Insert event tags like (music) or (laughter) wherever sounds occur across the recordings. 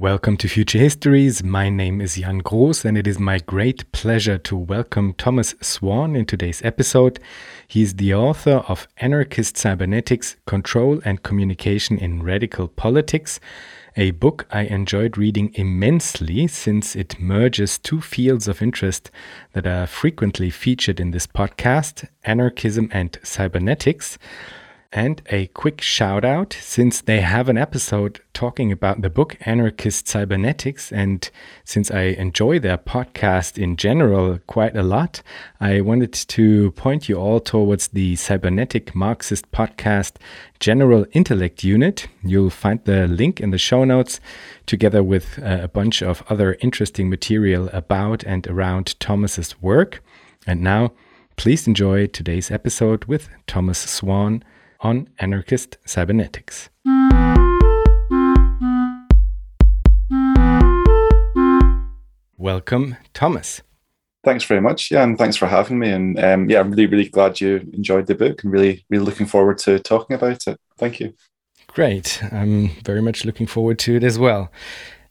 Welcome to Future Histories. My name is Jan Groß, and it is my great pleasure to welcome Thomas Swan in today's episode. He is the author of Anarchist Cybernetics Control and Communication in Radical Politics, a book I enjoyed reading immensely since it merges two fields of interest that are frequently featured in this podcast anarchism and cybernetics. And a quick shout out since they have an episode talking about the book Anarchist Cybernetics, and since I enjoy their podcast in general quite a lot, I wanted to point you all towards the Cybernetic Marxist podcast General Intellect Unit. You'll find the link in the show notes, together with uh, a bunch of other interesting material about and around Thomas's work. And now, please enjoy today's episode with Thomas Swan on anarchist cybernetics. Welcome, Thomas. Thanks very much. Yeah, and thanks for having me. And um, yeah, I'm really, really glad you enjoyed the book and really, really looking forward to talking about it. Thank you. Great. I'm very much looking forward to it as well.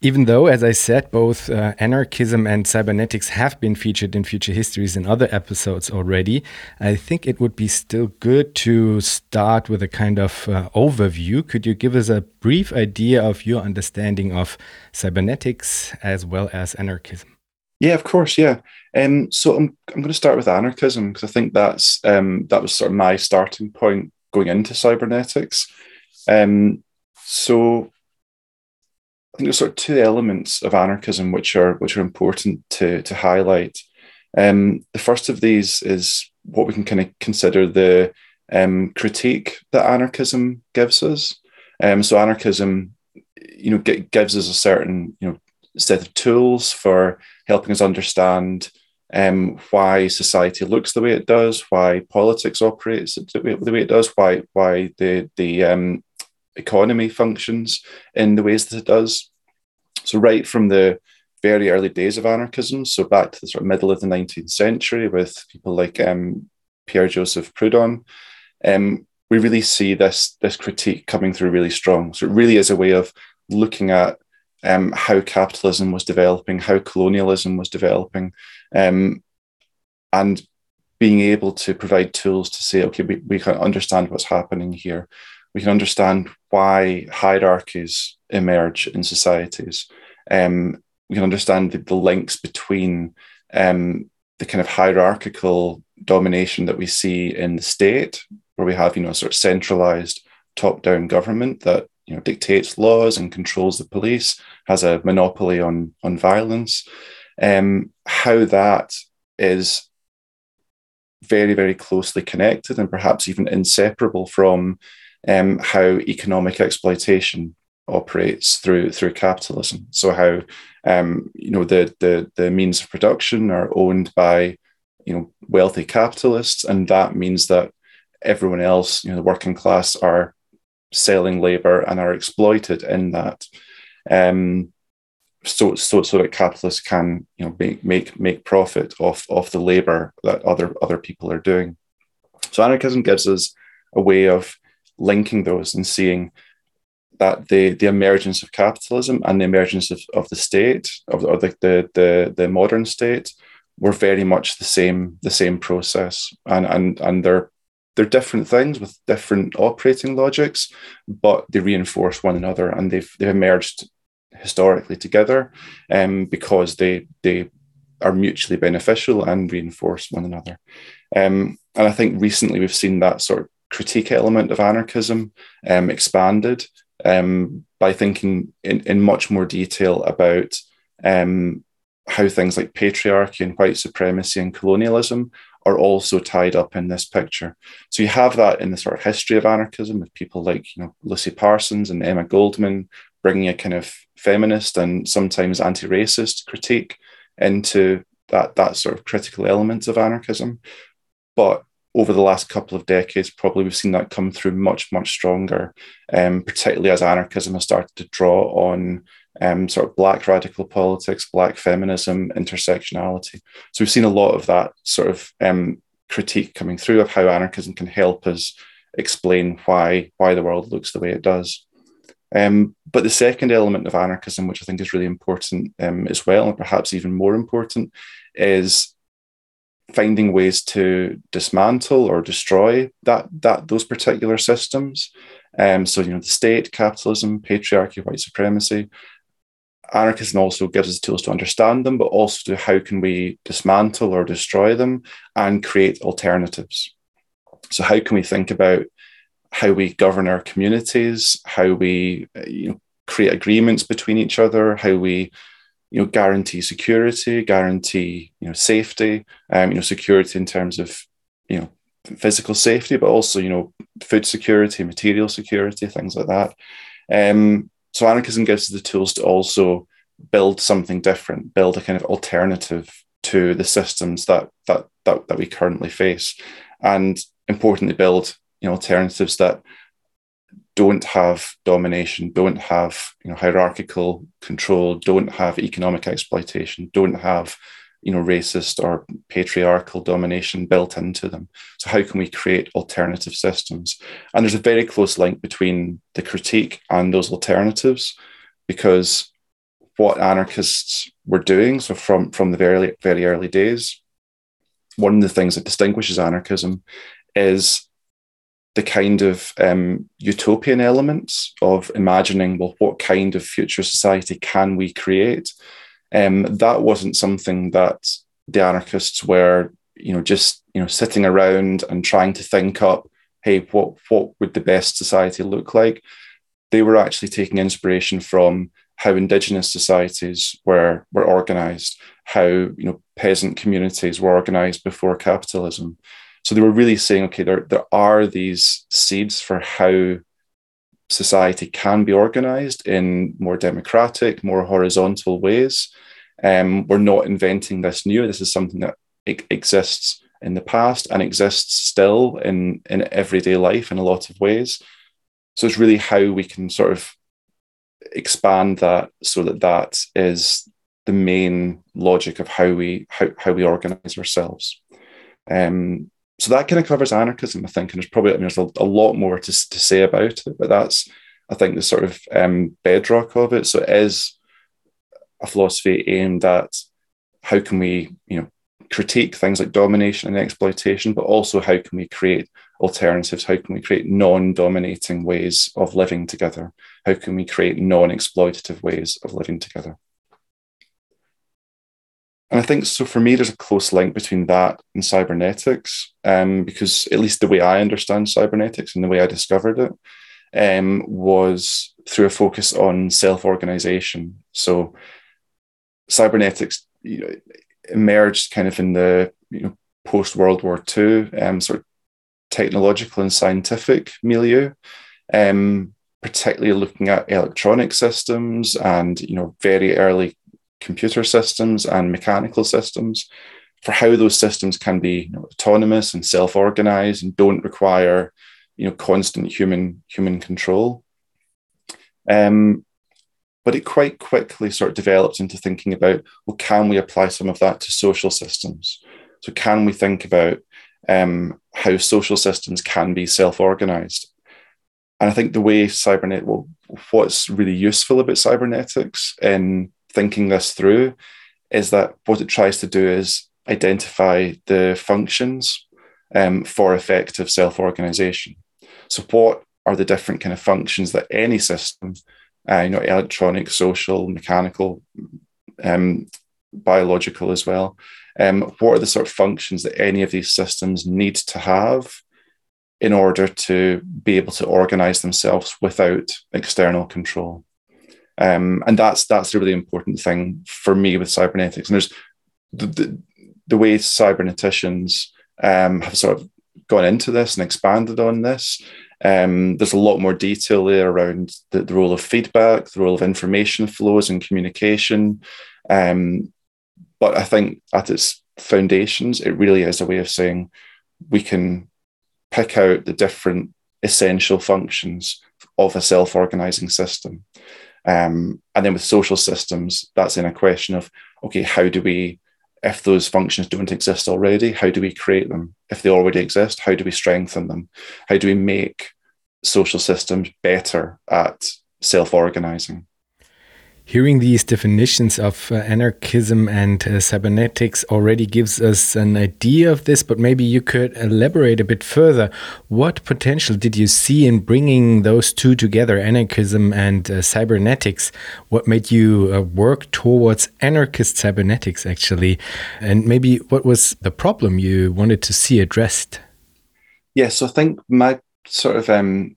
Even though, as I said, both uh, anarchism and cybernetics have been featured in future histories in other episodes already, I think it would be still good to start with a kind of uh, overview. Could you give us a brief idea of your understanding of cybernetics as well as anarchism? Yeah, of course. Yeah. Um, so I'm, I'm going to start with anarchism because I think that's um, that was sort of my starting point going into cybernetics. Um, so think there's sort of two elements of anarchism which are which are important to to highlight. Um, the first of these is what we can kind of consider the um, critique that anarchism gives us. Um, so anarchism, you know, g- gives us a certain you know set of tools for helping us understand um, why society looks the way it does, why politics operates the way, the way it does, why why the the um, economy functions in the ways that it does. So, right from the very early days of anarchism, so back to the sort of middle of the 19th century with people like um, Pierre Joseph Proudhon, um, we really see this, this critique coming through really strong. So, it really is a way of looking at um, how capitalism was developing, how colonialism was developing, um, and being able to provide tools to say, okay, we, we can understand what's happening here we can understand why hierarchies emerge in societies. Um, we can understand the, the links between um, the kind of hierarchical domination that we see in the state, where we have, you know, sort of centralized top-down government that you know dictates laws and controls the police, has a monopoly on on violence. Um, how that is very, very closely connected and perhaps even inseparable from um, how economic exploitation operates through through capitalism. So how um, you know the the the means of production are owned by you know wealthy capitalists, and that means that everyone else, you know, the working class, are selling labor and are exploited in that. Um, so, so, so that capitalists can, you know, make make make profit off of the labor that other other people are doing. So, anarchism gives us a way of linking those and seeing that the the emergence of capitalism and the emergence of, of the state of, of the, the, the the modern state were very much the same the same process. And and and they're they're different things with different operating logics but they reinforce one another and they've they've emerged historically together um, because they they are mutually beneficial and reinforce one another. Um, and I think recently we've seen that sort of critique element of anarchism um, expanded um, by thinking in, in much more detail about um, how things like patriarchy and white supremacy and colonialism are also tied up in this picture. So you have that in the sort of history of anarchism with people like you know Lucy Parsons and Emma Goldman bringing a kind of feminist and sometimes anti-racist critique into that that sort of critical element of anarchism. But over the last couple of decades, probably we've seen that come through much, much stronger, um, particularly as anarchism has started to draw on um, sort of black radical politics, black feminism, intersectionality. So we've seen a lot of that sort of um, critique coming through of how anarchism can help us explain why why the world looks the way it does. Um, but the second element of anarchism, which I think is really important um, as well, and perhaps even more important, is finding ways to dismantle or destroy that that those particular systems. Um, so you know, the state, capitalism, patriarchy, white supremacy. Anarchism also gives us tools to understand them, but also to how can we dismantle or destroy them and create alternatives. So how can we think about how we govern our communities, how we you know, create agreements between each other, how we you know guarantee security, guarantee you know safety, um, you know security in terms of you know physical safety, but also you know food security, material security, things like that. Um, so anarchism gives us the tools to also build something different, build a kind of alternative to the systems that that that, that we currently face, and importantly, build you know alternatives that don't have domination, don't have you know hierarchical control, don't have economic exploitation, don't have you know racist or patriarchal domination built into them. So how can we create alternative systems? And there's a very close link between the critique and those alternatives, because what anarchists were doing, so from from the very very early days, one of the things that distinguishes anarchism is the kind of um, utopian elements of imagining, well, what kind of future society can we create? Um, that wasn't something that the anarchists were, you know, just you know sitting around and trying to think up, hey, what what would the best society look like? They were actually taking inspiration from how indigenous societies were were organized, how you know peasant communities were organized before capitalism, so they were really saying, okay, there, there are these seeds for how society can be organized in more democratic, more horizontal ways. Um, we're not inventing this new. This is something that exists in the past and exists still in, in everyday life in a lot of ways. So it's really how we can sort of expand that so that that is the main logic of how we how, how we organize ourselves. Um, so that kind of covers anarchism, I think, and there's probably I mean, there's a, a, lot more to, to say about it, but that's I think the sort of um, bedrock of it. So it is a philosophy aimed at how can we, you know, critique things like domination and exploitation, but also how can we create alternatives? How can we create non-dominating ways of living together? How can we create non-exploitative ways of living together? And I think so for me, there's a close link between that and cybernetics, um, because at least the way I understand cybernetics and the way I discovered it um, was through a focus on self organization. So cybernetics you know, emerged kind of in the you know, post World War II um, sort of technological and scientific milieu. Um, particularly looking at electronic systems and you know very early computer systems and mechanical systems for how those systems can be you know, autonomous and self-organized and don't require you know constant human human control. Um, but it quite quickly sort of developed into thinking about well can we apply some of that to social systems? So can we think about um, how social systems can be self-organized? And i think the way cybernet well what's really useful about cybernetics in thinking this through is that what it tries to do is identify the functions um, for effective self-organization. So what are the different kind of functions that any system, uh, you know, electronic, social, mechanical, um, biological as well, um, what are the sort of functions that any of these systems need to have in order to be able to organize themselves without external control? Um, and that's that's a really important thing for me with cybernetics. And there's the, the, the way cyberneticians um, have sort of gone into this and expanded on this. Um, there's a lot more detail there around the, the, role of feedback, the role of information flows and communication. Um, but I think at its foundations, it really is a way of saying we can pick out the different essential functions of a self organizing system. Um, and then with social systems, that's in a question of okay, how do we, if those functions don't exist already, how do we create them? If they already exist, how do we strengthen them? How do we make social systems better at self organizing. Hearing these definitions of uh, anarchism and uh, cybernetics already gives us an idea of this, but maybe you could elaborate a bit further. What potential did you see in bringing those two together, anarchism and uh, cybernetics? What made you uh, work towards anarchist cybernetics, actually? And maybe what was the problem you wanted to see addressed? Yeah, so I think my sort of um,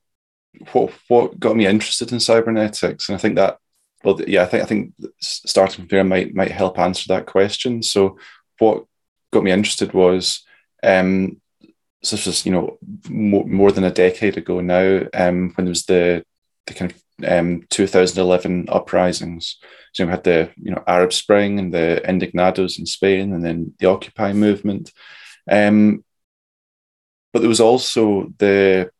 what what got me interested in cybernetics, and I think that well, yeah, I think I think starting from there might might help answer that question. So, what got me interested was, um, such as you know, more, more than a decade ago now, um, when there was the the kind of um, 2011 uprisings. So we had the you know Arab Spring and the Indignados in Spain, and then the Occupy movement. Um, but there was also the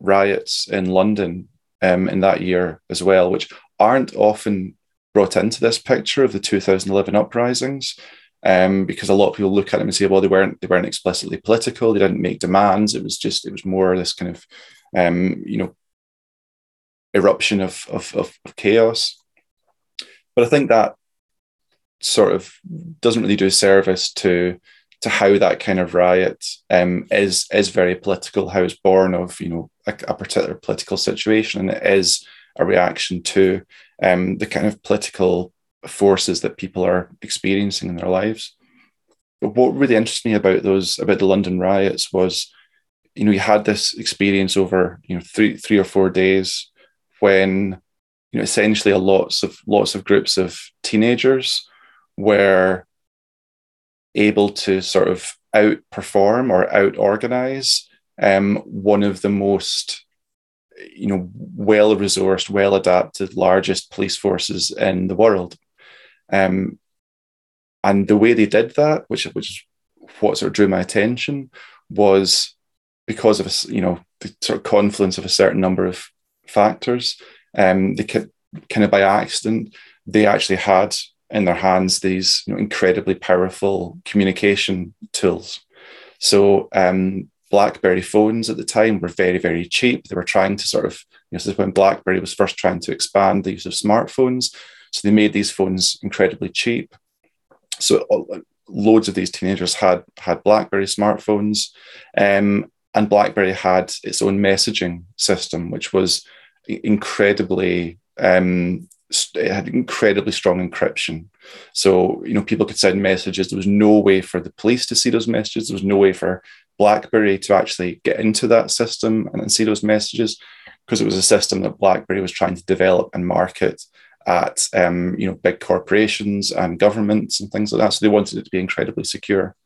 riots in London um, in that year as well, which aren't often brought into this picture of the 2011 uprisings. Um, because a lot of people look at them and say, well, they weren't they weren't explicitly political. They didn't make demands. It was just it was more this kind of um, you know eruption of, of, of, chaos. But I think that sort of doesn't really do a service to to how that kind of riot um, is is very political. How it's born of you know a, a particular political situation, and it is a reaction to um, the kind of political forces that people are experiencing in their lives. But what really interests me about those about the London riots was, you know, you had this experience over you know three three or four days when you know essentially a lots of lots of groups of teenagers were able to sort of outperform or out organize um, one of the most you know, well resourced, well adapted, largest police forces in the world. Um, and the way they did that, which which is what sort of drew my attention, was because of a, you know the sort of confluence of a certain number of factors. Um, they could kind of by accident they actually had in their hands these you know, incredibly powerful communication tools. So um, BlackBerry phones at the time were very, very cheap. They were trying to sort of, you know, this is when BlackBerry was first trying to expand the use of smartphones. So they made these phones incredibly cheap. So uh, loads of these teenagers had had BlackBerry smartphones, um, and BlackBerry had its own messaging system, which was incredibly um, it had incredibly strong encryption. So, you know, people could send messages. There was no way for the police to see those messages. There was no way for BlackBerry to actually get into that system and see those messages because it was a system that BlackBerry was trying to develop and market at um, you know big corporations and governments and things like that. So they wanted it to be incredibly secure.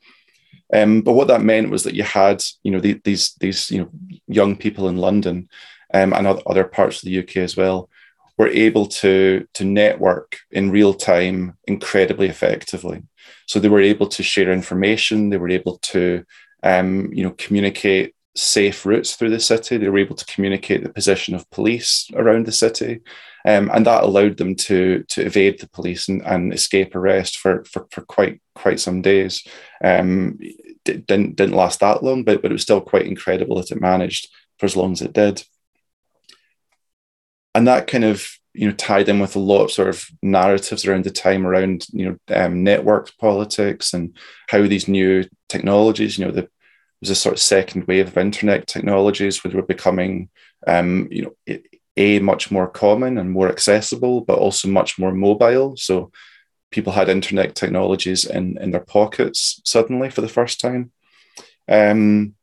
Um, but what that meant was that you had you know the, these these you know young people in London um, and other parts of the UK as well were able to to network in real time incredibly effectively. So they were able to share information. They were able to um, you know, communicate safe routes through the city. They were able to communicate the position of police around the city. Um, and that allowed them to to evade the police and, and escape arrest for, for, for quite quite some days. Um, it didn't didn't last that long, but but it was still quite incredible that it managed for as long as it did. And that kind of you know tied in with a lot of sort of narratives around the time around you know um, network politics and how these new technologies you know the was a sort of second wave of internet technologies which were becoming um, you know a much more common and more accessible but also much more mobile. So people had internet technologies in in their pockets suddenly for the first time. Um,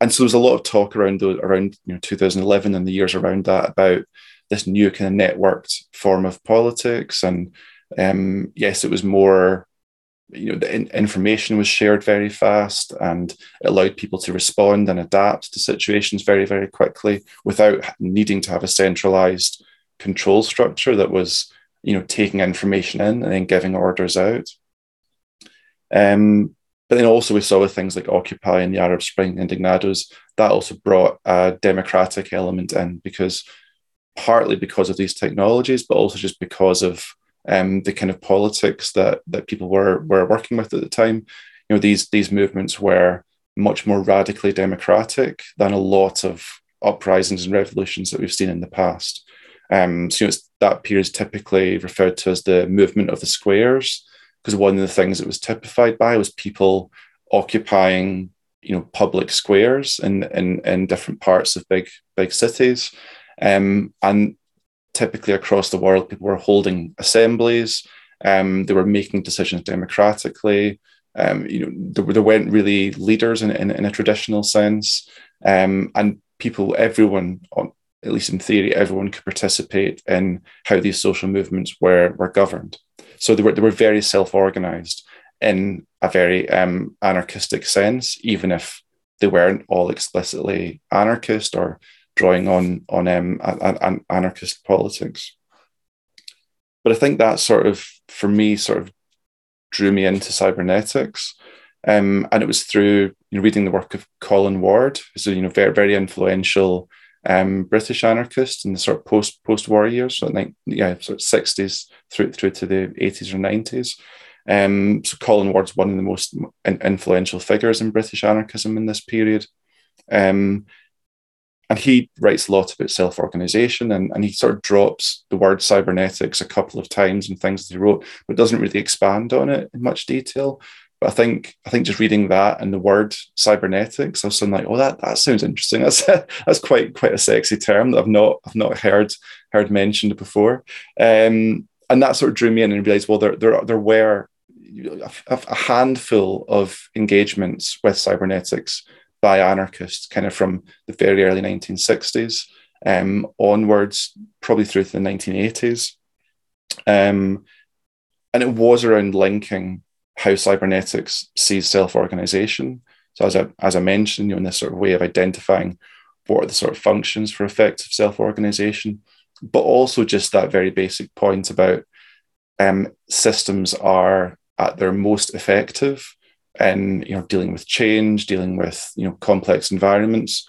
and so there was a lot of talk around around you know 2011 and the years around that about this new kind of networked form of politics. And um, yes, it was more, you know, the in- information was shared very fast and it allowed people to respond and adapt to situations very, very quickly without needing to have a centralized control structure that was, you know, taking information in and then giving orders out. Um, but then also we saw with things like Occupy and the Arab Spring Indignados, that also brought a democratic element in because partly because of these technologies, but also just because of um, the kind of politics that that people were were working with at the time. You know, these these movements were much more radically democratic than a lot of uprisings and revolutions that we've seen in the past. Um, so you know, that period is typically referred to as the movement of the squares, because one of the things it was typified by was people occupying you know public squares in in, in different parts of big big cities um, and typically across the world people were holding assemblies. Um, they were making decisions democratically. Um, you know there, weren't really leaders in, in, in a traditional sense. Um, and people everyone at least in theory everyone could participate in how these social movements were were governed. So they were, they were very self-organized in a very um, anarchistic sense, even if they weren't all explicitly anarchist or drawing on on um, an, an anarchist politics. But I think that sort of, for me, sort of drew me into cybernetics. Um, and it was through you know, reading the work of Colin Ward, who's a you know very very influential um, British anarchist in the sort of post post war years, so like yeah, sort of sixties through through to the eighties or nineties. Um, so Colin Ward's one of the most influential figures in British anarchism in this period. Um, and he writes a lot about self-organization and, and he sort of drops the word cybernetics a couple of times in things that he wrote, but doesn't really expand on it in much detail. But I think I think just reading that and the word cybernetics, I was like, oh, that that sounds interesting. (laughs) That's that's quite quite a sexy term that I've not I've not heard heard mentioned before. Um, and that sort of drew me in and realized, well, there there there were a handful of engagements with cybernetics by anarchists, kind of from the very early 1960s um, onwards, probably through to the 1980s. Um, and it was around linking how cybernetics sees self-organization. So as I, as I mentioned, you know, in this sort of way of identifying what are the sort of functions for effective self-organization, but also just that very basic point about um, systems are at their most effective in you know dealing with change, dealing with you know complex environments,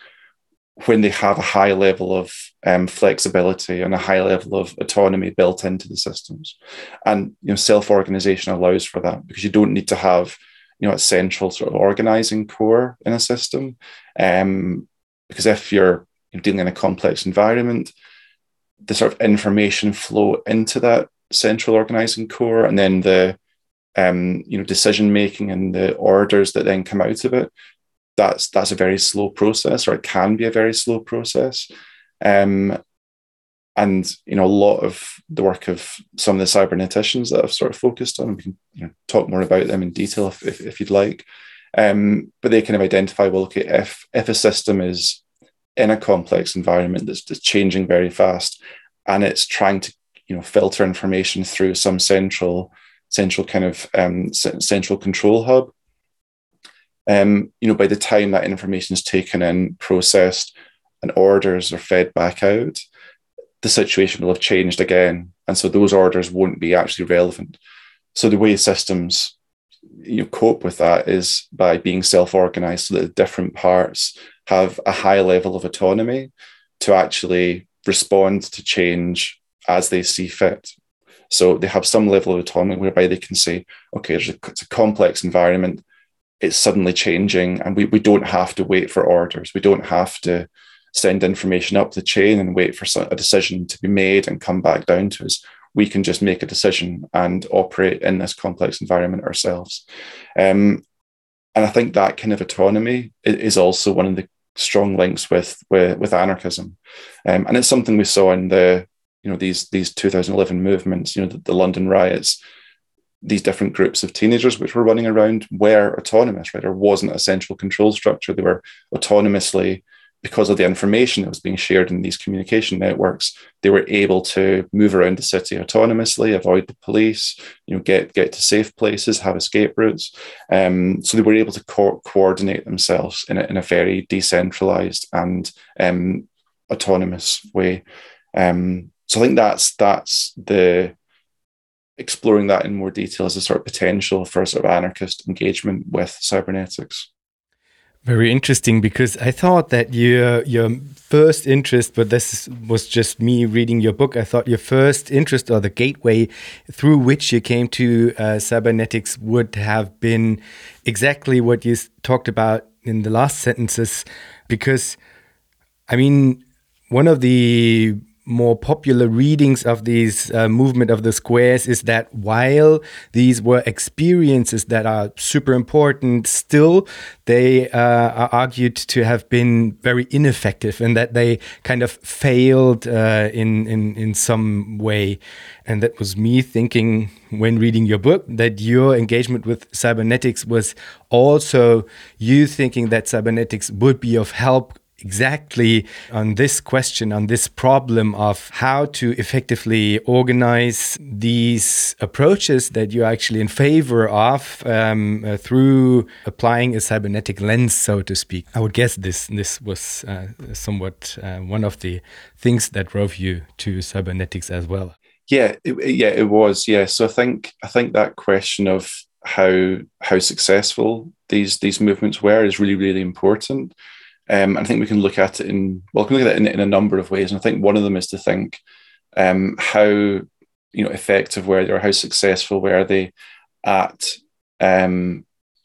when they have a high level of um, flexibility and a high level of autonomy built into the systems, and you know self-organization allows for that because you don't need to have you know a central sort of organizing core in a system, um, because if you're dealing in a complex environment, the sort of information flow into that central organizing core, and then the um, you know, decision making and the orders that then come out of it, that's that's a very slow process, or it can be a very slow process. Um, and you know, a lot of the work of some of the cyberneticians that I've sort of focused on, we can you know, talk more about them in detail if, if, if you'd like. Um, but they kind of identify, well, okay, if if a system is in a complex environment that's, that's changing very fast, and it's trying to you know filter information through some central central kind of um, central control hub. Um, you know, by the time that information is taken in, processed, and orders are fed back out, the situation will have changed again, and so those orders won't be actually relevant. So the way systems you know, cope with that is by being self-organized, so that the different parts have a high level of autonomy to actually respond to change as they see fit. So they have some level of autonomy whereby they can say, okay, a, it's a complex environment, it's suddenly changing, and we, we don't have to wait for orders. We don't have to send information up the chain and wait for a decision to be made and come back down to us. We can just make a decision and operate in this complex environment ourselves. Um, and I think that kind of autonomy is also one of the strong links with with, with anarchism, um, and it's something we saw in the you know these these 2011 movements, you know the, the London riots, these different groups of teenagers which were running around were autonomous, right? There wasn't a central control structure. They were autonomously, because of the information that was being shared in these communication networks, they were able to move around the city autonomously, avoid the police, you know, get get to safe places, have escape routes. Um, so they were able to co- coordinate themselves in a, in a very decentralized and um, autonomous way. Um, so I think that's that's the exploring that in more detail as a sort of potential for sort of anarchist engagement with cybernetics. Very interesting because I thought that your your first interest, but this was just me reading your book. I thought your first interest or the gateway through which you came to uh, cybernetics would have been exactly what you talked about in the last sentences, because I mean one of the more popular readings of these uh, movement of the squares is that while these were experiences that are super important still they uh, are argued to have been very ineffective and that they kind of failed uh, in, in in some way. And that was me thinking when reading your book that your engagement with cybernetics was also you thinking that cybernetics would be of help exactly on this question, on this problem of how to effectively organize these approaches that you're actually in favor of um, uh, through applying a cybernetic lens, so to speak. I would guess this this was uh, somewhat uh, one of the things that drove you to cybernetics as well. Yeah, it, yeah, it was. Yeah, so I think I think that question of how how successful these these movements were is really really important um, I think we can look at it in well, we can look at it in, in, a number of ways, and I think one of them is to think um, how you know effective were they, or how successful were they at um,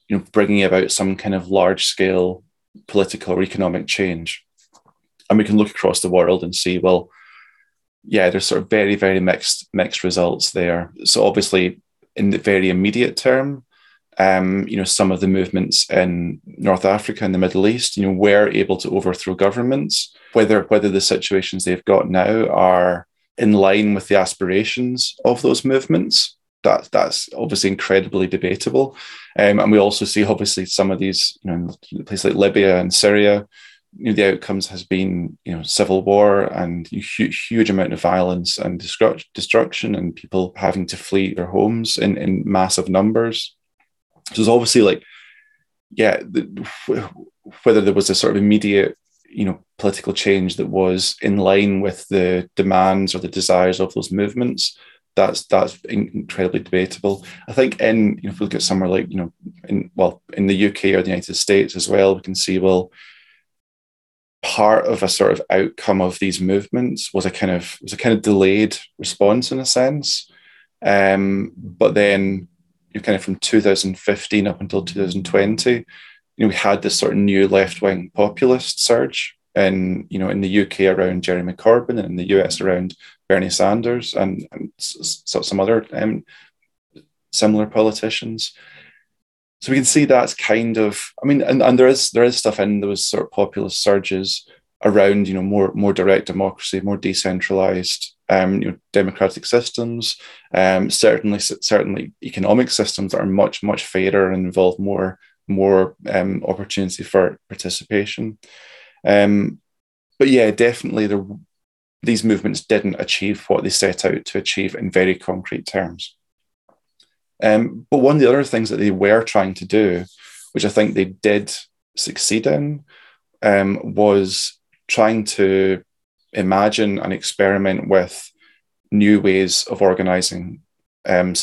you know bringing about some kind of large scale political or economic change, and we can look across the world and see well, yeah, there's sort of very very mixed mixed results there. So obviously, in the very immediate term, um, you know, some of the movements in North Africa and the Middle East, you know, were able to overthrow governments. Whether whether the situations they've got now are in line with the aspirations of those movements, that that's obviously incredibly debatable. Um, and we also see obviously some of these, you know, in places like Libya and Syria, you know, the outcomes has been, you know, civil war and huge, huge amount of violence and destruction and people having to flee their homes in, in massive numbers. So it's obviously like, yeah, the, whether there was a sort of immediate, you know, political change that was in line with the demands or the desires of those movements, that's that's incredibly debatable. I think in you know, if we look at somewhere like you know, in well, in the UK or the United States as well, we can see well, part of a sort of outcome of these movements was a kind of was a kind of delayed response in a sense, um, but then you know, kind of from 2015 up until 2020, you know, we had this sort of new left-wing populist surge in, you know, in the UK around Jeremy Corbyn and in the US around Bernie Sanders and, and some other um, similar politicians. So we can see that's kind of, I mean, and, and there is there is stuff in those sort of populist surges around, you know, more more direct democracy, more decentralized um, you know, democratic systems, um, certainly certainly economic systems that are much much fairer and involve more more um, opportunity for participation. Um, but yeah, definitely the, these movements didn't achieve what they set out to achieve in very concrete terms. Um, but one of the other things that they were trying to do, which I think they did succeed in, um, was trying to imagine and experiment with new ways of organizing um,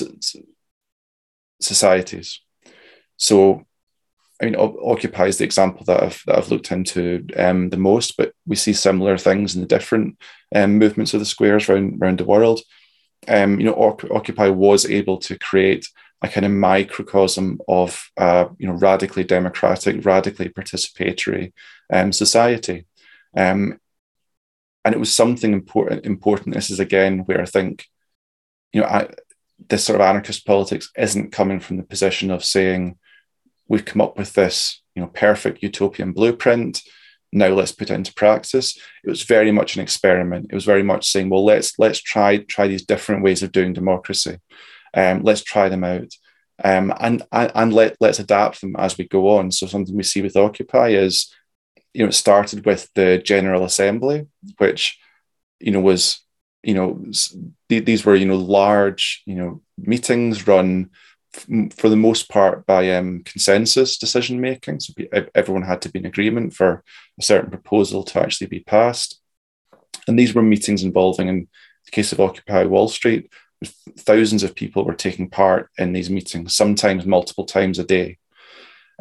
societies. So, I mean, Occupy is the example that I've, that I've looked into um, the most, but we see similar things in the different um, movements of the squares around, around the world. Um, you know, Occupy was able to create a kind of microcosm of, uh, you know, radically democratic, radically participatory um, society. Um, and it was something important. Important. This is again where I think, you know, I, this sort of anarchist politics isn't coming from the position of saying we've come up with this, you know, perfect utopian blueprint. Now let's put it into practice. It was very much an experiment. It was very much saying, well, let's let's try try these different ways of doing democracy. Um, let's try them out. Um, and, and and let let's adapt them as we go on. So something we see with Occupy is you know, it started with the General Assembly, which, you know, was, you know, these were, you know, large, you know, meetings run for the most part by um, consensus decision making. So everyone had to be in agreement for a certain proposal to actually be passed. And these were meetings involving, in the case of Occupy Wall Street, thousands of people were taking part in these meetings, sometimes multiple times a day.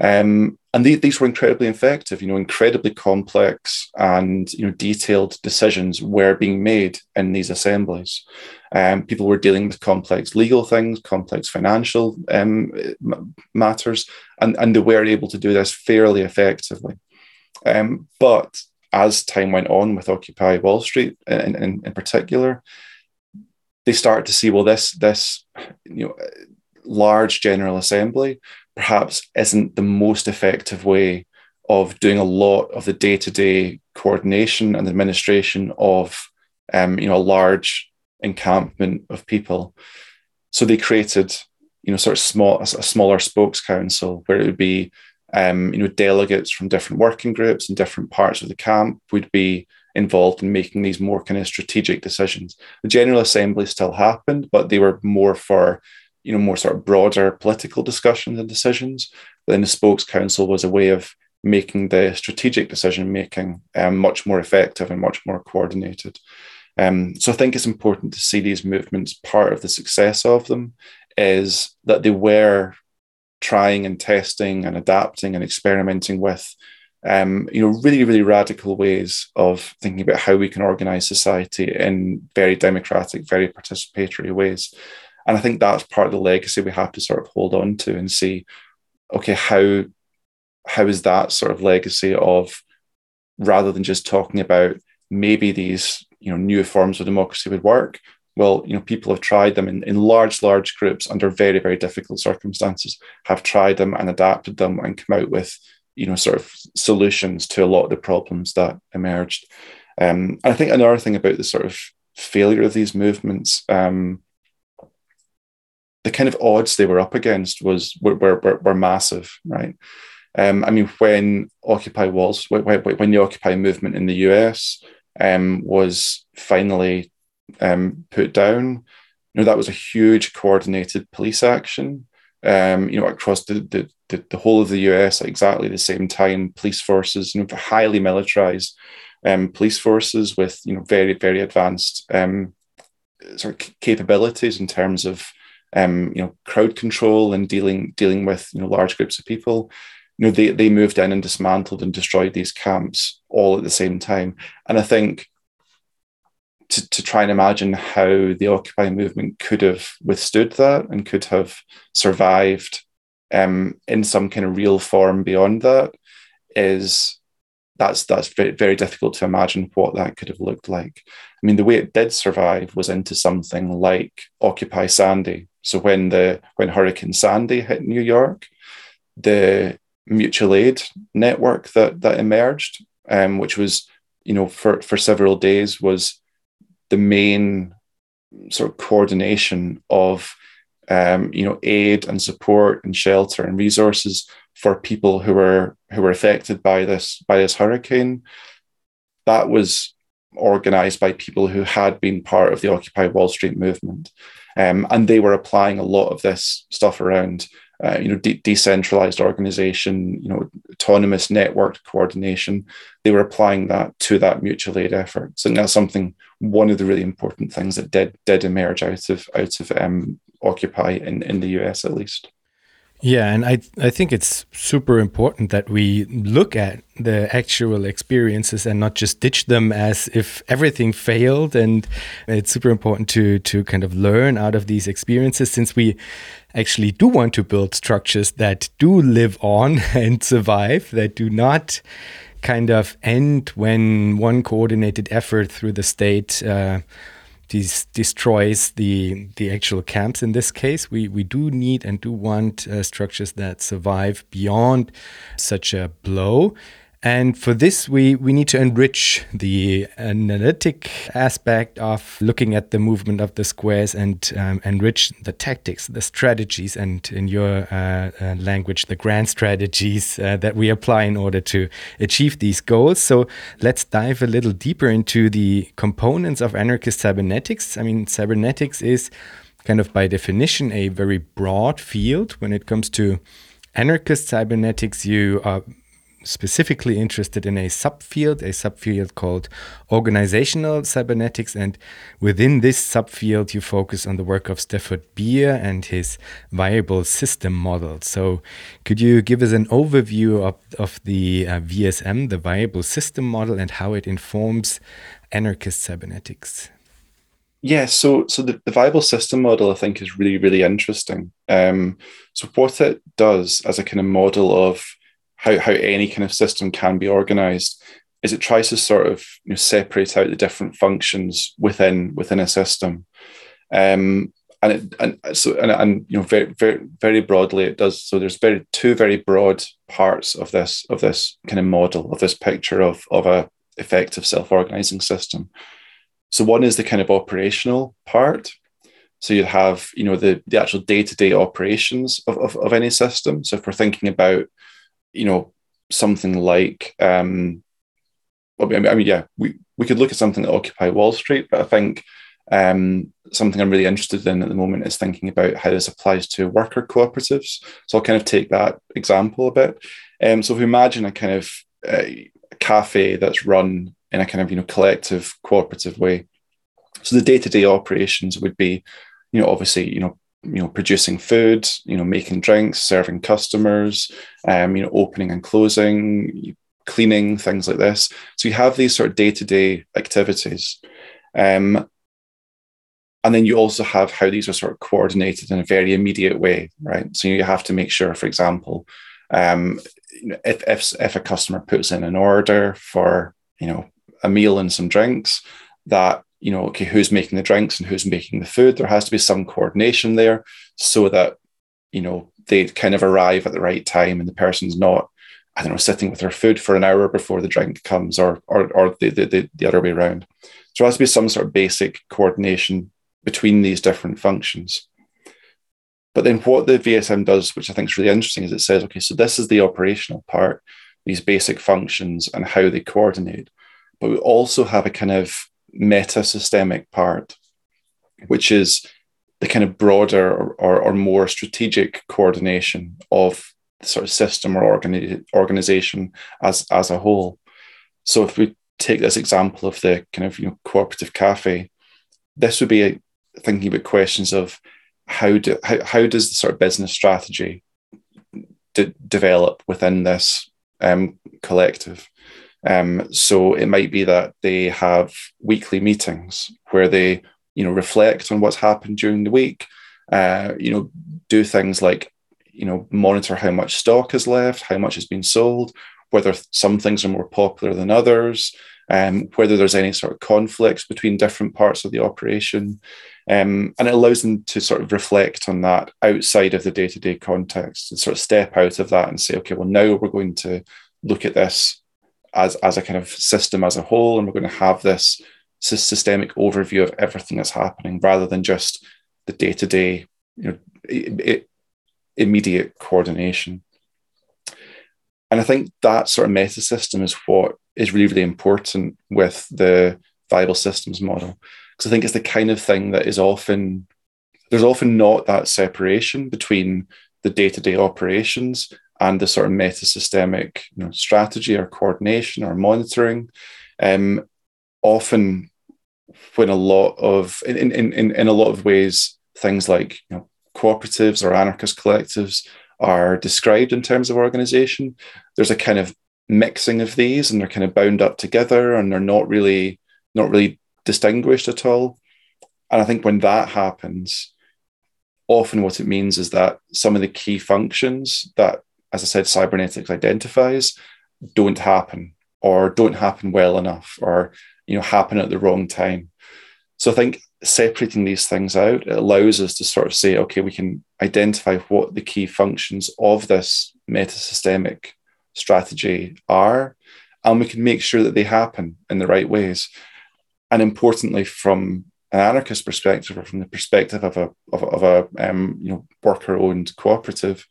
Um, and the, these were incredibly effective, you know, incredibly complex and you know detailed decisions were being made in these assemblies. Um, people were dealing with complex legal things, complex financial um, matters, and, and they were able to do this fairly effectively. Um, but as time went on with Occupy Wall Street in, in, in particular, they started to see well this this you know large general assembly perhaps isn't the most effective way of doing a lot of the day-to-day coordination and administration of um, you know a large encampment of people so they created you know sort of small a smaller spokes council where it would be um, you know delegates from different working groups and different parts of the camp would be involved in making these more kind of strategic decisions. The General Assembly still happened, but they were more for, you know, more sort of broader political discussions and decisions. But then the Spokes Council was a way of making the strategic decision making um, much more effective and much more coordinated. Um, so I think it's important to see these movements. Part of the success of them is that they were trying and testing and adapting and experimenting with um, you know, really, really radical ways of thinking about how we can organize society in very democratic, very participatory ways. And I think that's part of the legacy we have to sort of hold on to and see, okay, how how is that sort of legacy of rather than just talking about maybe these you know new forms of democracy would work, well, you know, people have tried them in, in large, large groups under very, very difficult circumstances, have tried them and adapted them and come out with you know sort of solutions to a lot of the problems that emerged. Um, I think another thing about the sort of failure of these movements, um, the kind of odds they were up against was were were, were massive, right? Um, I mean, when Occupy Walls, when, when the Occupy movement in the US um, was finally um, put down, you know, that was a huge coordinated police action um, you know, across the, the, the, the, whole of the US at exactly the same time, police forces, you know, highly militarized um, police forces with, you know, very, very advanced um, sort of capabilities in terms of, um, you know, crowd control and dealing, dealing with, you know, large groups of people. You know, they, they moved in and dismantled and destroyed these camps all at the same time. And I think to, to try and imagine how the Occupy movement could have withstood that and could have survived um, in some kind of real form beyond that is that's that's very, very difficult to imagine what that could have looked like. I mean, the way it did survive was into something like Occupy Sandy. So when the when Hurricane Sandy hit New York, the mutual aid network that that emerged, um, which was you know for for several days was the main sort of coordination of um, you know aid and support and shelter and resources for people who were who were affected by this by this hurricane. That was organized by people who had been part of the Occupy Wall Street movement, um, and they were applying a lot of this stuff around uh, you know, de- decentralized organization, you know, autonomous networked coordination. They were applying that to that mutual aid effort. So that's something. One of the really important things that did did emerge out of out of um, Occupy in in the US at least. Yeah, and I I think it's super important that we look at the actual experiences and not just ditch them as if everything failed. And it's super important to to kind of learn out of these experiences since we actually do want to build structures that do live on (laughs) and survive, that do not kind of end when one coordinated effort through the state uh, des destroys the the actual camps. In this case, we we do need and do want uh, structures that survive beyond such a blow. And for this, we, we need to enrich the analytic aspect of looking at the movement of the squares and um, enrich the tactics, the strategies, and in your uh, uh, language, the grand strategies uh, that we apply in order to achieve these goals. So let's dive a little deeper into the components of anarchist cybernetics. I mean, cybernetics is kind of by definition a very broad field when it comes to anarchist cybernetics. You are specifically interested in a subfield, a subfield called organizational cybernetics. And within this subfield, you focus on the work of Stafford Beer and his viable system model. So, could you give us an overview of, of the uh, VSM, the viable system model, and how it informs anarchist cybernetics? Yeah, so so the, the viable system model I think is really really interesting. Um, so what it does as a kind of model of how, how any kind of system can be organized is it tries to sort of you know, separate out the different functions within within a system. Um, and it, and so and, and you know very very very broadly it does so there's very two very broad parts of this of this kind of model of this picture of of a effective self-organizing system. So one is the kind of operational part. So you'd have you know the the actual day-to-day operations of, of, of any system. So if we're thinking about you know something like um I mean, yeah we we could look at something that occupy wall street but i think um, something I'm really interested in at the moment is thinking about how this applies to worker cooperatives. So I'll kind of take that example a bit. Um, so if we imagine a kind of uh, cafe that's run in a kind of you know collective cooperative way, so the day-to-day operations would be, you know, obviously you know you know producing food, you know making drinks, serving customers, um, you know opening and closing, cleaning, things like this. So you have these sort of day-to-day activities. Um, and then you also have how these are sort of coordinated in a very immediate way, right? So you have to make sure, for example, um, if, if, if a customer puts in an order for, you know, a meal and some drinks, that, you know, okay, who's making the drinks and who's making the food? There has to be some coordination there so that, you know, they kind of arrive at the right time and the person's not, I don't know, sitting with their food for an hour before the drink comes or, or, or the, the, the other way around. So there has to be some sort of basic coordination between these different functions. But then what the VSM does, which I think is really interesting, is it says, okay, so this is the operational part, these basic functions and how they coordinate. But we also have a kind of meta systemic part, which is the kind of broader or, or, or, more strategic coordination of the sort of system or organi- organization as, as a whole. So if we take this example of the kind of you know cooperative cafe, this would be a, thinking about questions of how do how, how does the sort of business strategy de- develop within this um, collective. Um, so it might be that they have weekly meetings where they, you know, reflect on what's happened during the week. Uh, you know, do things like, you know, monitor how much stock is left, how much has been sold, whether some things are more popular than others, um, whether there's any sort of conflicts between different parts of the operation. Um, and it allows them to sort of reflect on that outside of the day to day context and sort of step out of that and say, okay, well, now we're going to look at this as, as a kind of system as a whole, and we're going to have this systemic overview of everything that's happening rather than just the day to day, you know, immediate coordination. And I think that sort of meta system is what is really, really important with the viable systems model. Because I think it's the kind of thing that is often, there's often not that separation between the day to day operations and the sort of meta systemic you know, strategy or coordination or monitoring. Um, often, when a lot of, in, in, in, in a lot of ways, things like you know, cooperatives or anarchist collectives are described in terms of organization, there's a kind of mixing of these and they're kind of bound up together and they're not really not really distinguished at all. And I think when that happens, often what it means is that some of the key functions that, as I said, cybernetics identifies don't happen or don't happen well enough or you know happen at the wrong time. So I think separating these things out it allows us to sort of say, okay, we can identify what the key functions of this metasystemic strategy are, and we can make sure that they happen in the right ways. And importantly, from an anarchist perspective or from the perspective of a of, of a um, you know worker owned cooperative,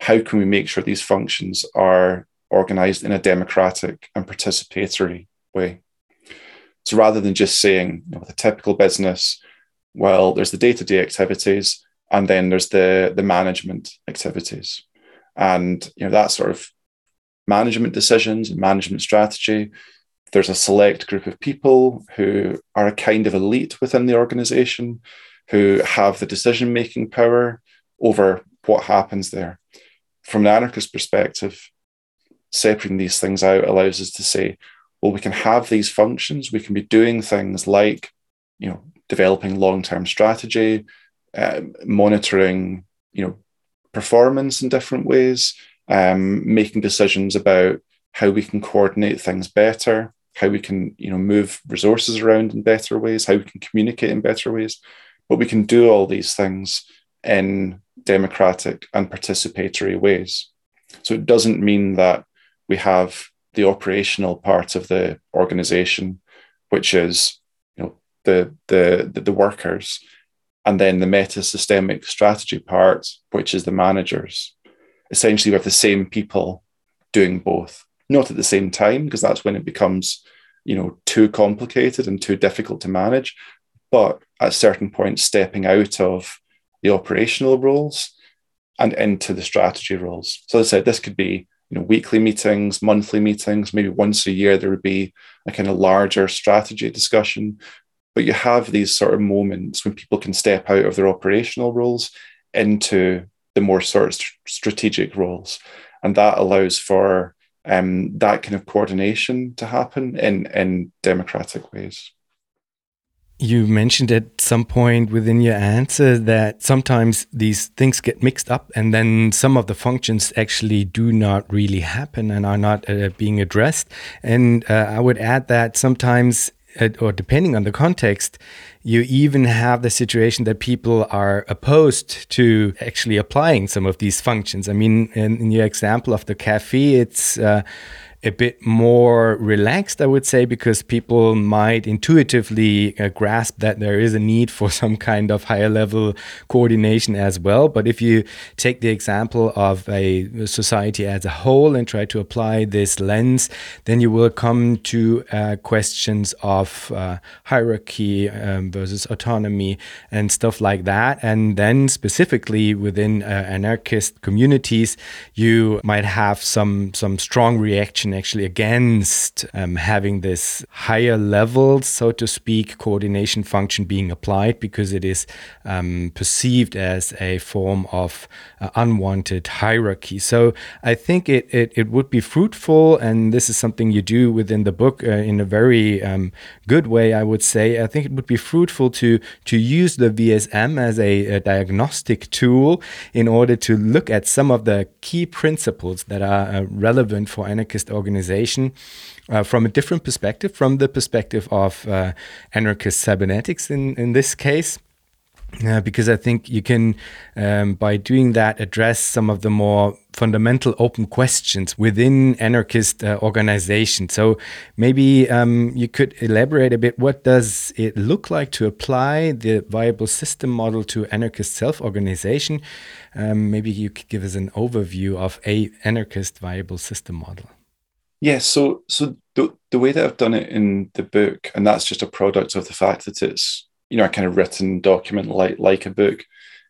how can we make sure these functions are organized in a democratic and participatory way? So rather than just saying you know, with a typical business, well, there's the day to day activities and then there's the the management activities, and you know that sort of management decisions and management strategy. There's a select group of people who are a kind of elite within the organization who have the decision making power over what happens there. From an anarchist perspective, separating these things out allows us to say, well, we can have these functions, we can be doing things like, you know, developing long-term strategy, uh, monitoring, you know, performance in different ways, um, making decisions about how we can coordinate things better, how we can you know move resources around in better ways, how we can communicate in better ways. But we can do all these things in democratic and participatory ways. So it doesn't mean that we have the operational part of the organization, which is you know the the the, the workers, and then the meta systemic strategy part, which is the managers. Essentially, we have the same people doing both, not at the same time, because that's when it becomes you know too complicated and too difficult to manage. But at certain points, stepping out of the operational roles and into the strategy roles. So as I said, this could be you know weekly meetings, monthly meetings, maybe once a year there would be a kind of larger strategy discussion. But you have these sort of moments when people can step out of their operational roles into the more sort of strategic roles, and that allows for um, that kind of coordination to happen in in democratic ways. You mentioned at some point within your answer that sometimes these things get mixed up and then some of the functions actually do not really happen and are not uh, being addressed. And uh, I would add that sometimes, uh, or depending on the context, you even have the situation that people are opposed to actually applying some of these functions. I mean, in, in your example of the cafe, it's uh, a bit more relaxed, I would say, because people might intuitively uh, grasp that there is a need for (laughs) some kind of higher level coordination as well. But if you take the example of a society as a whole and try to apply this lens, then you will come to uh, questions of uh, hierarchy um, versus autonomy and stuff like that. And then specifically within uh, anarchist communities, you might have some some strong reaction actually against um, having this higher level, so to speak, coordination function being applied because it is um, perceived as a form of uh, unwanted hierarchy. So I think it, it, it, would be fruitful, and this is something you do within the book uh, in a very um, good way, I would say. I think it would be fruitful to, to use the VSM as a, a diagnostic tool in order to look at some of the key principles that are uh, relevant for anarchist organizations organization uh, from a different perspective, from the perspective of uh, anarchist cybernetics in, in this case. Uh, because I think you can, um, by doing that, address some of the more fundamental open questions within anarchist uh, organization. So maybe um, you could elaborate a bit. What does it look like to apply the viable system model to anarchist self-organization? Um, maybe you could give us an overview of a anarchist viable system model. Yeah, so so the the way that I've done it in the book, and that's just a product of the fact that it's you know a kind of written document like like a book,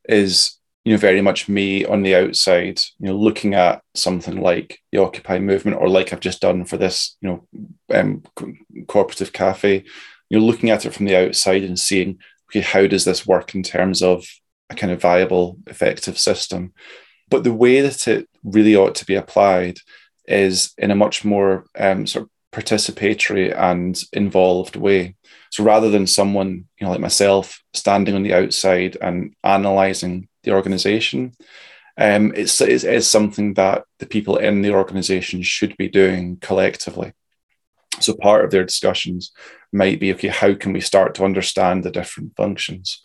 is you know very much me on the outside, you know, looking at something like the Occupy movement, or like I've just done for this, you know, um, cooperative cafe, you know, looking at it from the outside and seeing, okay, how does this work in terms of a kind of viable, effective system? But the way that it really ought to be applied is in a much more um, sort of participatory and involved way. So rather than someone, you know, like myself, standing on the outside and analyzing the organization, um, it's, it's, something that the people in the organization should be doing collectively. So part of their discussions might be, okay, how can we start to understand the different functions?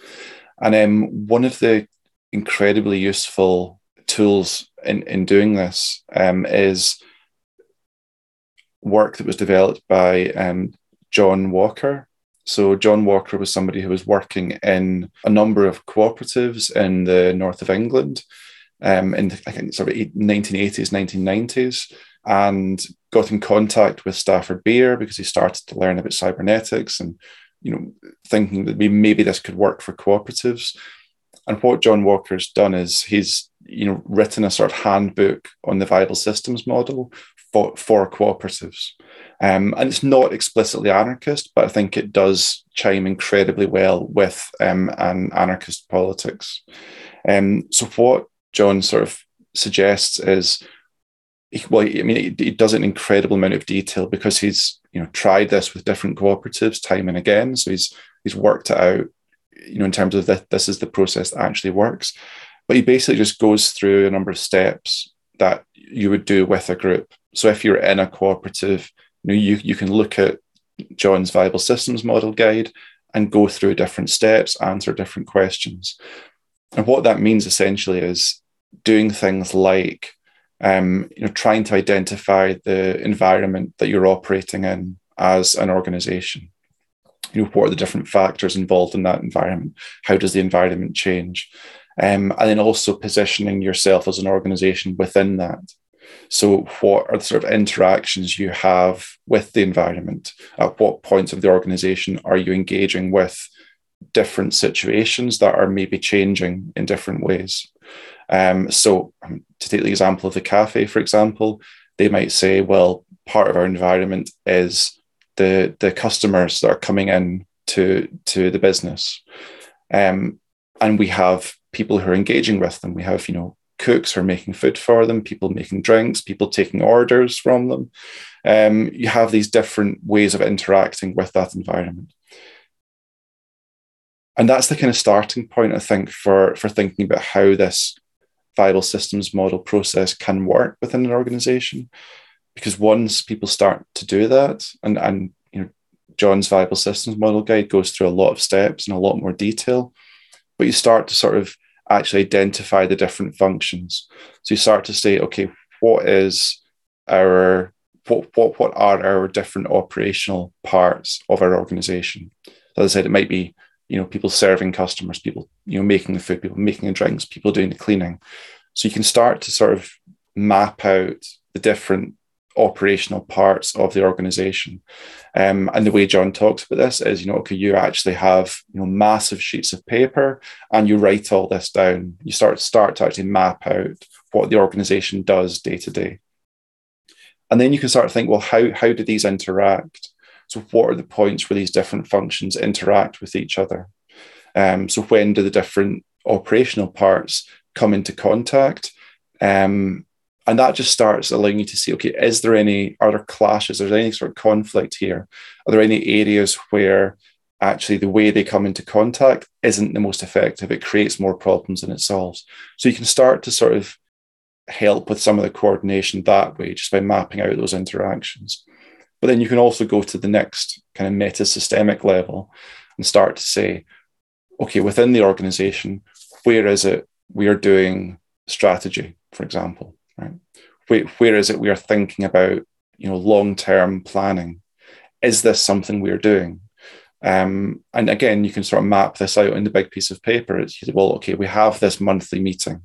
And um, one of the incredibly useful tools in, in doing this um, is work that was developed by um, Jon Walker. So Jon Walker was somebody who was working in a number of cooperatives in the north of England, um, in I think sort of 1980s, 1990s, and got in contact with Stafford Beer because he started to learn about cybernetics and you know thinking that maybe this could work for cooperatives. And what Jon Walker's done is he's you know written a sort of handbook on the viable systems model for, cooperatives. Um, and it's not explicitly anarchist, but I think it does chime incredibly well with um, an anarchist politics. Um, so what Jon sort of suggests is, well, I mean, he, does an incredible amount of detail because he's you know tried this with different cooperatives time and again. So he's he's worked it out, you know, in terms of that this is the process that actually works. But he basically just goes through a number of steps that you would do with a group. So if you're in a cooperative, you know, you, you can look at Jon's viable systems model guide and go through different steps, answer different questions. And what that means essentially is doing things like um, you know, trying to identify the environment that you're operating in as an organization. You know, what are the different factors involved in that environment? How does the environment change? Um, and then also positioning yourself as an organization within that. So, what are the sort of interactions you have with the environment? At what points of the organization are you engaging with different situations that are maybe changing in different ways? Um, so, um, to take the example of the cafe, for example, they might say, well, part of our environment is the, the customers that are coming in to, to the business. Um, and we have people who are engaging with them. We have, you know, cooks who are making food for them, people making drinks, people taking orders from them. Um, you have these different ways of interacting with that environment. And that's the kind of starting point, I think, for, for thinking about how this viable systems model process can work within an organization. Because once people start to do that, and, and you know, Jon's viable systems model guide goes through a lot of steps and a lot more detail, but you start to sort of actually identify the different functions. So you start to say, okay, what is our what what what are our different operational parts of our organization? So as I said, it might be you know people serving customers people you know making the food people making the drinks people doing the cleaning so you can start to sort of map out the different operational parts of the organization um, and the way jon talks about this is you know okay you actually have you know massive sheets of paper and you write all this down you start start to actually map out what the organization does day to day and then you can start to think well how how do these interact so, what are the points where these different functions interact with each other? Um, so, when do the different operational parts come into contact? Um, and that just starts allowing you to see okay, is there any, are there clashes? Is there any sort of conflict here? Are there any areas where actually the way they come into contact isn't the most effective? It creates more problems than it solves. So, you can start to sort of help with some of the coordination that way just by mapping out those interactions. But then you can also go to the next kind of meta systemic level and start to say, okay, within the organization, where is it we are doing strategy, for example, right? Where, where is it we are thinking about, you know, long-term planning? Is this something we're doing? Um, and again, you can sort of map this out in the big piece of paper. It's well, okay, we have this monthly meeting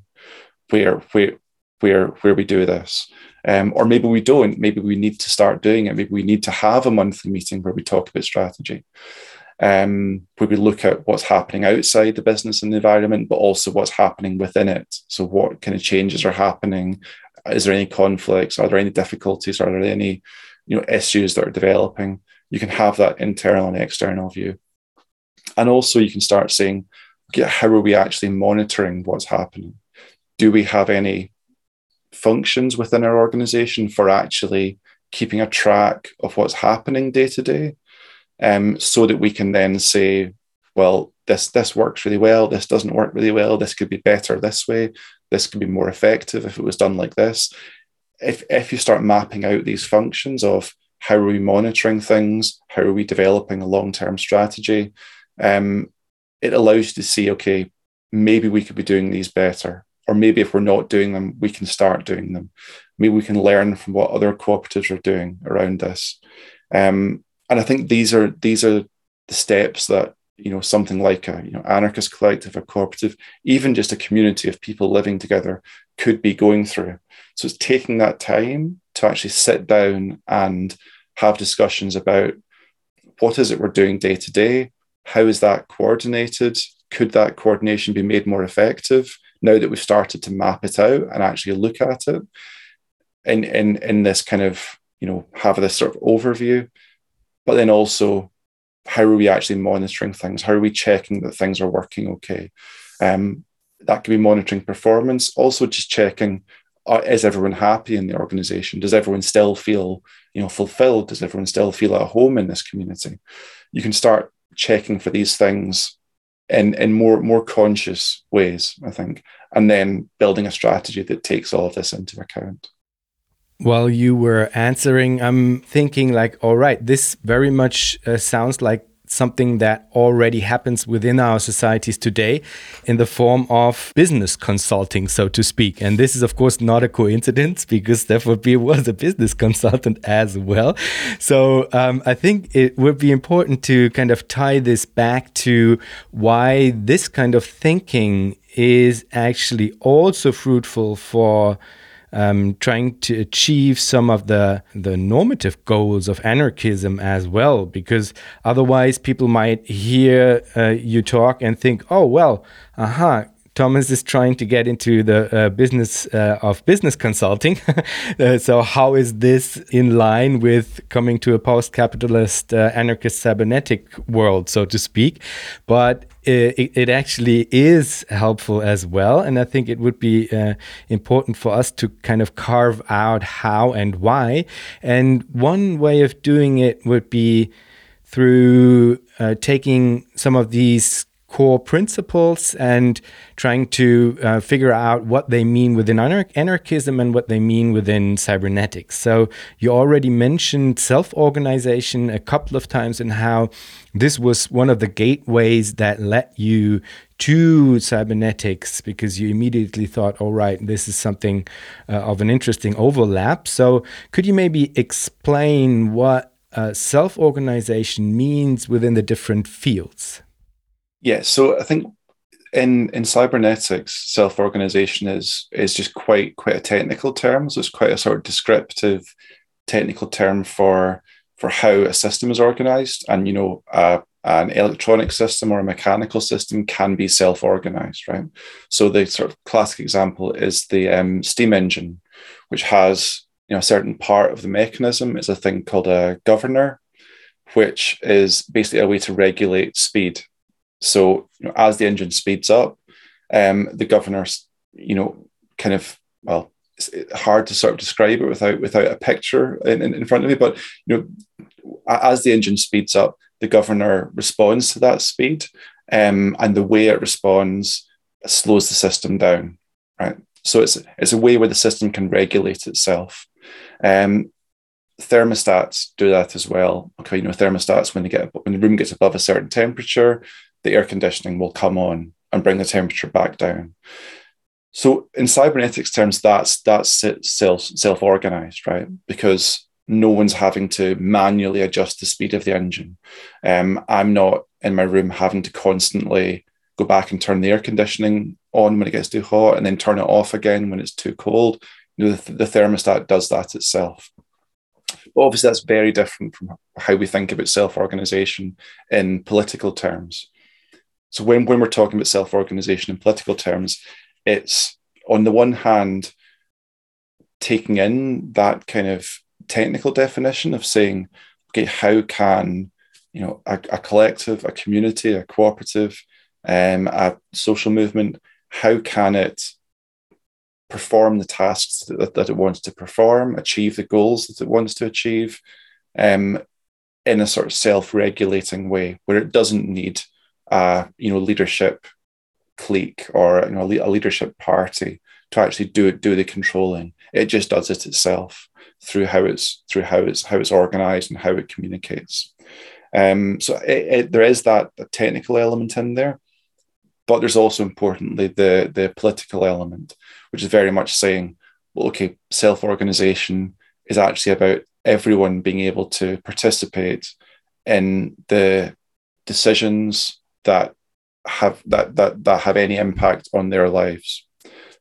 where where where where we do this. Um, or maybe we don't. Maybe we need to start doing it. Maybe we need to have a monthly meeting where we talk about strategy, um, where we look at what's happening outside the business and the environment, but also what's happening within it. So, what kind of changes are happening? Is there any conflicts? Are there any difficulties? Are there any you know issues that are developing? You can have that internal and external view, and also you can start saying, okay, how are we actually monitoring what's happening? Do we have any functions within our organization for actually keeping a track of what's happening day to day um, so that we can then say well this this works really well this doesn't work really well this could be better this way this could be more effective if it was done like this if if you start mapping out these functions of how are we monitoring things how are we developing a long-term strategy um, it allows you to see okay maybe we could be doing these better or maybe if we're not doing them, we can start doing them. Maybe we can learn from what other cooperatives are doing around this. Um, and I think these are these are the steps that you know something like a you know anarchist collective, a cooperative, even just a community of people living together could be going through. So it's taking that time to actually sit down and have discussions about what is it we're doing day to day, how is that coordinated, could that coordination be made more effective now that we've started to map it out and actually look at it? In in in this kind of you know have this sort of overview but then also how are we actually monitoring things? How are we checking that things are working okay? Um, that could be monitoring performance also just checking uh, is everyone happy in the organization? Does everyone still feel you know fulfilled? Does everyone still feel at home in this community? You can start checking for these things in in more more conscious ways, I think, and then building a strategy that takes all of this into account. While you were answering, I'm thinking like, all right, this very much uh, sounds like something that already happens within our societies today in the form of business consulting, so to speak. And this is, of course, not a coincidence (laughs) because Stafford was a business (laughs) consultant as well. So um, I think it would be important to kind of tie this back to why this kind of thinking is actually also fruitful for um, trying to achieve some of the the normative goals of anarchism as well, because otherwise people might hear uh, you talk and think, oh well, aha, Thomas is trying to get into the uh, business uh, of business consulting. (laughs) uh, so, how is this in line with coming to a post capitalist uh, anarchist cybernetic world, so to speak? But it, it, actually is helpful as well. And I think it would be uh, important for us to kind of carve out how and why. And one way of doing it would be through taking some of these core principles and trying to uh, figure out what they mean within anar anarchism and what they mean within cybernetics. So, you already mentioned self organization a couple of times and how this was one of the gateways that led you to cybernetics because you immediately thought, all right, this is something uh, of an interesting overlap. So, could you maybe explain what uh, self organization means within the different fields? Yeah, so I think in in cybernetics, self organization is is just quite quite a technical term. So it's quite a sort of descriptive technical term for for how a system is organized, and you know. Uh, an electronic system or a mechanical system can be self-organized, right? So the sort of classic example is the um, steam engine, which has you know a certain part of the mechanism is a thing called a governor, which is basically a way to regulate speed. So you know, as the engine speeds up, um, the governor's, you know, kind of well, it's hard to sort of describe it without without a picture in, in, in front of me. But you know, as the engine speeds up, the governor responds to that speed, um, and the way it responds slows the system down. Right. So it's it's a way where the system can regulate itself. Um, thermostats do that as well. Okay, you know, thermostats when they get when the room gets above a certain temperature, the air conditioning will come on and bring the temperature back down. So in cybernetics terms, that's that's self self organized, right? Because no one's having to manually adjust the speed of the engine. Um, I'm not in my room having to constantly go back and turn the air conditioning on when it gets too hot and then turn it off again when it's too cold. You know, the, the thermostat does that itself. But obviously, that's very different from how we think about self organization in political terms. So when, when we're talking about self-organization in political terms, it's on the one hand taking in that kind of technical definition of saying, okay, how can you know a, a collective, a community, a cooperative, um, a social movement, how can it perform the tasks that, that it wants to perform, achieve the goals that it wants to achieve, um, in a sort of self-regulating way where it doesn't need a you know leadership clique or you know a leadership party to actually do do the controlling. It just does it itself through how it's through how it's how it's organized and how it communicates. Um, so it, it, there is that technical element in there but there's also importantly the the political element which is very much saying well okay self-organization is actually about everyone being able to participate in the decisions that have that that that have any impact on their lives.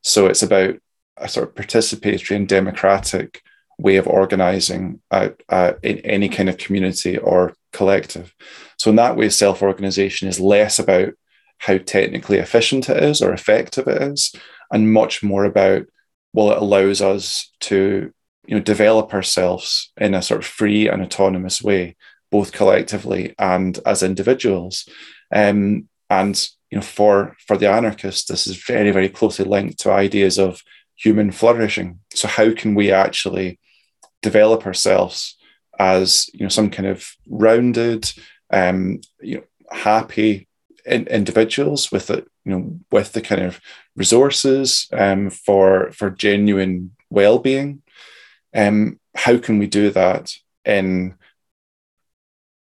So it's about a sort of participatory and democratic way of organizing uh, uh, in any kind of community or collective. So in that way, self-organization is less about how technically efficient it is or effective it is, and much more about well, it allows us to you know develop ourselves in a sort of free and autonomous way, both collectively and as individuals. Um, and you know, for for the anarchists, this is very very closely linked to ideas of human flourishing. So how can we actually develop ourselves as you know some kind of rounded, um, you know, happy in, individuals with it, you know, with the kind of resources um, for for genuine well being. um, how can we do that in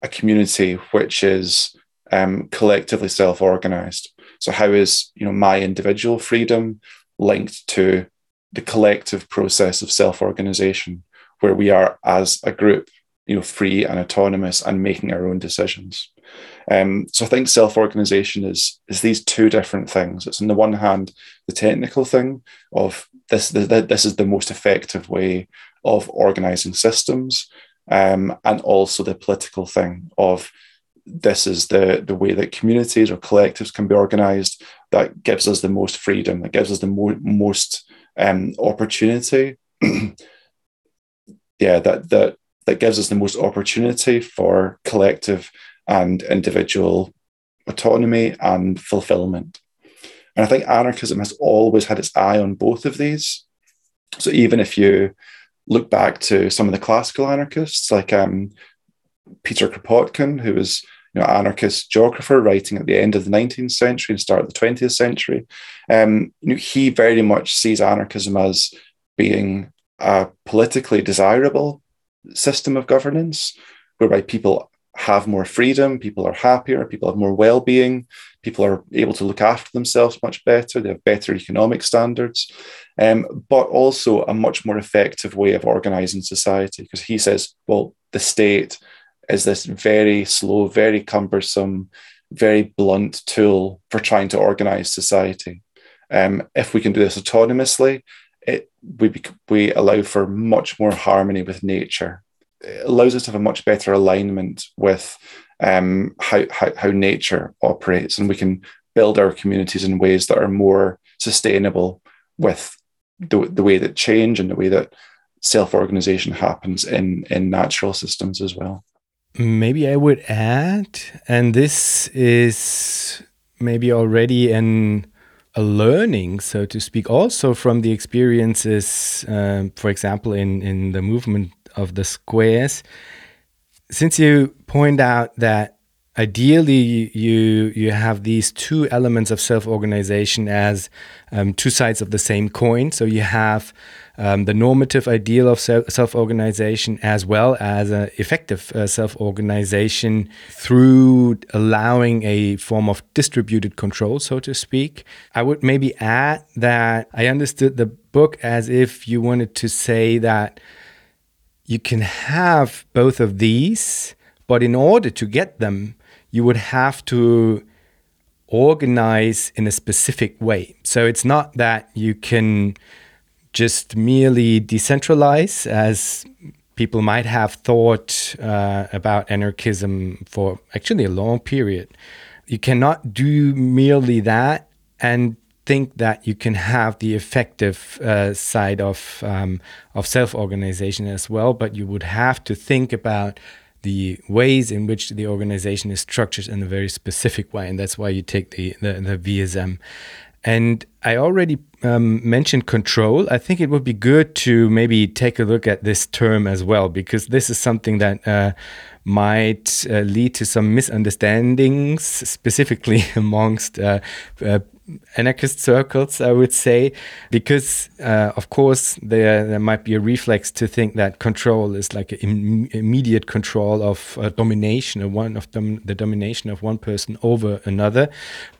a community which is um, collectively self-organized? So how is you know my individual freedom linked to the collective process of self-organization, where we are as a group, you know, free and autonomous and making our own decisions? Um, so I think self-organization is is these two different things. It's on the one hand the technical thing of this this is the most effective way of organizing systems, um, and also the political thing of this is the the way that communities or collectives can be organized that gives us the most freedom, that gives us the mo- most um, opportunity. (clears throat) yeah, that that that gives us the most opportunity for collective and individual autonomy and fulfillment. And I think anarchism has always had its eye on both of these. So even if you look back to some of the classical anarchists, like um, Peter Kropotkin, who was you know, anarchist geographer writing at the end of the 19th century and start of the 20th century, um, you know, he very much sees anarchism as being a politically desirable system of governance, whereby people have more freedom, people are happier, people have more well being, people are able to look after themselves much better, they have better economic standards, um, but also a much more effective way of organizing society. Because he says, well, the state is this very slow, very cumbersome, very blunt tool for trying to organize society. Um, if we can do this autonomously, it, we, we allow for much more harmony with nature it allows us to have a much better alignment with um, how, how, how nature operates, and we can build our communities in ways that are more sustainable with the, the way that change and the way that self-organization happens in in natural systems as well. Maybe I would add, and this is maybe already an a learning, so to speak, also from the experiences, um, for example, in in the movement of the squares. Since you point out that ideally you you have these two elements of self-organization as um, two sides of the same coin. So you have um, the normative ideal of self-organization as well as effective uh, self-organization through allowing a form of distributed control, so to speak. I would maybe add that I understood the book as if you wanted to say that you can have both of these, but in order to get them, you would have to organize in a specific way. So it's not that you can just merely decentralize, as people might have thought uh, about anarchism for actually a long period. You cannot do merely that and think that you can have the effective uh, side of um, of self organization as well, but you would have to think about the ways in which the organization is structured in a very specific way, and that's why you take the the, the VSM. And I already um, mentioned control. I think it would be good to maybe take a look at this term as well, because this is something that uh, might uh, lead to some misunderstandings, specifically (laughs) amongst uh, uh anarchist circles, I would say, because uh, of course there there might be a reflex to think that control is like Im immediate control of uh, domination, or one of dom the domination of one person over another.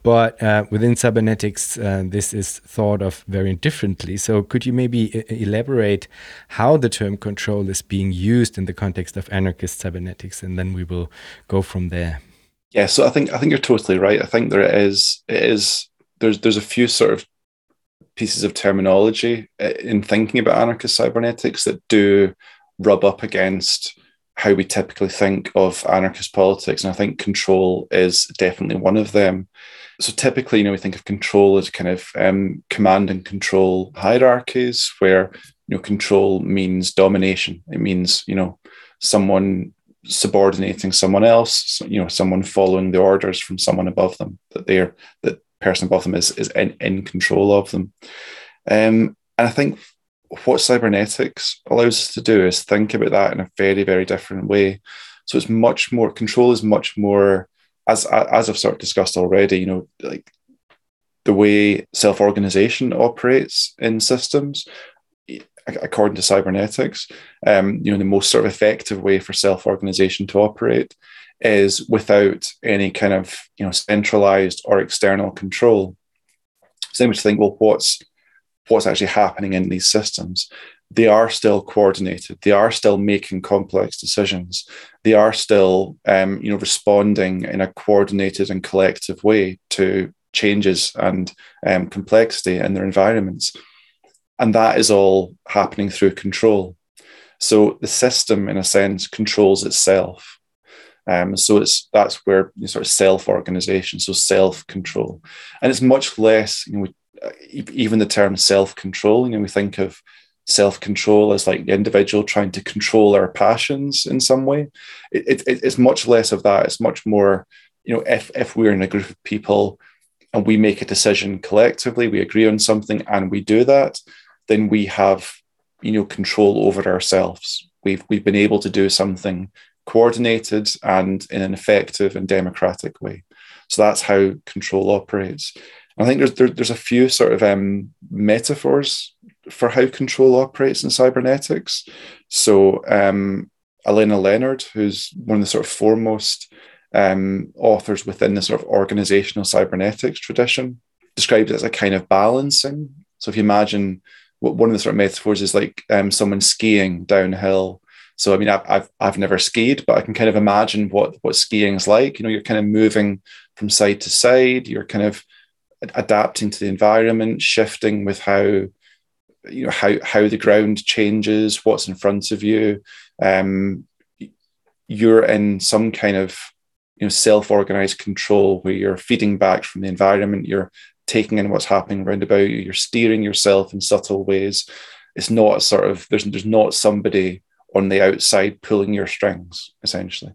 But uh, within cybernetics, uh, this is thought of very differently. So could you maybe elaborate how the term control is being used in the context of anarchist cybernetics, and then we will go from there. Yeah, so I think I think you're totally right. I think there is it is there's there's a few sort of pieces of terminology uh, in thinking about anarchist cybernetics that do rub up against how we typically think of anarchist politics. And I think control is definitely one of them. So typically, you know, we think of control as kind of um, command and control hierarchies, where you know control means domination. It means you know someone subordinating someone else, you know, someone following the orders from someone above them. That they're that person above them is is in, in control of them. Um, and I think what cybernetics allows us to do is think about that in a very, very different way. So it's much more control is much more as as I've sort of discussed already. You know, like the way self organization operates in systems. according to cybernetics, um, you know, the most sort of effective way for self-organization to operate is without any kind of you know centralized or external control. So then think, well, what's what's actually happening in these systems? They are still coordinated. They are still making complex decisions. They are still, um, you know, responding in a coordinated and collective way to changes and um, complexity in their environments. And that is all happening through control. So the system, in a sense, controls itself. Um, so it's that's where you sort of self-organization, so self-control, and it's much less. You know, even the term self-control. You know, we think of self-control as like the individual trying to control our passions in some way. It, it, it's much less of that. It's much more. You know, if if we're in a group of people and we make a decision collectively, we agree on something, and we do that, then we have you know control over ourselves. We've we've been able to do something coordinated and in an effective and democratic way. So that's how control operates. I think there's there, there's a few sort of um, metaphors for how control operates in cybernetics. So um, Allenna Leonard, who's one of the sort of foremost um, authors within the sort of organizational cybernetics tradition, describes it as a kind of balancing. So if you imagine what one of the sort of metaphors is like um, someone skiing downhill so I mean, I've, I've I've never skied, but I can kind of imagine what what skiing is like. You know, you're kind of moving from side to side. You're kind of adapting to the environment, shifting with how you know how how the ground changes, what's in front of you. Um, you're in some kind of you know self-organized control where you're feeding back from the environment. You're taking in what's happening around about you. You're steering yourself in subtle ways. It's not a sort of there's there's not somebody on the outside pulling your strings, essentially.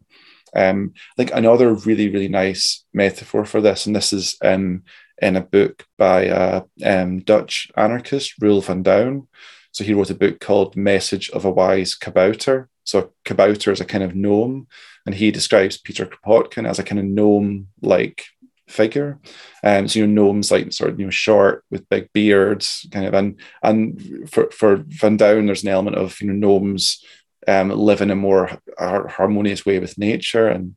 Um, I think another really, really nice metaphor for this, and this is um, in a book by a um, Dutch anarchist, Roel van Duijn. So he wrote a book called Message of a Wise Kabouter. So a kabouter is a kind of gnome, and he describes Peter Kropotkin as a kind of gnome-like figure. Um, so you know, gnomes like sort of you know short with big beards, kind of, and and for for Van Duijn, there's an element of you know gnomes um, live in a more harmonious way with nature and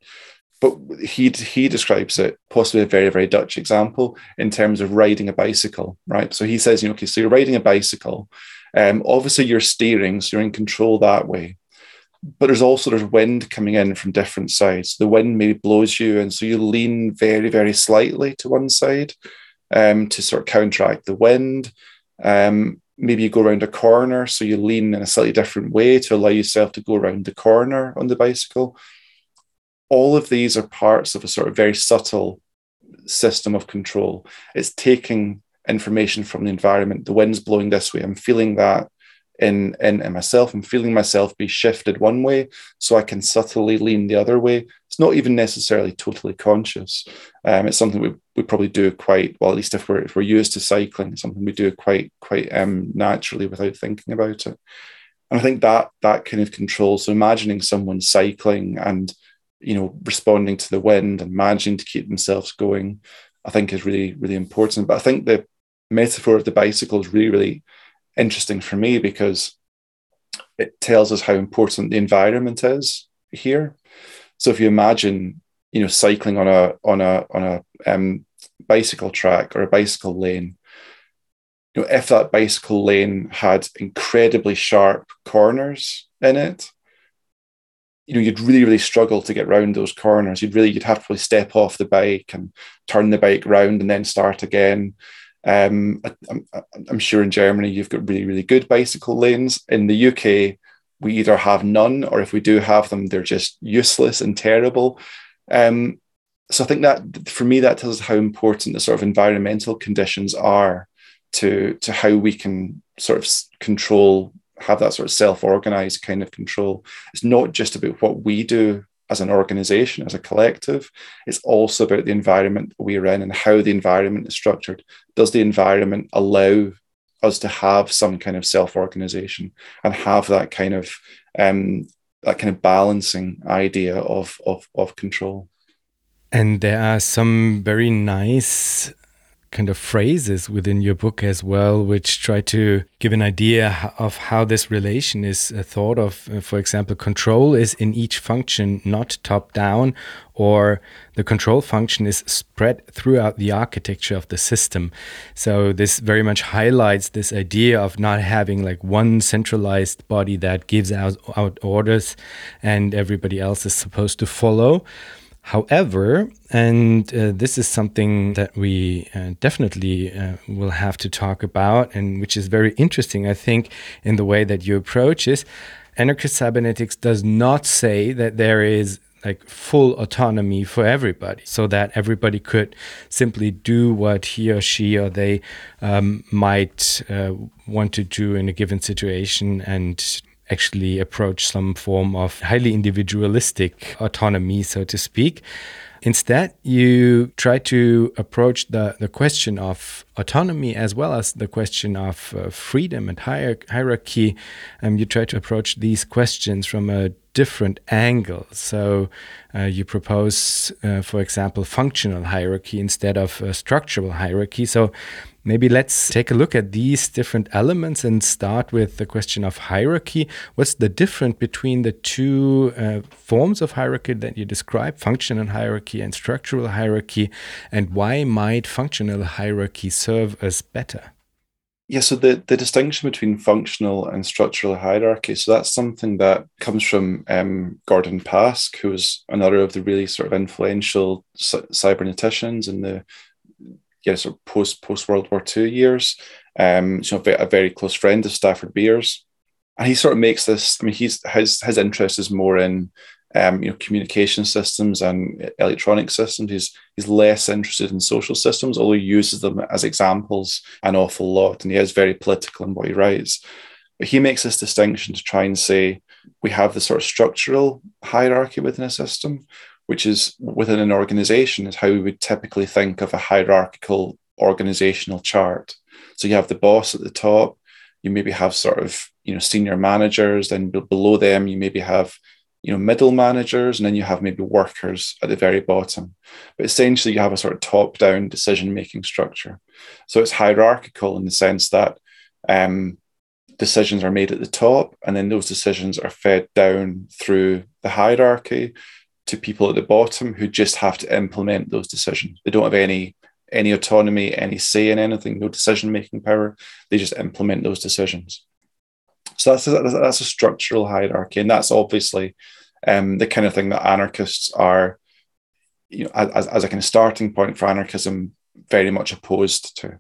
but he he describes it possibly a very very Dutch example in terms of riding a bicycle, right? So he says, you know, okay, so you're riding a bicycle, um, obviously you're steering, so you're in control that way. But there's also there's wind coming in from different sides. The wind maybe blows you, and so you lean very very slightly to one side um, to sort of counteract the wind. Um, maybe you go around a corner, so you lean in a slightly different way to allow yourself to go around the corner on the bicycle. All of these are parts of a sort of very subtle system of control. It's taking information from the environment. The wind's blowing this way. I'm feeling that in, in, in myself. I'm feeling myself be shifted one way, so I can subtly lean the other way. It's not even necessarily totally conscious. Um, it's something we, we probably do quite well, at least if we're if we're used to cycling, it's something we do quite quite um, naturally without thinking about it. And I think that that kind of control. So imagining someone cycling and you know responding to the wind and managing to keep themselves going, I think is really really important. But I think the metaphor of the bicycle is really really interesting for me because it tells us how important the environment is here. So if you imagine, you know, cycling on a on a on a um, bicycle track or a bicycle lane, you know, if that bicycle lane had incredibly sharp corners in it, you know, you'd really, really struggle to get around those corners. You'd really, you'd have to really step off the bike and turn the bike round and then start again. Um, I, am I'm sure in Germany you've got really, really good bicycle lanes. In the UK, we either have none or if we do have them, they're just useless and terrible. Um, so I think that for me, that tells us how important the sort of environmental conditions are to, to how we can sort of control, have that sort of self-organized kind of control. It's not just about what we do as an organization, as a collective. It's also about the environment we're in and how the environment is structured. Does the environment allow us to have some kind of self-organization and have that kind of um, that kind of balancing idea of, of, of control? And there are some very nice kind of phrases within your book as well, which try to give an idea of how this relation is uh, thought of. Uh, for example, control is in each function, not top down, or the control function is spread throughout the architecture of the system. So, this very much highlights this idea of not having like one centralized body that gives out, out orders and everybody else is supposed to follow However, and uh, this is something that we uh, definitely uh, will have to talk about, and which is very interesting, I think, in the way that you approach is anarchist cybernetics does not say that there is like full autonomy for everybody so that everybody could simply do what he or she or they um, might uh, want to do in a given situation and actually approach some form of highly individualistic autonomy, so to speak. Instead, you try to approach the, the question of autonomy as well as the question of uh, freedom and hier hierarchy. Um, you try to approach these questions from a different angle. So uh, you propose, uh, for example, functional hierarchy instead of structural hierarchy. So Maybe let's take a look at these different elements and start with the question of hierarchy. What's the difference between the two uh, forms of hierarchy that you describe, functional hierarchy and structural hierarchy, and why might functional hierarchy serve us better? Yeah, so the, the distinction between functional and structural hierarchy, so that's something that comes from um, Gordon Pask, who was another of the really sort of influential cyberneticians in the yeah, sort of post post World War II years. Um, so a very close friend of Stafford Beer's, and he sort of makes this. I mean, he's his his interest is more in um, you know communication systems and electronic systems. He's he's less interested in social systems, although he uses them as examples an awful lot, and he is very political in what he writes. But he makes this distinction to try and say we have the sort of structural hierarchy within a system, which is within an organization, is how we would typically think of a hierarchical organizational chart. So you have the boss at the top, you maybe have sort of you know senior managers, then below them you maybe have you know middle managers, and then you have maybe workers at the very bottom. But essentially, you have a sort of top-down decision-making structure. So it's hierarchical in the sense that um, decisions are made at the top, and then those decisions are fed down through the hierarchy to people at the bottom who just have to implement those decisions. They don't have any any autonomy, any say in anything, no decision making power. They just implement those decisions. So that's a, that's a structural hierarchy, and that's obviously um, the kind of thing that anarchists are, you know, as, as a kind of starting point for anarchism, very much opposed to.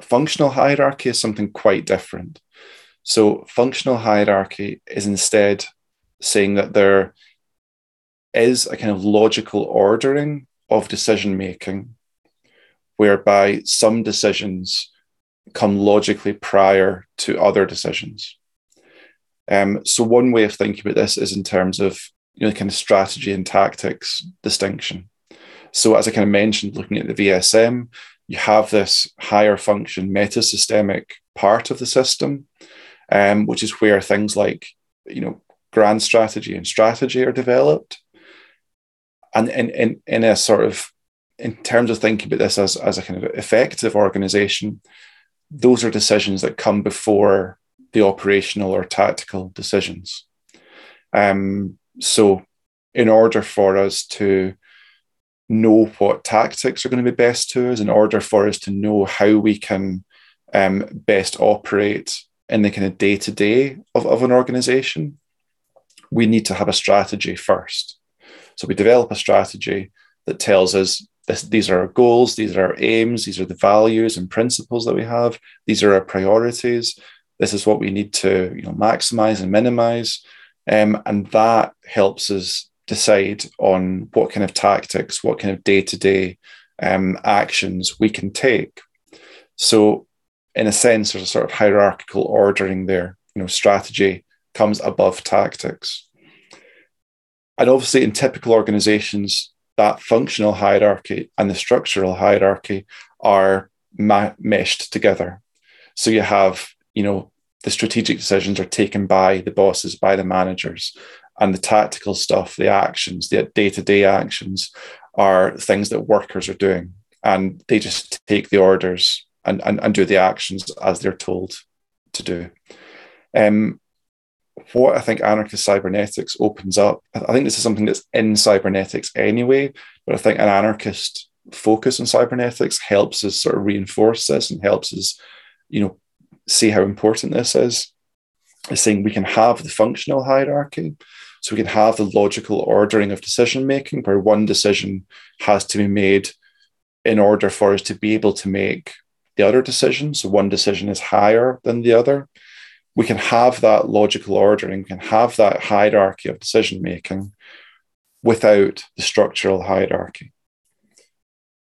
Functional hierarchy is something quite different. So, functional hierarchy is instead saying that there is a kind of logical ordering of decision making, whereby some decisions come logically prior to other decisions. Um, so one way of thinking about this is in terms of you know kind of strategy and tactics distinction. So as I kind of mentioned, looking at the VSM, you have this higher function metasystemic part of the system, um, which is where things like you know grand strategy and strategy are developed and in, in, in a sort of in terms of thinking about this as, as a kind of effective organization those are decisions that come before the operational or tactical decisions. Um, so in order for us to know what tactics are going to be best to us in order for us to know how we can um, best operate in the kind of day-to-day of, of an organization we need to have a strategy first so we develop a strategy that tells us this, these are our goals, these are our aims, these are the values and principles that we have, these are our priorities. This is what we need to you know, maximize and minimize. Um, and that helps us decide on what kind of tactics, what kind of day to day actions we can take. So, in a sense, there's a sort of hierarchical ordering there. You know, strategy comes above tactics. And obviously, in typical organizations, that functional hierarchy and the structural hierarchy are ma- meshed together. So you have, you know, the strategic decisions are taken by the bosses, by the managers, and the tactical stuff, the actions, the day to day actions are things that workers are doing. and they just take the orders and, and, and do the actions as they're told to do. Um, what I think anarchist cybernetics opens up, I think this is something that's in cybernetics anyway, but I think an anarchist focus on cybernetics helps us sort of reinforce this and helps us, you know, see how important this is. Is saying we can have the functional hierarchy, so we can have the logical ordering of decision making, where one decision has to be made in order for us to be able to make the other decision. So one decision is higher than the other. We can have that logical ordering, we can have that hierarchy of decision making without the structural hierarchy.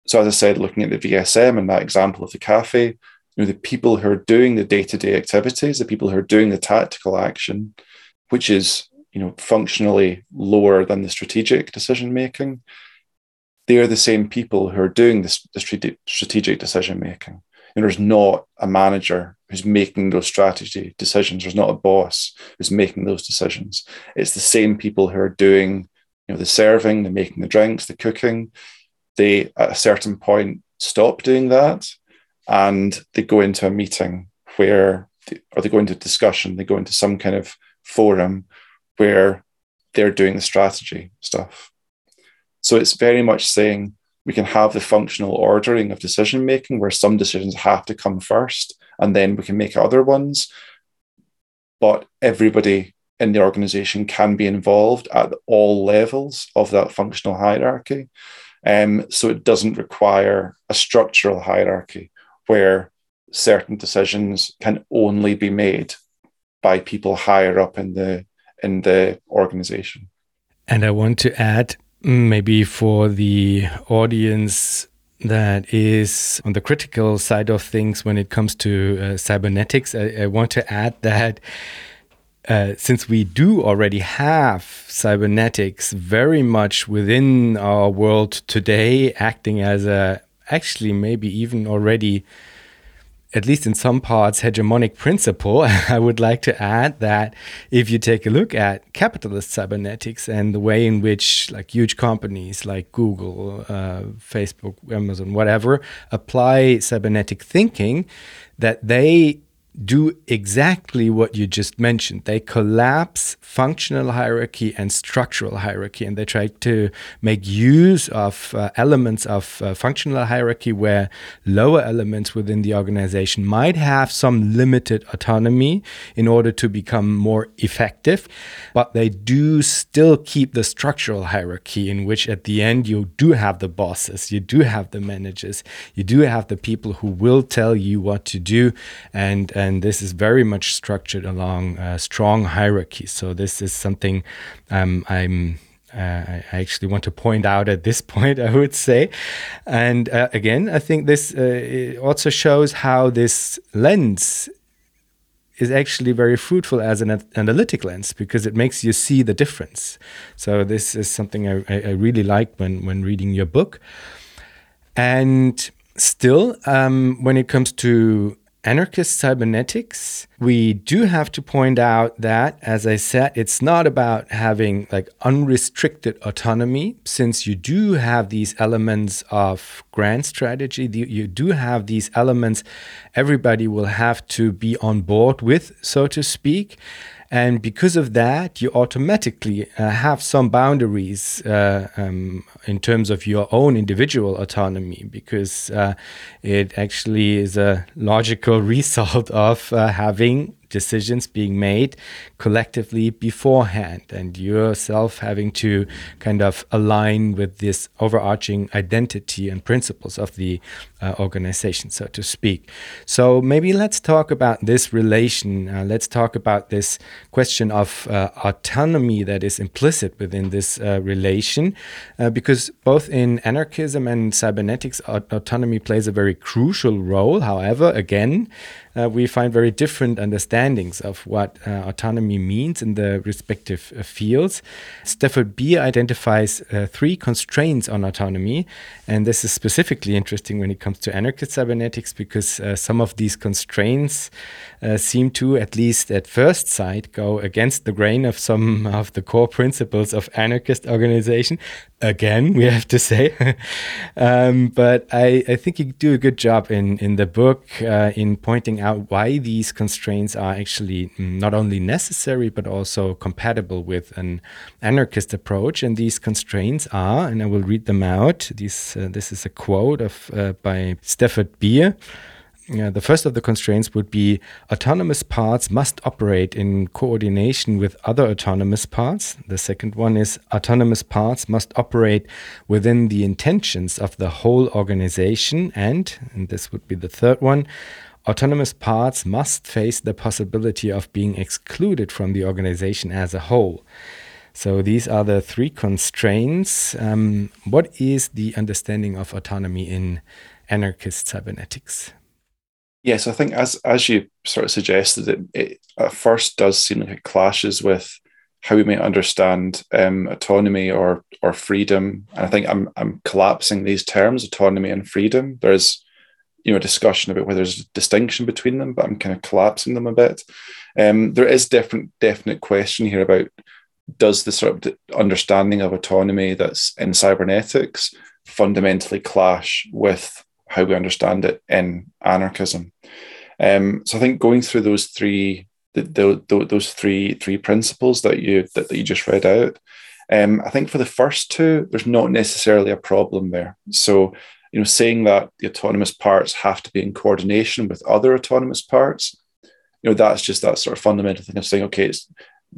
So, as I said, looking at the VSM and that example of the cafe, you know, the people who are doing the day-to-day activities, the people who are doing the tactical action, which is you know functionally lower than the strategic decision making, they are the same people who are doing the strategic decision making. And there's not a manager who's making those strategy decisions. There's not a boss who's making those decisions. It's the same people who are doing, you know, the serving, the making the drinks, the cooking. They at a certain point stop doing that, and they go into a meeting where, they, or they go into discussion. They go into some kind of forum where they're doing the strategy stuff. So it's very much saying we can have the functional ordering of decision making where some decisions have to come first and then we can make other ones. But everybody in the organization can be involved at all levels of that functional hierarchy. Um, so it doesn't require a structural hierarchy where certain decisions can only be made by people higher up in the in the organization. And I want to add maybe for the audience that is on the critical side of things when it comes to uh, cybernetics, I, I, want to add that uh, since we do already have cybernetics very much within our world today, acting as a actually maybe even already at least in some parts, hegemonic principle, (laughs) I would like to add that if you take a look at capitalist cybernetics and the way in which like huge companies like Google, uh, Facebook, Amazon, whatever, apply cybernetic thinking, that they do exactly what you just mentioned. They collapse functional hierarchy and structural hierarchy, and they try to make use of uh, elements of uh, functional hierarchy where lower elements within the organization might have some limited autonomy in order to become more effective, but they do still keep the structural hierarchy in which at the end you do have the bosses, you do have the managers, you do have the people who will tell you what to do and and this is very much structured along a strong hierarchy. So this is something um, I'm. Uh, I actually want to point out at this (laughs) point, I would say. And uh, again, I think this uh, also shows how this lens is actually very fruitful as an analytic lens because it makes you see the difference. So this is something I, I really like when when reading your book. And still, um, when it comes to anarchist cybernetics, we do have to point out that, as I said, it's not about having like unrestricted autonomy, since you do have these elements of grand strategy, you do have these elements everybody will have to be on board with, so to speak. And because of that, you automatically uh, have some boundaries uh, um, in terms of your own individual autonomy, because uh, it actually is a logical (laughs) result of uh, having decisions being made collectively beforehand and yourself having to kind of align with this overarching identity and principles of the uh, organization, so to speak. So maybe let's talk about this relation. Uh, let's talk about this question of uh, autonomy that is implicit within this uh, relation, uh, because both in anarchism and cybernetics, autonomy plays a very crucial role. However, again, uh, we find very different understandings of what uh, autonomy means in the respective uh, fields. Stafford Beer identifies uh, three constraints on autonomy, and this is specifically interesting when it comes to anarchist cybernetics because uh, some of these constraints uh, seem to, at least at first sight, go against the grain of some of the core principles of anarchist organization. again, we have to say. (laughs) um, but I, I think you do a good job in, in the book uh, in pointing out why these constraints are actually not only necessary, but also compatible with an anarchist approach. And these constraints are, and I will read them out. These, uh, this is a quote of uh, by Stafford Beer the first of the constraints would be autonomous parts must operate in coordination with other autonomous parts. The second one is autonomous parts must operate within the intentions of the whole organization. And, and this would be the third one, autonomous parts must face the possibility of being excluded from the organization as a whole. So these are the three constraints. Um, what is the understanding of autonomy in anarchist cybernetics? Yes, I think as as you sort of suggested, it, it at first does seem like it clashes with how we might understand um, autonomy or or freedom. And I think I'm I'm collapsing these terms, autonomy and freedom. There's you know discussion about whether there's a distinction between them, but I'm kind of collapsing them a bit. Um, there is different definite question here about does the sort of understanding of autonomy that's in cybernetics fundamentally clash with how we understand it in anarchism. Um, so I think going through those three the, the, those three three principles that you that, that you just read out, um, I think for the first two, there's not necessarily a problem there. So you know, saying that the autonomous parts have to be in coordination with other autonomous parts, you know, that's just that sort of fundamental thing of saying, okay, it's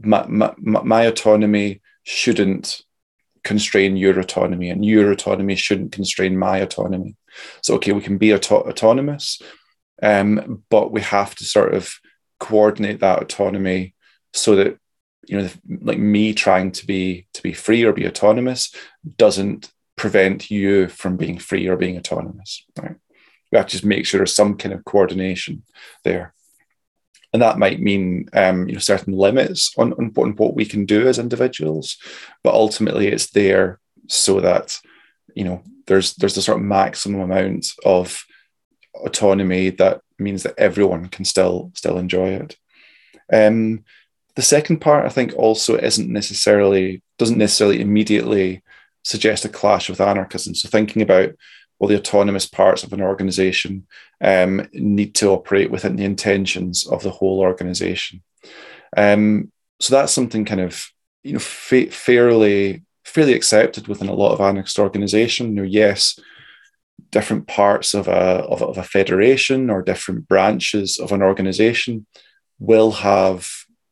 my, my, my autonomy shouldn't constrain your autonomy, and your autonomy shouldn't constrain my autonomy. So, okay, we can be auto- autonomous, um, but we have to sort of coordinate that autonomy so that you know, like me trying to be to be free or be autonomous doesn't prevent you from being free or being autonomous. Right? We have to just make sure there's some kind of coordination there and that might mean um, you know certain limits on, on, on what we can do as individuals. But ultimately it's there so that you know there's there's a sort of maximum amount of autonomy that means that everyone can still still enjoy it. Um, the second part i think also isn't necessarily doesn't necessarily immediately suggest a clash with anarchism. So thinking about well, the autonomous parts of an organization um, need to operate within the intentions of the whole organization. Um, so that's something kind of you know fa- fairly fairly accepted within a lot of anarchist organization. You know, yes, different parts of a, of, of a federation or different branches of an organization will have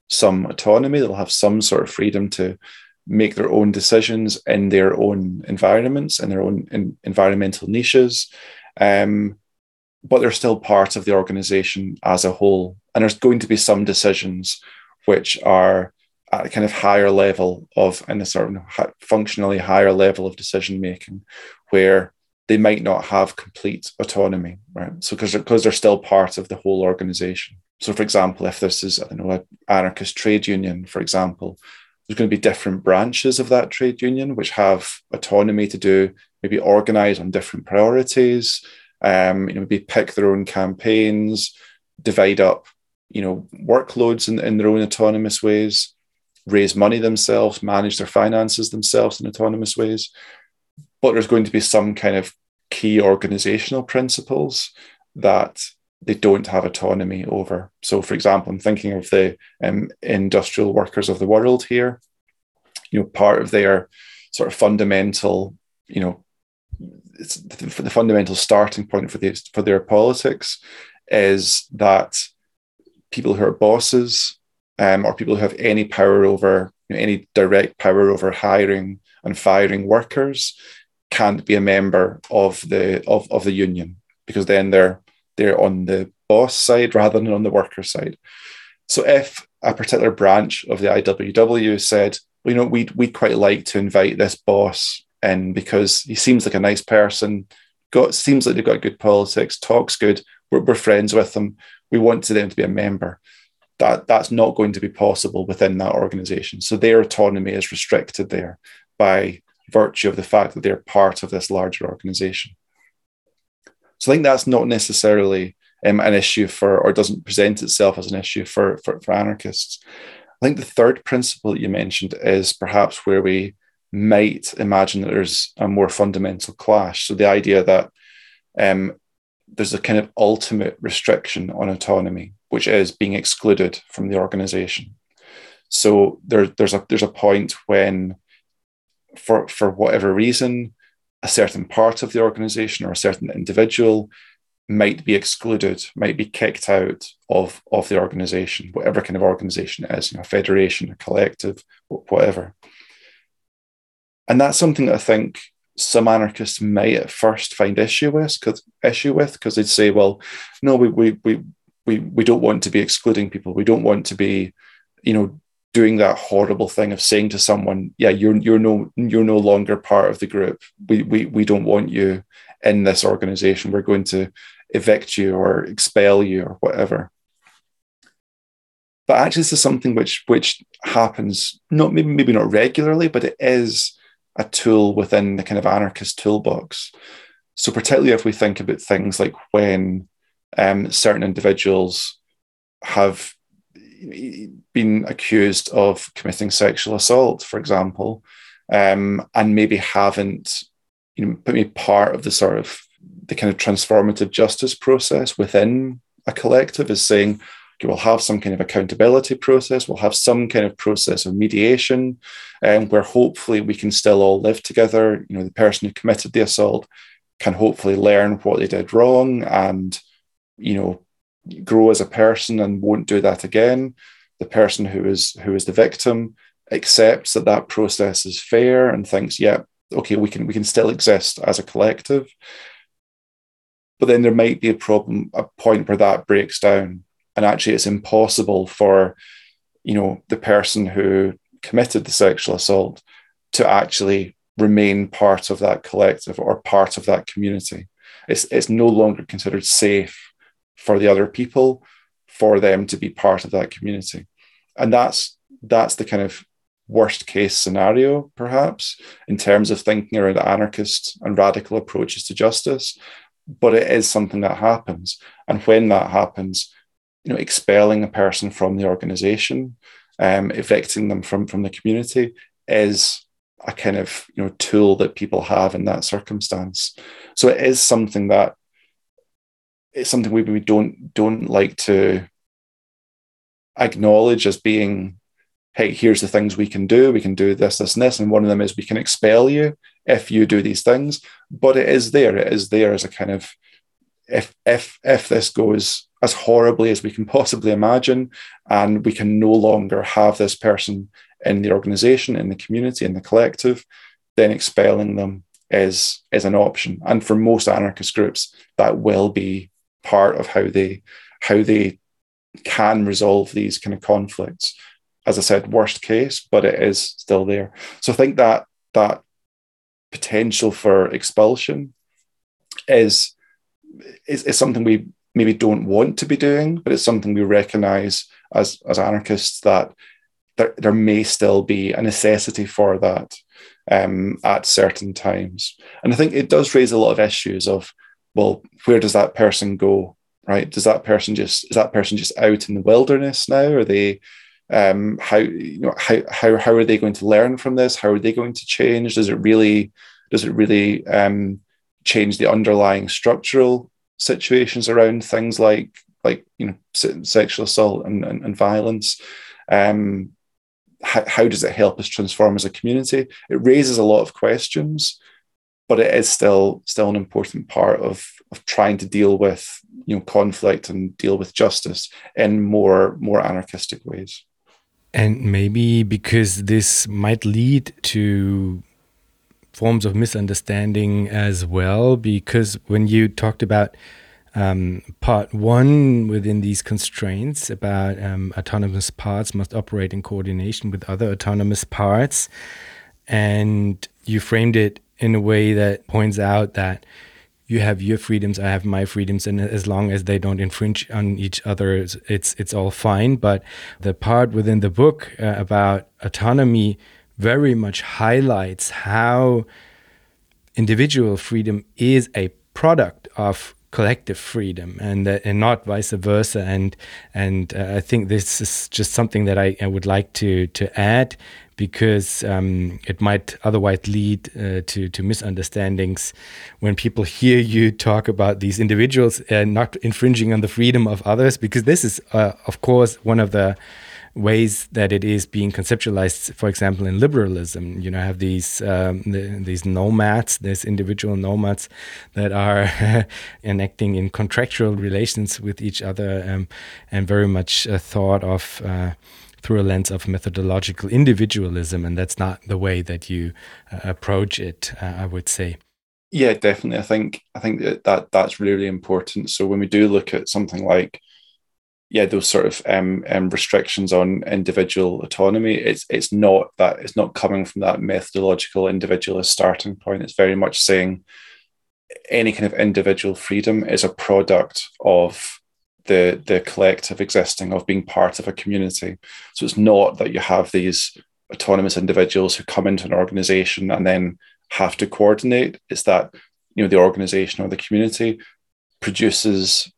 some autonomy. They'll have some sort of freedom to make their own decisions in their own environments and their own in environmental niches. Um, but they're still part of the organization as a whole. And there's going to be some decisions which are at a kind of higher level of, and a of functionally higher level of decision making, where they might not have complete autonomy, right? So because because they're still part of the whole organization. So, for example, if this is I don't know an anarchist trade union, for example, there's going to be different branches of that trade union which have autonomy to do maybe organize on different priorities um, you know maybe pick their own campaigns divide up you know workloads in, in their own autonomous ways raise money themselves manage their finances themselves in autonomous ways. But there's going to be some kind of key organizational principles that they don't have autonomy over. So, for example, I'm thinking of the um, industrial workers of the world here. You know, part of their sort of fundamental, you know, it's the, the fundamental starting point for this for their politics is that people who are bosses um, or people who have any power over you know, any direct power over hiring and firing workers can't be a member of the of, of the union because then they're they're on the boss side rather than on the worker side. So if a particular branch of the IWW said, well, you know, we'd, we'd quite like to invite this boss in because he seems like a nice person, got seems like they've got good politics, talks good, we're, we're friends with them, we want them to be a member. That, that's not going to be possible within that organization. So their autonomy is restricted there by virtue of the fact that they're part of this larger organization. So I think that's not necessarily um, an issue for, or doesn't present itself as an issue for, for, for anarchists. I think the third principle that you mentioned is perhaps where we might imagine that there's a more fundamental clash. So the idea that um, there's a kind of ultimate restriction on autonomy, which is being excluded from the organization. So there, there's a there's a point when, for for whatever reason, a certain part of the organization or a certain individual might be excluded, might be kicked out of, of the organization, whatever kind of organization it is, you know, a federation, a collective, whatever. And that's something that I think some anarchists may at first find issue with because issue with because they'd say, well, no, we, we we we we don't want to be excluding people. We don't want to be, you know, doing that horrible thing of saying to someone, yeah, you're you're no you're no longer part of the group. We we we don't want you in this organization. We're going to evict you or expel you or whatever. But actually, this is something which which happens not maybe maybe not regularly, but it is a tool within the kind of anarchist toolbox. So particularly if we think about things like when um, certain individuals have been accused of committing sexual assault, for example, um, and maybe haven't, you know, maybe part of the sort of the kind of transformative justice process within a collective is saying, okay, we'll have some kind of accountability process, we'll have some kind of process of mediation, um, where hopefully we can still all live together. You know, the person who committed the assault can hopefully learn what they did wrong and, you know, grow as a person and won't do that again. The person who is who is the victim accepts that that process is fair and thinks, yeah, okay, we can we can still exist as a collective. But then there might be a problem, a point where that breaks down, and actually it's impossible for, you know, the person who committed the sexual assault to actually remain part of that collective or part of that community. It's it's no longer considered safe for the other people for them to be part of that community. And that's that's the kind of worst case scenario perhaps in terms of thinking around anarchist and radical approaches to justice. But it is something that happens. And when that happens you know expelling a person from the organization um, evicting them from from the community is a kind of you know tool that people have in that circumstance. So it is something that it's something we, we don't don't like to acknowledge as being hey here's the things we can do we can do this this and this and one of them is we can expel you if you do these things but it is there it is there as a kind of if if if this goes as horribly as we can possibly imagine and we can no longer have this person in the organization in the community in the collective then expelling them is is an option. And for most anarchist groups that will be part of how they how they can resolve these kind of conflicts. As I said, worst case, but it is still there. So I think that that potential for expulsion is is, is something we maybe don't want to be doing, but it's something we recognize as as anarchists that there, there may still be a necessity for that um, at certain times. And I think it does raise a lot of issues of well, where does that person go? Right? Does that person just is that person just out in the wilderness now? Are they um, how you know how how how are they going to learn from this? How are they going to change? Does it really does it really um, change the underlying structural situations around things like like you know sexual assault and, and, and violence? Um, how, how does it help us transform as a community? It raises a lot of questions, but it is still still an important part of of trying to deal with you know conflict and deal with justice in more more anarchistic ways. And maybe because this might lead to forms of misunderstanding as well because when you talked about um, part one within these constraints about um, autonomous parts must operate in coordination with other autonomous parts and you framed it in a way that points out that you have your freedoms, I have my freedoms, and as long as they don't infringe on each other, it's it's all fine. But the part within the book uh, about autonomy very much highlights how individual freedom is a product of collective freedom and and not vice versa and and uh, I think this is just something that I, I would like to to add because um, it might otherwise lead uh, to to misunderstandings when people hear you talk about these individuals uh, not infringing on the freedom of others because this is uh, of course one of the ways that it is being conceptualized, for example, in liberalism. You know, have these um, the, these nomads, these individual nomads that are (laughs) enacting in contractual relations with each other, um, and very much uh, thought of. Through a lens of methodological individualism, and that's not the way that you uh, approach it. Uh, I would say. Yeah, definitely. I think I think that, that that's really important. So when we do look at something like yeah, those sort of um, um, restrictions on individual autonomy. It's it's not that it's not coming from that methodological individualist starting point. It's very much saying any kind of individual freedom is a product of the the collective existing of being part of a community. So it's not that you have these autonomous individuals who come into an organization and then have to coordinate. It's that you know the organization or the community produces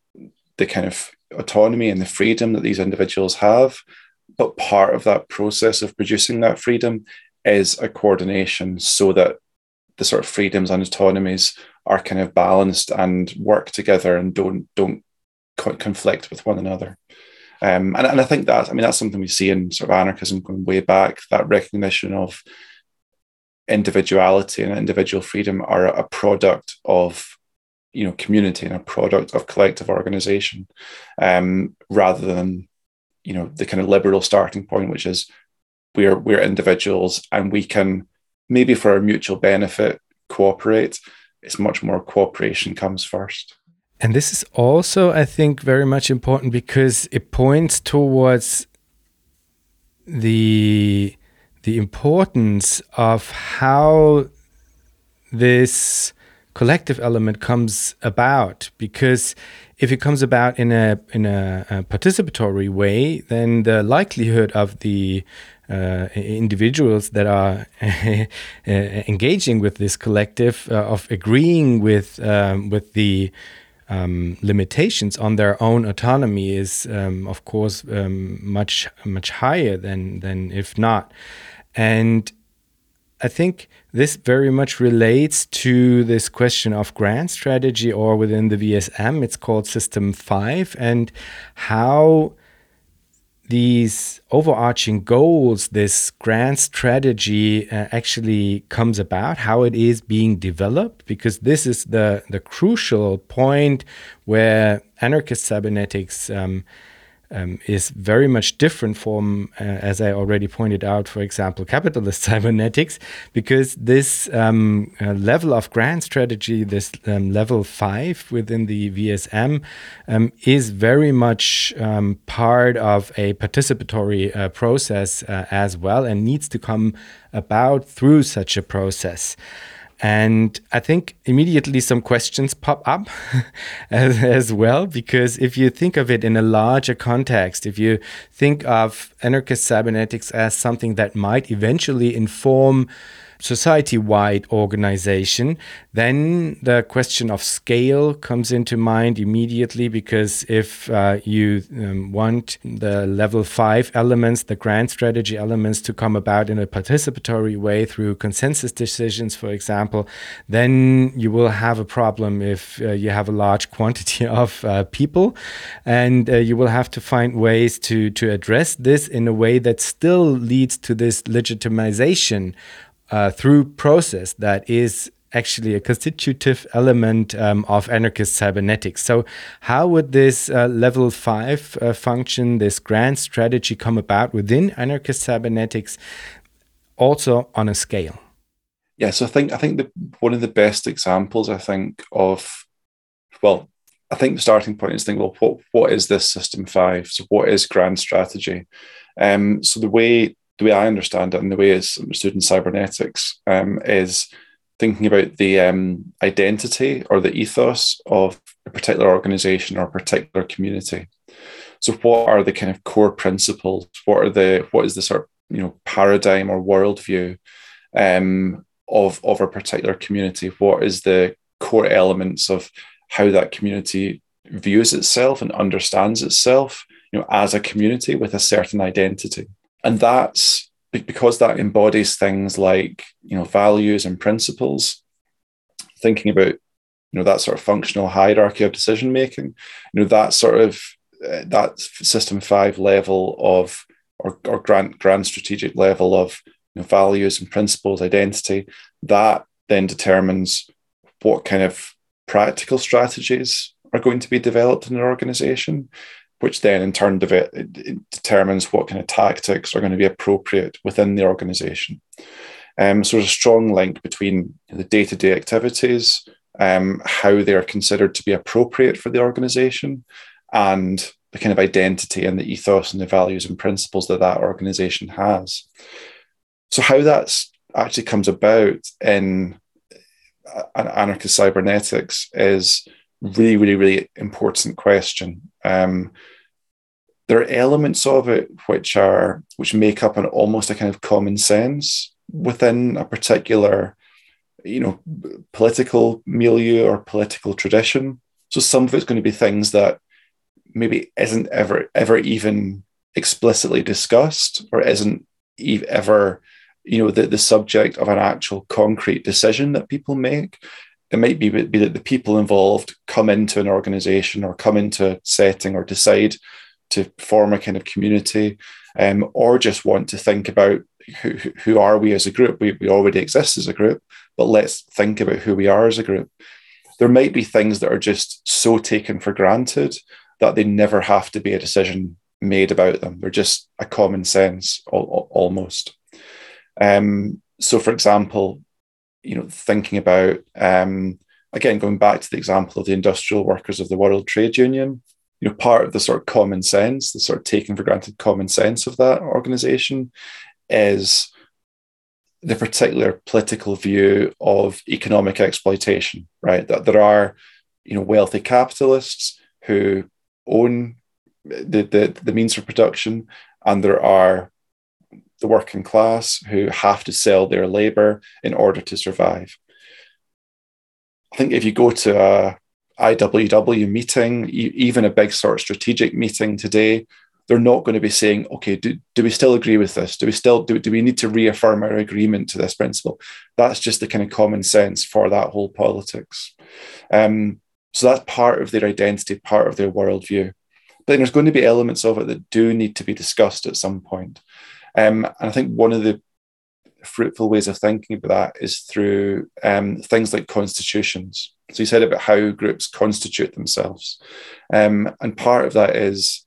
the kind of autonomy and the freedom that these individuals have. But part of that process of producing that freedom is a coordination so that the sort of freedoms and autonomies are kind of balanced and work together and don't don't conflict with one another. Um, and, and I think that I mean that's something we see in sort of anarchism going way back. That recognition of individuality and individual freedom are a product of you know community and a product of collective organization um, rather than you know the kind of liberal starting point which is we're we're individuals and we can maybe for our mutual benefit cooperate it's much more cooperation comes first and this is also i think very much important because it points towards the the importance of how this collective element comes about. Because if it comes about in a in a, a participatory way then the likelihood of the uh, individuals that are (laughs) engaging with this collective uh, of agreeing with um, with the um, limitations on their own autonomy is um, of course um, much much higher than than if not. And I think this very much relates to this question of grand strategy, or within the VSM, it's called System 5, and how these overarching goals, this grand strategy uh, actually comes about, how it is being developed, because this is the, the crucial point where anarchist cybernetics. Um, um, is very much different from, uh, as I already pointed out, for example, capitalist (laughs) cybernetics, because this um, uh, level of grand strategy, this um, level five within the VSM, um, is very much um, part of a participatory uh, process uh, as well and needs to come about through such a process. And I think immediately some questions pop up (laughs) as, as, well, because if you think of it in a larger context, if you think of anarchist cybernetics as something that might eventually inform society wide organization, then the question of scale comes into mind immediately because if uh, you um, want the level five elements, the grand strategy elements to come about in a participatory way through consensus decisions, for example, then you will have a problem if uh, you have a large quantity (laughs) of uh, people. And uh, you will have to find ways to, to address this in a way that still leads to this legitimization uh, through process that is actually a constitutive element um, of anarchist cybernetics. So, how would this uh, level five uh, function, this grand strategy, come about within anarchist cybernetics, also on a scale? Yes, I think I think the, one of the best examples I think of, well, I think the starting point is think, well, what what is this system five? So, what is grand strategy? Um, so the way the way I understand it and the way it's understood in cybernetics um, is thinking about the um, identity or the ethos of a particular organization or a particular community. So, what are the kind of core principles? What are the what is the sort of you know paradigm or worldview um, of of a particular community? What is the core elements of how that community views itself and understands itself, you know, as a community with a certain identity. And that's because that embodies things like, you know, values and principles, thinking about, you know, that sort of functional hierarchy of decision making, you know, that sort of uh, that system five level of or, or grand grand strategic level of you know, values and principles, identity, that then determines what kind of practical strategies are going to be developed in an organization, which then in turn de- determines what kind of tactics are going to be appropriate within the organization. Um, so there's a strong link between the day to day activities, um, how they are considered to be appropriate for the organization, and the kind of identity and the ethos and the values and principles that that organization has. So, how that actually comes about in anarchist cybernetics is really, really, really important question. Um, there are elements of it which are which make up an almost a kind of common sense within a particular, you know, political milieu or political tradition. So some of it's going to be things that maybe isn't ever ever even explicitly discussed or isn't ever you know the, the subject of an actual concrete decision that people make it might be, be that the people involved come into an organization or come into a setting or decide to form a kind of community um, or just want to think about who, who are we as a group? We, we already exist as a group but let's think about who we are as a group. There might be things that are just so taken for granted that they never have to be a decision made about them. They're just a common sense almost. Um, so, for example, you know, thinking about um, again going back to the example of the industrial workers of the World Trade Union, you know, part of the sort of common sense, the sort of taken for granted common sense of that organization, is the particular political view of economic exploitation. Right, that there are you know wealthy capitalists who own the, the, the means for production, and there are the working class who have to sell their labor in order to survive. I think if you go to a IWW meeting, even a big sort of strategic meeting today, they're not going to be saying, okay, do, do we still agree with this? Do we still do, do we need to reaffirm our agreement to this principle? That's just the kind of common sense for that whole politics. Um, so that's part of their identity, part of their worldview. But there's going to be elements of it that do need to be discussed at some point. Um, and I think one of the fruitful ways of thinking about that is through um, things like constitutions. So you said about how groups constitute themselves. Um, and part of that is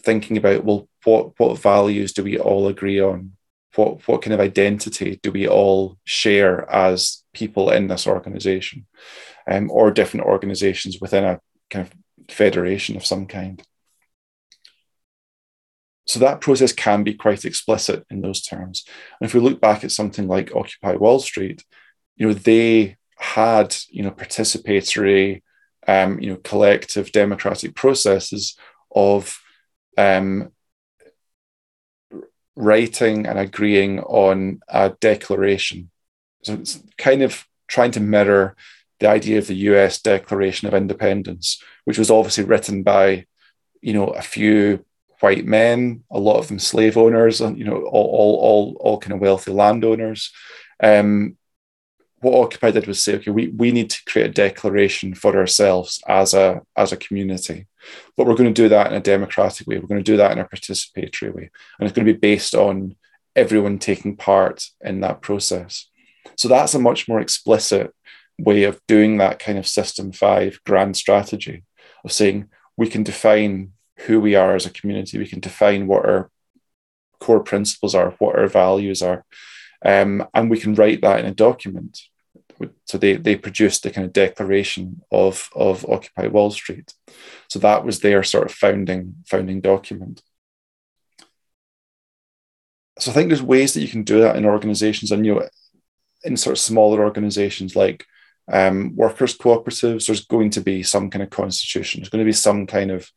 thinking about, well, what, what values do we all agree on? What, what kind of identity do we all share as people in this organization um, or different organizations within a kind of federation of some kind? So that process can be quite explicit in those terms. And if we look back at something like Occupy Wall Street, you know, they had, you know, participatory, um, you know, collective democratic processes of um, writing and agreeing on a declaration. So it's kind of trying to mirror the idea of the US Declaration of Independence, which was obviously written by, you know, a few white men, a lot of them slave owners, and you know, all all all, all kind of wealthy landowners. Um, what Occupy did was say, okay, we, we need to create a declaration for ourselves as a as a community, but we're going to do that in a democratic way. We're going to do that in a participatory way, and it's going to be based on everyone taking part in that process. So that's a much more explicit way of doing that kind of system five grand strategy of saying we can define who we are as a community. We can define what our core principles are, what our values are, um, and we can write that in a document. So they they produced the kind of declaration of of Occupy Wall Street. So that was their sort of founding founding document. So I think there's ways that you can do that in organizations, and you know, in sort of smaller organizations like um, workers' cooperatives, there's going to be some kind of constitution. There's going to be some kind of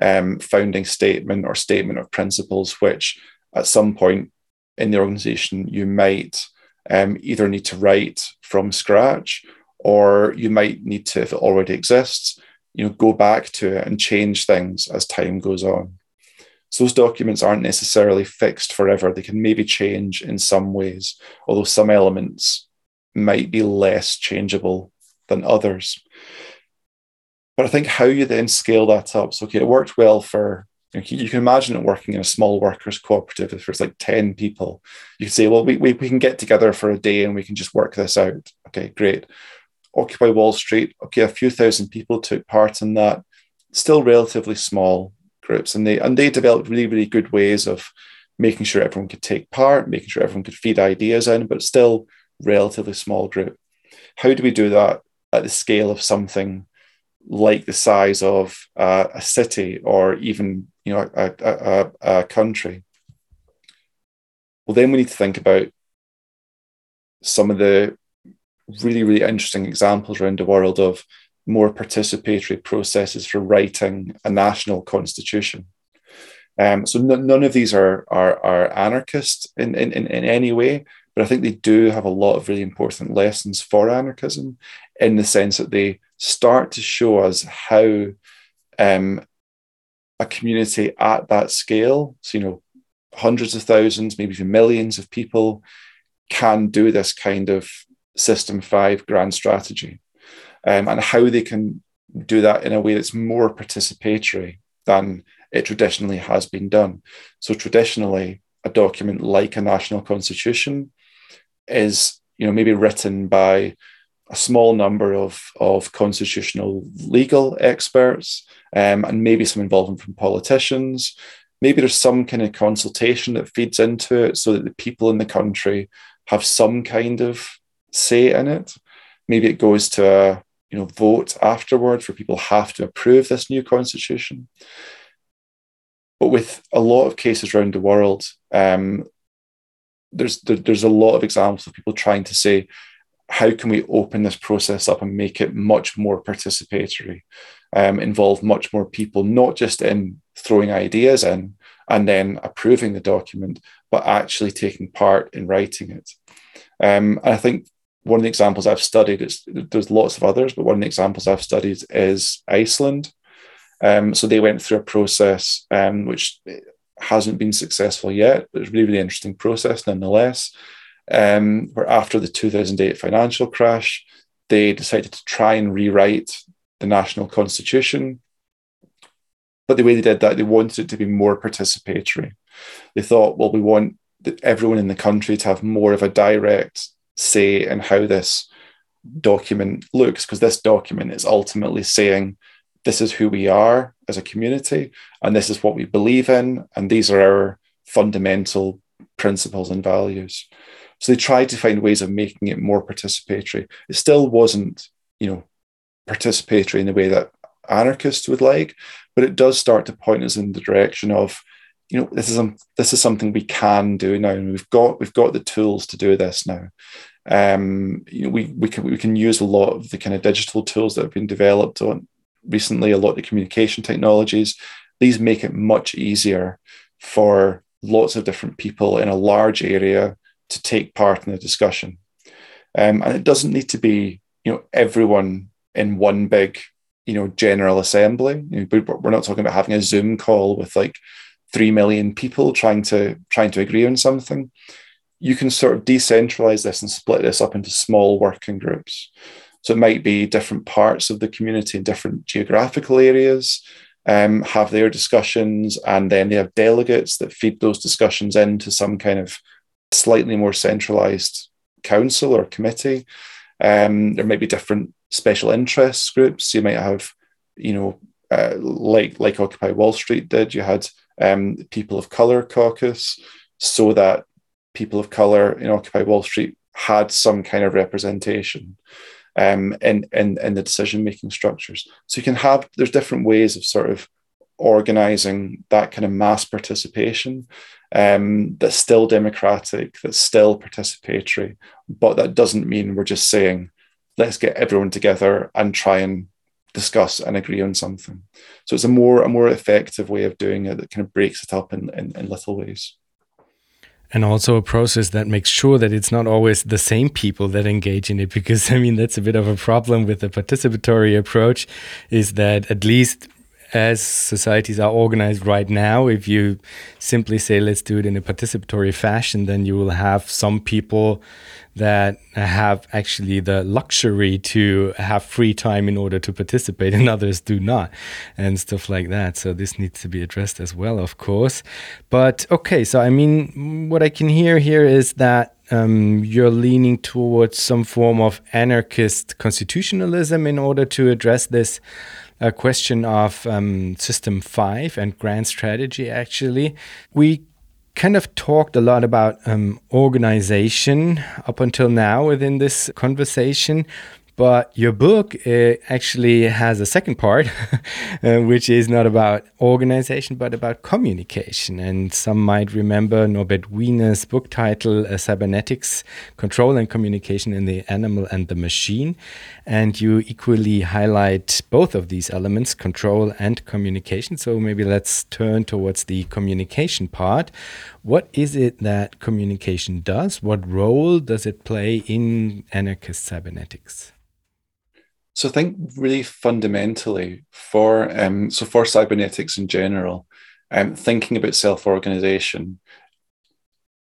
um, founding statement or statement of principles, which at some point in the organization you might um, either need to write from scratch or you might need to, if it already exists, you know, go back to it and change things as time goes on. So those documents aren't necessarily fixed forever. They can maybe change in some ways, although some elements might be less changeable than others. But I think how you then scale that up. So, okay, it worked well for you can imagine it working in a small workers cooperative if there's like 10 people. You can say, well, we, we, we can get together for a day and we can just work this out. Okay, great. Occupy Wall Street, okay, a few thousand people took part in that, still relatively small groups. And they and they developed really, really good ways of making sure everyone could take part, making sure everyone could feed ideas in, but still relatively small group. How do we do that at the scale of something like the size of uh, a city or even you know a, a, a country? Well, then we need to think about some of the really, really interesting examples around the world of more participatory processes for writing a national constitution. Um, so n- none of these are, are, are anarchist in, in, in any way, but I think they do have a lot of really important lessons for anarchism in the sense that they start to show us how um, a community at that scale, so you know, hundreds of thousands, maybe even millions of people, can do this kind of system five grand strategy, um, and how they can do that in a way that's more participatory than it traditionally has been done. So traditionally, a document like a national constitution is you know maybe written by a small number of, of constitutional legal experts um, and maybe some involvement from politicians. Maybe there's some kind of consultation that feeds into it so that the people in the country have some kind of say in it. Maybe it goes to a you know vote afterwards where people have to approve this new constitution. But with a lot of cases around the world, um, there's there, there's a lot of examples of people trying to say how can we open this process up and make it much more participatory um, involve much more people not just in throwing ideas in and then approving the document but actually taking part in writing it um, i think one of the examples i've studied there's lots of others but one of the examples i've studied is iceland um, so they went through a process um, which hasn't been successful yet, but it's a really, really interesting process nonetheless. Um, where after the 2008 financial crash, they decided to try and rewrite the national constitution. But the way they did that, they wanted it to be more participatory. They thought, well, we want everyone in the country to have more of a direct say in how this document looks, because this document is ultimately saying this is who we are as a community, and this is what we believe in, and these are our fundamental principles and values. So they tried to find ways of making it more participatory. It still wasn't, you know, participatory in the way that anarchists would like, but it does start to point us in the direction of, you know, this is um, this is something we can do now, and we've got we've got the tools to do this now. Um, you know, we we can we can use a lot of the kind of digital tools that have been developed on recently, a lot of communication technologies. These make it much easier for lots of different people in a large area to take part in the discussion. Um, and it doesn't need to be, you know, everyone in one big, you know, general assembly. You know, we're not talking about having a Zoom call with like three million people trying to trying to agree on something. You can sort of decentralize this and split this up into small working groups. So it might be different parts of the community in different geographical areas um, have their discussions, and then they have delegates that feed those discussions into some kind of slightly more centralized council or committee. Um, there might be different special interest groups. You might have, you know, uh, like like Occupy Wall Street did. You had um, People of Color caucus, so that people of color in Occupy Wall Street had some kind of representation um, in, in, in the decision making structures. So you can have, there's different ways of sort of organizing that kind of mass participation um, that's still democratic, that's still participatory, but that doesn't mean we're just saying, let's get everyone together and try and discuss and agree on something. So it's a more a more effective way of doing it that kind of breaks it up in, in, in little ways. and also a process that makes sure that it's not always the same people that engage in it because (laughs) i mean that's a bit of a problem with the participatory approach is that at least as societies are organized right now, if you simply say, let's do it in a participatory fashion, then you will have some people that have actually the luxury to have free time in order to participate, and (laughs) others do not, and stuff like that. So, this needs to be addressed as well, of course. But okay, so I mean, what I can hear here is that um, you're leaning towards some form of anarchist constitutionalism in order to address this a question of um, System 5 and grand strategy, actually. We kind of talked a lot about um, organization up until now within this conversation. But your book actually has a second part, (laughs) uh, which is not about organization, but about communication. And some might remember Norbert Wiener's book title, uh, Cybernetics Control and Communication in the Animal and the Machine. And you equally highlight both of these elements, control and communication. So maybe let's turn towards the communication part. What is it that communication does? What role does it play in anarchist cybernetics? So I think really fundamentally for um, so for cybernetics in general, um, thinking about self-organization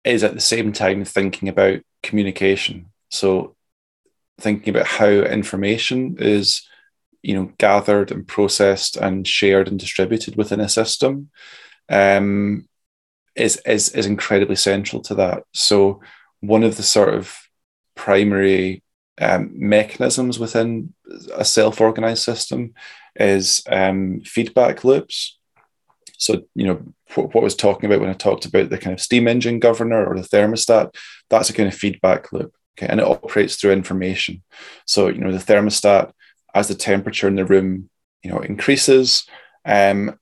is at the same time thinking about communication. So thinking about how information is, you know, gathered and processed and shared and distributed within a system, um, is is is incredibly central to that. So one of the sort of primary um, mechanisms within a self-organized system is um, feedback loops. So, you know, what, what I was talking about when I talked about the kind of steam engine governor or the thermostat, that's a kind of feedback loop. Okay. And it operates through information. So, you know, the thermostat, as the temperature in the room, you know, increases, um,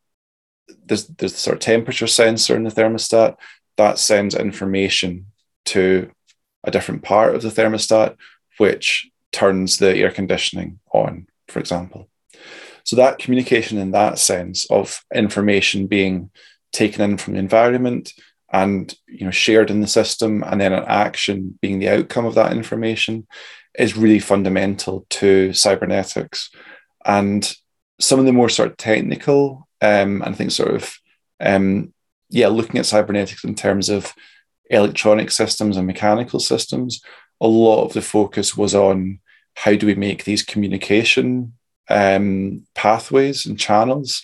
there's, there's the sort of temperature sensor in the thermostat that sends information to a different part of the thermostat which turns the air conditioning on, for example. So that communication in that sense of information being taken in from the environment and you know shared in the system and then an action being the outcome of that information is really fundamental to cybernetics and some of the more sort of technical um, and i think sort of um, yeah looking at cybernetics in terms of electronic systems and mechanical systems a lot of the focus was on how do we make these communication um, pathways and channels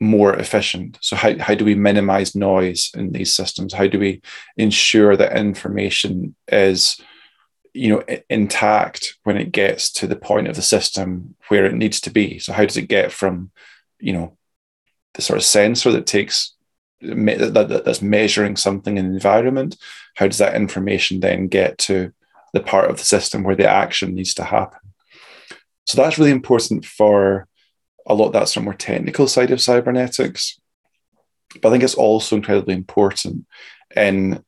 more efficient. So how, how do we minimize noise in these systems? How do we ensure that information is you know intact when it gets to the point of the system where it needs to be? So how does it get from you know the sort of sensor that takes that, that's measuring something in the environment how does that information then get to the part of the system where the action needs to happen? So that's really important for a lot of that sort of more technical side of cybernetics but i think it's also incredibly important in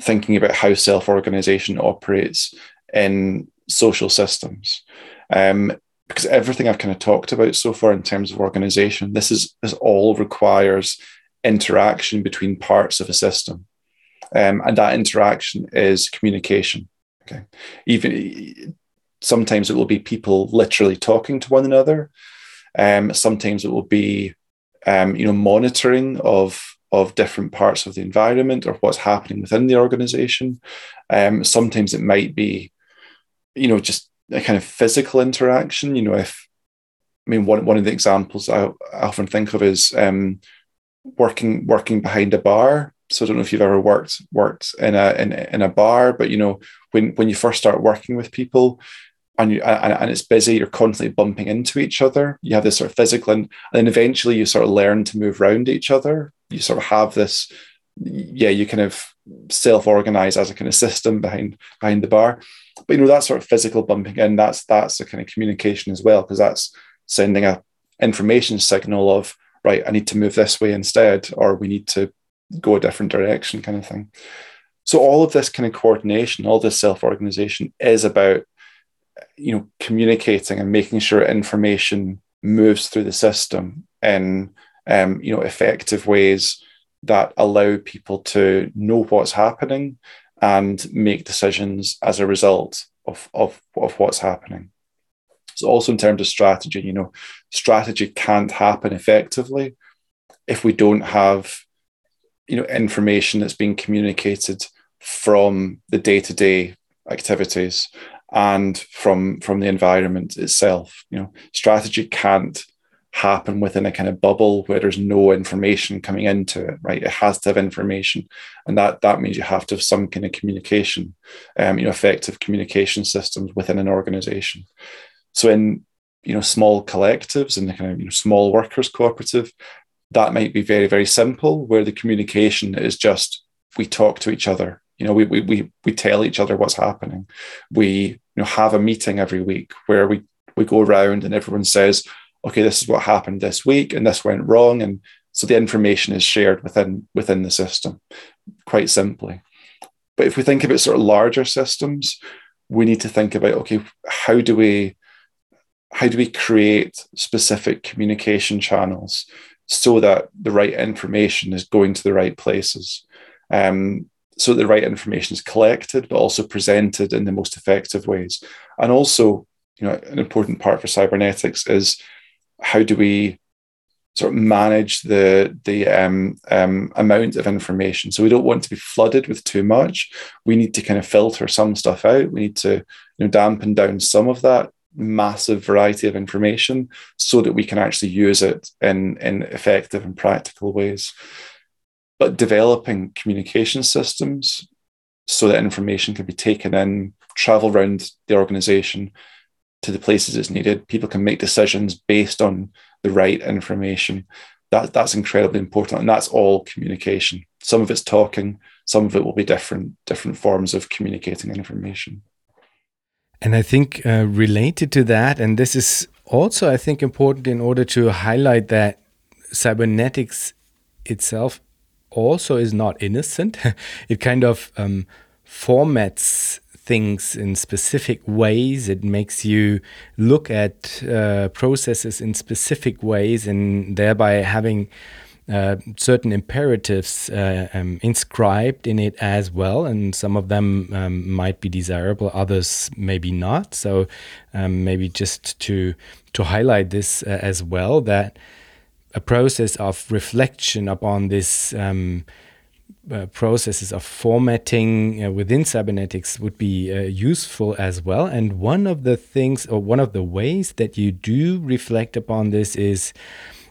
thinking about how self-organization operates in social systems. Um, because everything I've kind of talked about so far in terms of organization, this is this all requires interaction between parts of a system. Um, and that interaction is communication. Okay. Even sometimes it will be people literally talking to one another. Um, sometimes it will be um, you know monitoring of of different parts of the environment or what's happening within the organization. Um, sometimes it might be you know just a kind of physical interaction. You know if I mean one one of the examples I, I often think of is um, working working behind a bar. So I don't know if you've ever worked worked in a in, in a bar, but you know when when you first start working with people and you and, and it's busy, you're constantly bumping into each other. You have this sort of physical, and, and then eventually you sort of learn to move around each other. You sort of have this, yeah, you kind of self-organize as a kind of system behind behind the bar. But you know that sort of physical bumping in, that's that's a kind of communication as well, because that's sending a information signal of right, I need to move this way instead, or we need to go a different direction, kind of thing. So all of this kind of coordination, all this self-organization is about, you know, communicating and making sure information moves through the system in um, you know effective ways that allow people to know what's happening and make decisions as a result of, of, of what's happening. So also in terms of strategy, you know, strategy can't happen effectively if we don't have, you know, information that's being communicated from the day-to-day activities and from from the environment itself. You know, strategy can't happen within a kind of bubble where there's no information coming into it right? It has to have information. And that that means you have to have some kind of communication um, you know effective communication systems within an organization so in you know small collectives and the kind of you know, small workers cooperative that might be very very simple where the communication is just we talk to each other you know we we we, we tell each other what's happening we you know have a meeting every week where we we go around and everyone says okay, this is what happened this week and this went wrong. And so the information is shared within within the system, quite simply. But if we think about sort of larger systems, we need to think about okay, how do we how do we create specific communication channels so that the right information is going to the right places? Um, so the right information is collected, but also presented in the most effective ways. And also, you know, an important part for cybernetics is how do we sort of manage the the um, um, amount of information. So we don't want to be flooded with too much. We need to kind of filter some stuff out. We need to you know dampen down some of that massive variety of information so that we can actually use it in in effective and practical ways. But developing communication systems so that information can be taken in, travel around the organization, to the places it's needed. People can make decisions based on the right information. That, that's incredibly important. And that's all communication. Some of it's talking, some of it will be different, different forms of communicating information. And I think uh, related to that, and this is also, I think, important in order to highlight that cybernetics itself also is not innocent. (laughs) it kind of um, formats things in specific ways. It makes you look at uh, processes in specific ways and thereby having uh, certain imperatives uh, um, inscribed in it as well, and some of them um, might be desirable, others maybe not. So, um, maybe just to to highlight this uh, as well, that a process of reflection upon this um, uh, processes of formatting uh, within cybernetics would be useful as well. And one of the things, or one of the ways that you do reflect upon this is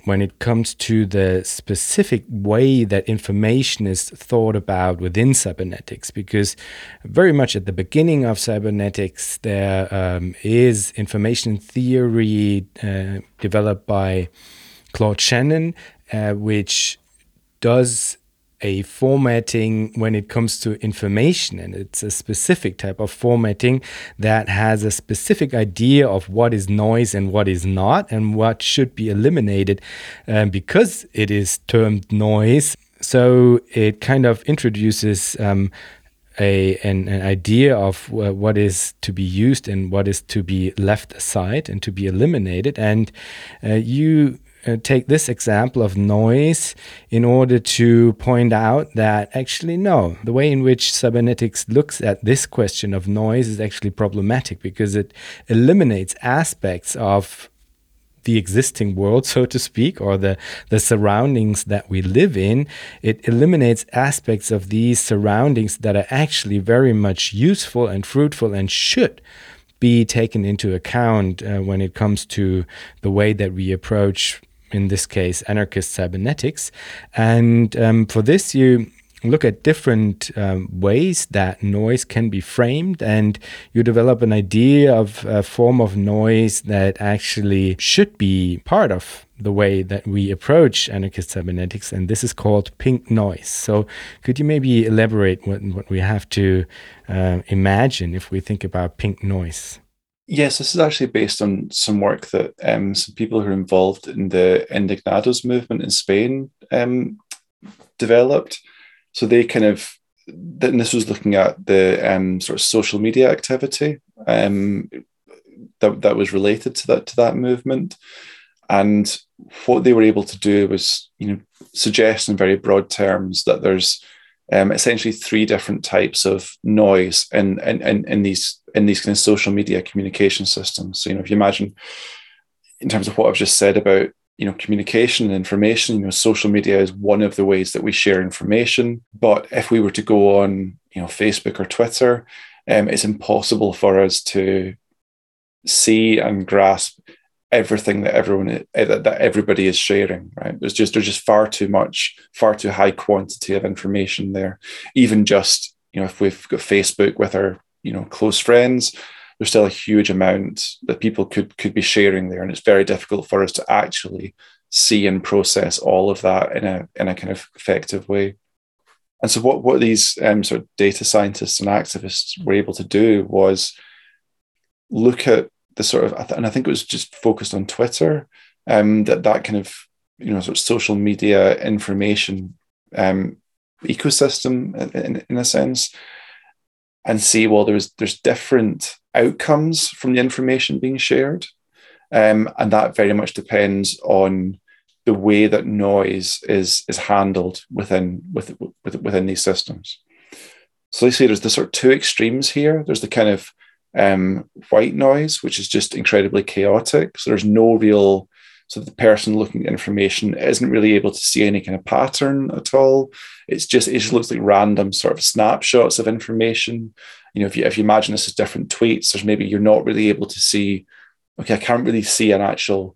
when it comes to the specific way that information is thought about within cybernetics, because very much at the beginning of cybernetics, there um, is information theory uh, developed by Claude Shannon, uh, which does a formatting when it comes to information and it's a specific type of formatting that has a specific idea of what is noise and what is not and what should be eliminated um, because it is termed noise. So it kind of introduces um, a, an, an, idea of what is to be used and what is to be left aside and to be eliminated. And uh, you uh, take this example of noise in order to point out that actually, no, the way in which cybernetics looks at this question of noise is actually problematic because it eliminates aspects of the existing world, so to speak, or the, the surroundings that we live in, it eliminates aspects of these surroundings that are actually very much useful and fruitful and should be taken into account uh, when it comes to the way that we approach in this case, anarchist cybernetics. And um, for this, you look at different um, ways that noise can be framed and you develop an idea of a form of noise that actually should be part of the way that we approach anarchist cybernetics and this is called pink noise so could you maybe elaborate what, what we have to uh, imagine if we think about pink noise Yes, this is actually based on some work that um, some people who are involved in the Indignados movement in Spain um, developed. So they kind of, and this was looking at the um, sort of social media activity um, that, that was related to that to that movement, And what they were able to do was, you know, suggest in very broad terms that there's um, essentially three different types of noise in, in, in, in, these in these kind of social media communication systems. So, you know, if you imagine in terms of what I've just said about you know communication and information you know social media is one of the ways that we share information. But if we were to go on you know facebook or twitter um, it's impossible for us to see and grasp everything that everyone eh, that, that everybody is sharing right? There's just there's just far too much far too high quantity of information there. Even just you know if we've got facebook with our you know close friends there's still a huge amount that people could could be sharing there and it's very difficult for us to actually see and process all of that in a in a kind of effective way. And so what what these um, sort of data scientists and activists were able to do was look at the sort of and I think it was just focused on Twitter um, that that kind of you know sort of social media information um, ecosystem in, in a sense and see well there's there's different outcomes from the information being shared. Um, and that very much depends on the way that noise is is handled within with, with, within these systems. So they say there's the sort of two extremes here. There's the kind of um, white noise which is just incredibly chaotic. So there's no real so the person looking at information isn't really able to see any kind of pattern at all. It's just it just looks like random sort of snapshots of information. You know, if you if you imagine this as different tweets, there's maybe you're not really able to see. Okay, I can't really see an actual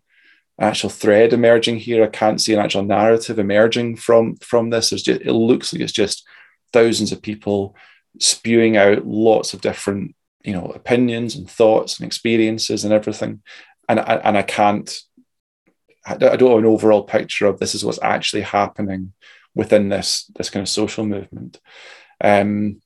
actual thread emerging here. I can't see an actual narrative emerging from from this. Just, it looks like it's just thousands of people spewing out lots of different you know opinions and thoughts and experiences and everything and and I can't I don't have an overall picture of this is what's actually happening within this this kind of social movement. Um,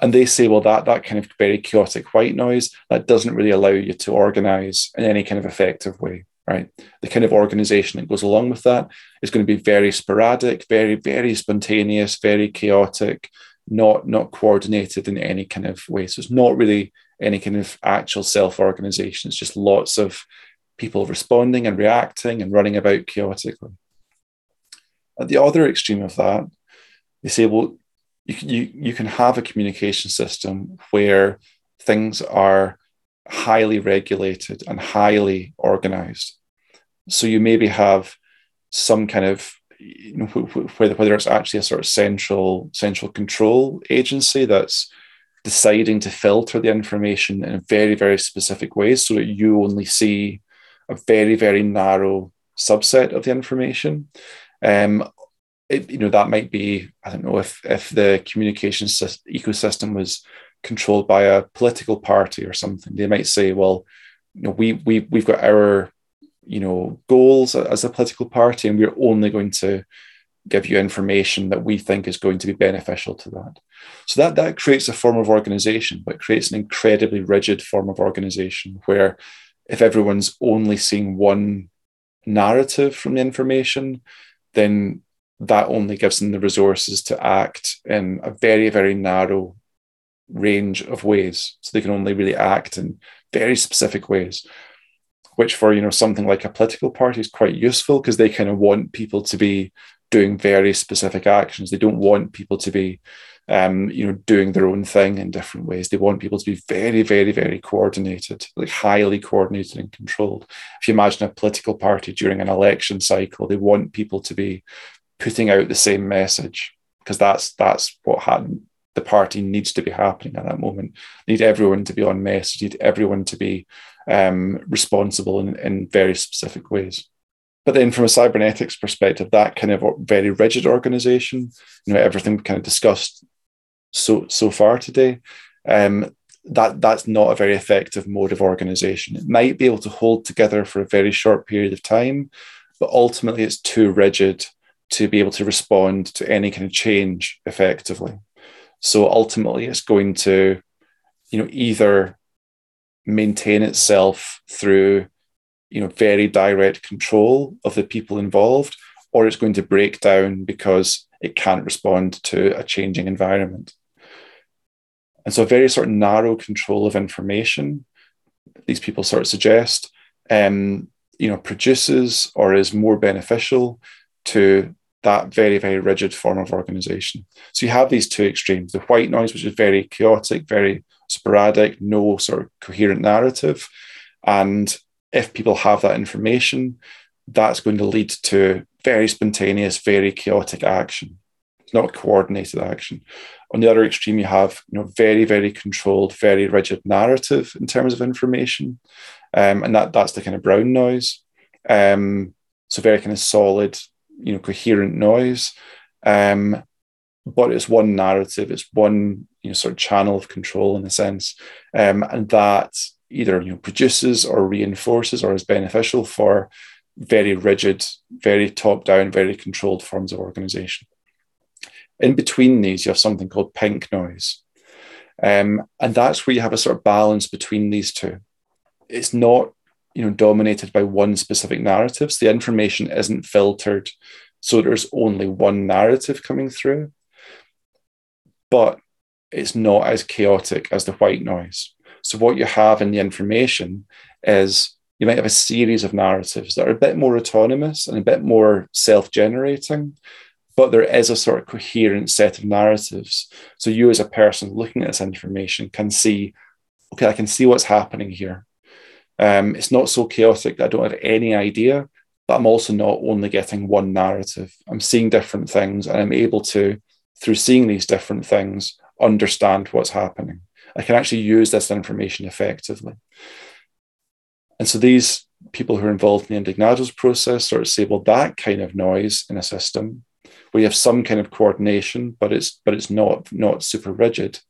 and they say, well, that that kind of very chaotic white noise that doesn't really allow you to organize in any kind of effective way, right? The kind of organization that goes along with that is going to be very sporadic, very very spontaneous, very chaotic, not not coordinated in any kind of way. So it's not really any kind of actual self organization. It's just lots of people responding and reacting and running about chaotically. At the other extreme of that, they say, well, you, you, you can have a communication system where things are highly regulated and highly organized. So you maybe have some kind of you know, whether, whether it's actually a sort of central central control agency that's deciding to filter the information in very very specific ways so that you only see a very, very narrow subset of the information. Um, it, you know, that might be, I don't know, if, if the communication ecosystem was controlled by a political party or something, they might say, well, you know, we, we, we've got our, you know, goals as a political party, and we're only going to give you information that we think is going to be beneficial to that. So that that creates a form of organization, but creates an incredibly rigid form of organization where if everyone's only seeing one narrative from the information, then that only gives them the resources to act in a very, very narrow range of ways. So they can only really act in very specific ways, which for you know something like a political party is quite useful because they kind of want people to be doing very specific actions. They don't want people to be um, you know, doing their own thing in different ways. They want people to be very, very, very coordinated, like highly coordinated and controlled. If you imagine a political party during an election cycle, they want people to be putting out the same message because that's that's what. The party needs to be happening at that moment. Need everyone to be on message. Need everyone to be um, responsible in, in very specific ways. But then from a cybernetics perspective, that kind of very rigid organization, you know, everything we kind of discussed so so far today, um, that that's not a very effective mode of organization. It might be able to hold together for a very short period of time, but ultimately it's too rigid to be able to respond to any kind of change effectively. So ultimately, it's going to, you know, either maintain itself through, you know, very direct control of the people involved, or it's going to break down because it can't respond to a changing environment. And so, a very sort of narrow control of information, these people sort of suggest, um, you know produces or is more beneficial to that very very rigid form of organization. So you have these two extremes the white noise which is very chaotic very sporadic no sort of coherent narrative. And if people have that information that's going to lead to very spontaneous very chaotic action not coordinated action. On the other extreme you have you know very very controlled very rigid narrative in terms of information um, and that that's the kind of brown noise. Um, so very kind of solid you know coherent noise. Um, but it's one narrative it's one you know sort of channel of control in a sense. Um, and that either you know produces or reinforces or is beneficial for very rigid very top down very controlled forms of organization in between these you have something called pink noise. Um, and that's where you have a sort of balance between these two. It's not you know dominated by one specific narrative. So the information isn't filtered so there's only one narrative coming through. But it's not as chaotic as the white noise. So what you have in the information is you might have a series of narratives that are a bit more autonomous and a bit more self-generating but there is a sort of coherent set of narratives so you as a person looking at this information can see okay i can see what's happening here um, it's not so chaotic that I don't have any idea, but I'm also not only getting one narrative. I'm seeing different things and I'm able to, through seeing these different things, understand what's happening. I can actually use this information effectively. And so these people who are involved in the Indignados process sort of say, well, that kind of noise in a system you have some kind of coordination, but it's but it's not not super rigid.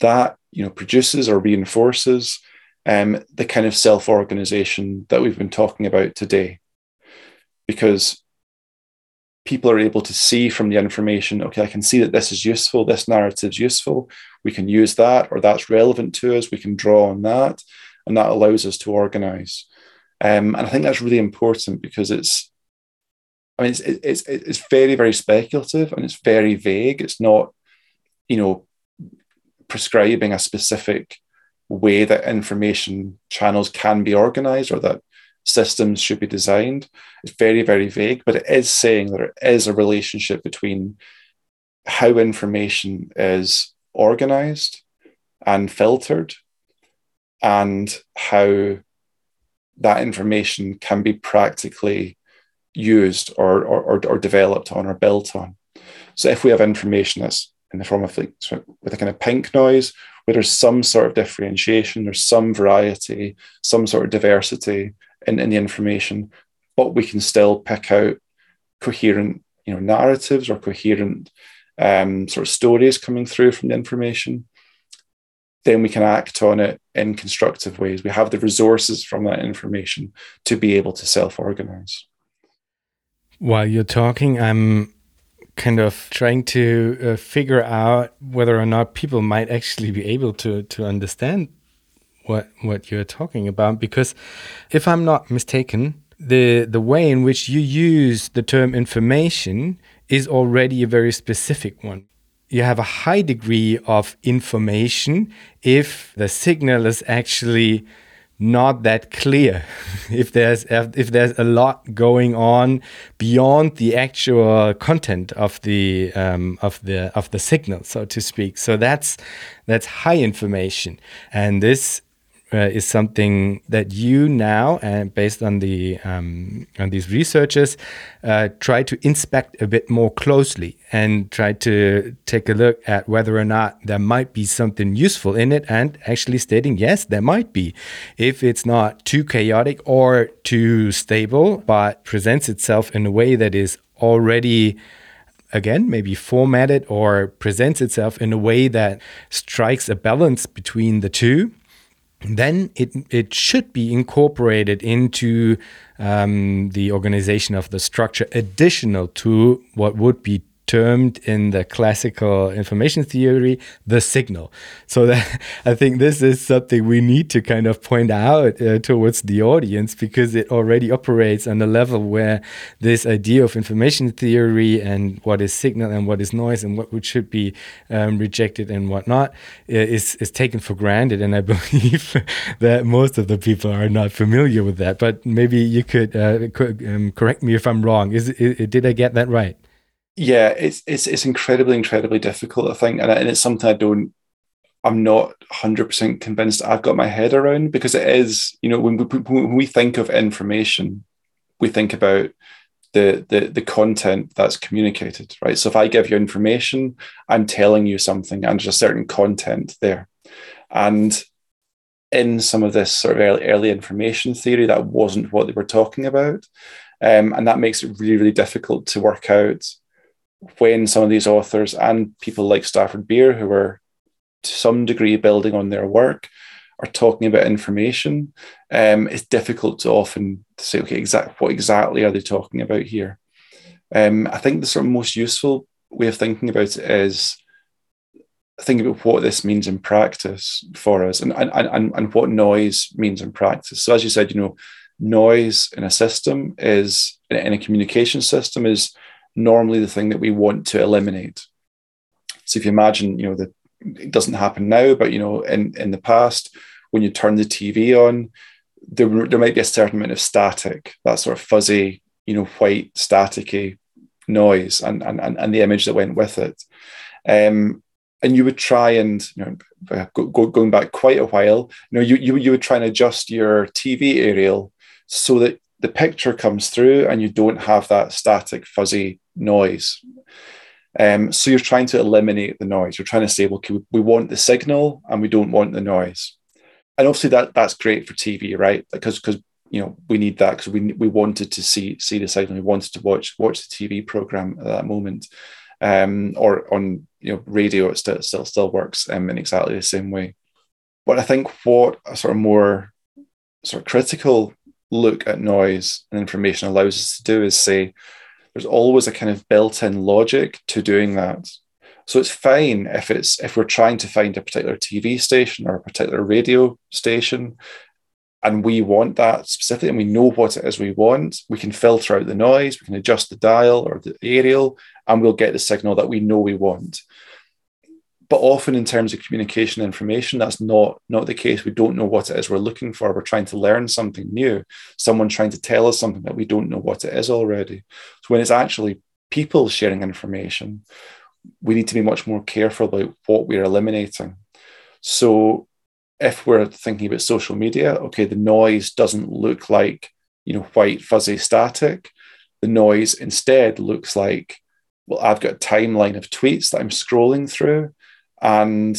That you know produces or reinforces um, the kind of self organization that we've been talking about today. Because people are able to see from the information, okay, I can see that this is useful, this narrative is useful. We can use that, or that's relevant to us. We can draw on that, and that allows us to organize. Um, and I think that's really important because it's, I mean, it's, it's, it's very, very speculative and it's very vague. It's not, you know, prescribing a specific way that information channels can be organized or that systems should be designed. It's very, very vague, but it is saying there is a relationship between how information is organized and filtered and how that information can be practically used or, or, or, developed on or built on. So if we have information that's in the form of like with a kind of pink noise where there's some sort of differentiation, there's some variety, some sort of diversity in, in the information, but we can still pick out coherent, you know, narratives or coherent um, sort of stories coming through from the information. Then we can act on it in constructive ways. We have the resources from that information to be able to self-organize. While you're talking, I'm kind of trying to uh, figure out whether or not people might actually be able to to understand what what you're talking about. Because if i'm not mistaken the the way in which you use the term information is already a very specific one. You have a high degree of information if the signal is actually not that clear (laughs) if there's if there's a lot going on beyond the actual content of the um, of the of the signal so to speak. So that's that's high information. And this uh, is something that you now, and uh, based on the um, on these researchers, uh, try to inspect a bit more closely and try to take a look at whether or not there might be something useful in it, and actually stating yes, there might be, if it's not too chaotic or too stable, but presents itself in a way that is already again, maybe formatted or presents itself in a way that strikes a balance between the two, then it, it should be incorporated into um, the organization of the structure, additional to what would be termed in the classical information theory the signal. So that, (laughs) I think this is something we need to kind of point out uh, towards the audience because it already operates on a level where this idea of information theory and what is signal and what is noise and what should be um, rejected and what not uh, is is taken for granted. And I (laughs) believe that most of the people are not familiar with that. But maybe you could, uh, um, correct me if I'm wrong. Is, is did I get that right? Yeah, it's it's it's incredibly incredibly difficult. I think, and, and it's something I don't. I'm not 100% convinced I've got my head around because it is, you know, when we, when we think of information, we think about the, the the content that's communicated, right? So if I give you information, I'm telling you something, and there's a certain content there, and in some of this sort of early, early information theory, that wasn't what they were talking about, um, and that makes it really really difficult to work out when some of these authors and people like Stafford Beer, who are to some degree building on their work, are talking about information, um, it's difficult to often say, okay, exact what exactly are they talking about here? Um, I think the sort of most useful way of thinking about it is thinking about what this means in practice for us and, and, and, and what noise means in practice. So as you said, you know, noise in a system is in a communication system is normally the thing that we want to eliminate. So if you imagine, you know, that it doesn't happen now, but you know, in in the past, when you turn the TV on, there there might be a certain amount of static, that sort of fuzzy, you know, white staticky noise, and and and the image that went with it. Um, and you would try and you know go, go, going back quite a while you know you, you you would try and adjust your tv aerial so that the picture comes through and you don't have that static fuzzy noise. Um, so you're trying to eliminate the noise. You're trying to say, okay, we want the signal and we don't want the noise. And obviously that that's great for TV, right? Because because you know we need that because we we wanted to see see the signal. We wanted to watch watch the TV program at that moment. Um, or on you know radio, it still still, still works um, in exactly the same way. But I think what a sort of more sort of critical look at noise and information allows us to do is say there's always a kind of built-in logic to doing that. So it's fine if it's if we're trying to find a particular TV station or a particular radio station and we want that specifically and we know what it is we want, we can filter out the noise, we can adjust the dial or the aerial, and we'll get the signal that we know we want but often in terms of communication information that's not not the case. We don't know what it is we're looking for. We're trying to learn something new. Someone trying to tell us something that we don't know what it is already. So when it's actually people sharing information we need to be much more careful about what we're eliminating. So if we're thinking about social media okay the noise doesn't look like you know white fuzzy static. The noise instead looks like well i've got a timeline of tweets that i'm scrolling through and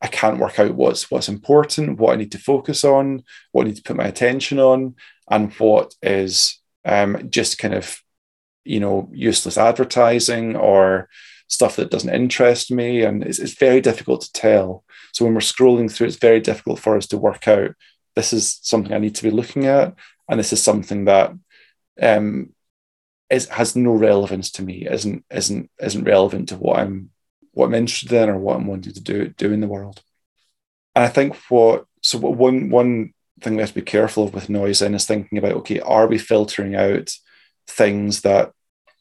I can't work out what's what's important, what I need to focus on, what I need to put my attention on, and what is um, just kind of you know useless advertising or stuff that doesn't interest me, and it's, it's very difficult to tell. So when we're scrolling through, it's very difficult for us to work out this is something I need to be looking at, and this is something that um, is has no relevance to me, isn't isn't isn't relevant to what I'm what I'm interested in or what I'm wanting to do do in the world. And I think what so one one thing we have to be careful of with noise in is thinking about okay, are we filtering out things that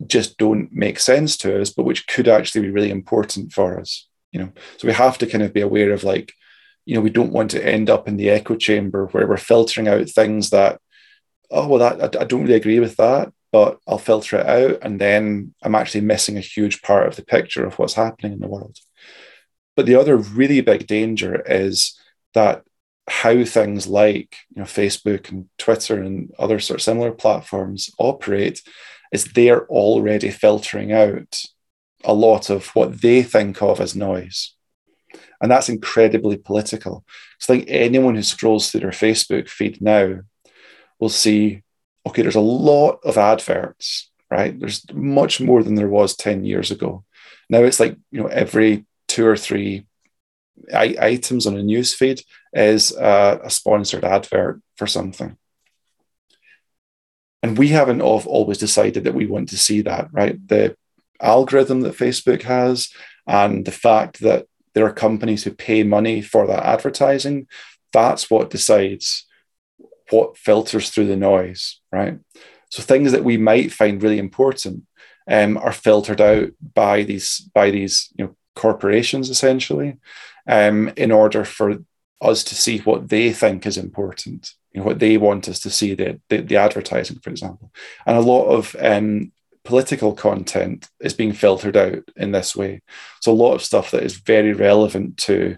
just don't make sense to us, but which could actually be really important for us? You know, so we have to kind of be aware of like, you know, we don't want to end up in the echo chamber where we're filtering out things that, oh well, that I, I don't really agree with that, but I'll filter it out and then I'm actually missing a huge part of the picture of what's happening in the world. But the other really big danger is that how things like you know Facebook and Twitter and other sort of similar platforms operate is they're already filtering out a lot of what they think of as noise. And that's incredibly political. So I think anyone who scrolls through their Facebook feed now will see okay, there's a lot of adverts, right? There's much more than there was 10 years ago. Now it's like, you know, every two or three I- items on a news feed is a, a sponsored advert for something. And we haven't always decided that we want to see that, right? The algorithm that Facebook has and the fact that there are companies who pay money for that advertising, that's what decides what filters through the noise, right? So things that we might find really important um, are filtered out by these by these you know corporations essentially, um, in order for us to see what they think is important, you know, what they want us to see the, the, the advertising, for example. And a lot of um, political content is being filtered out in this way. So a lot of stuff that is very relevant to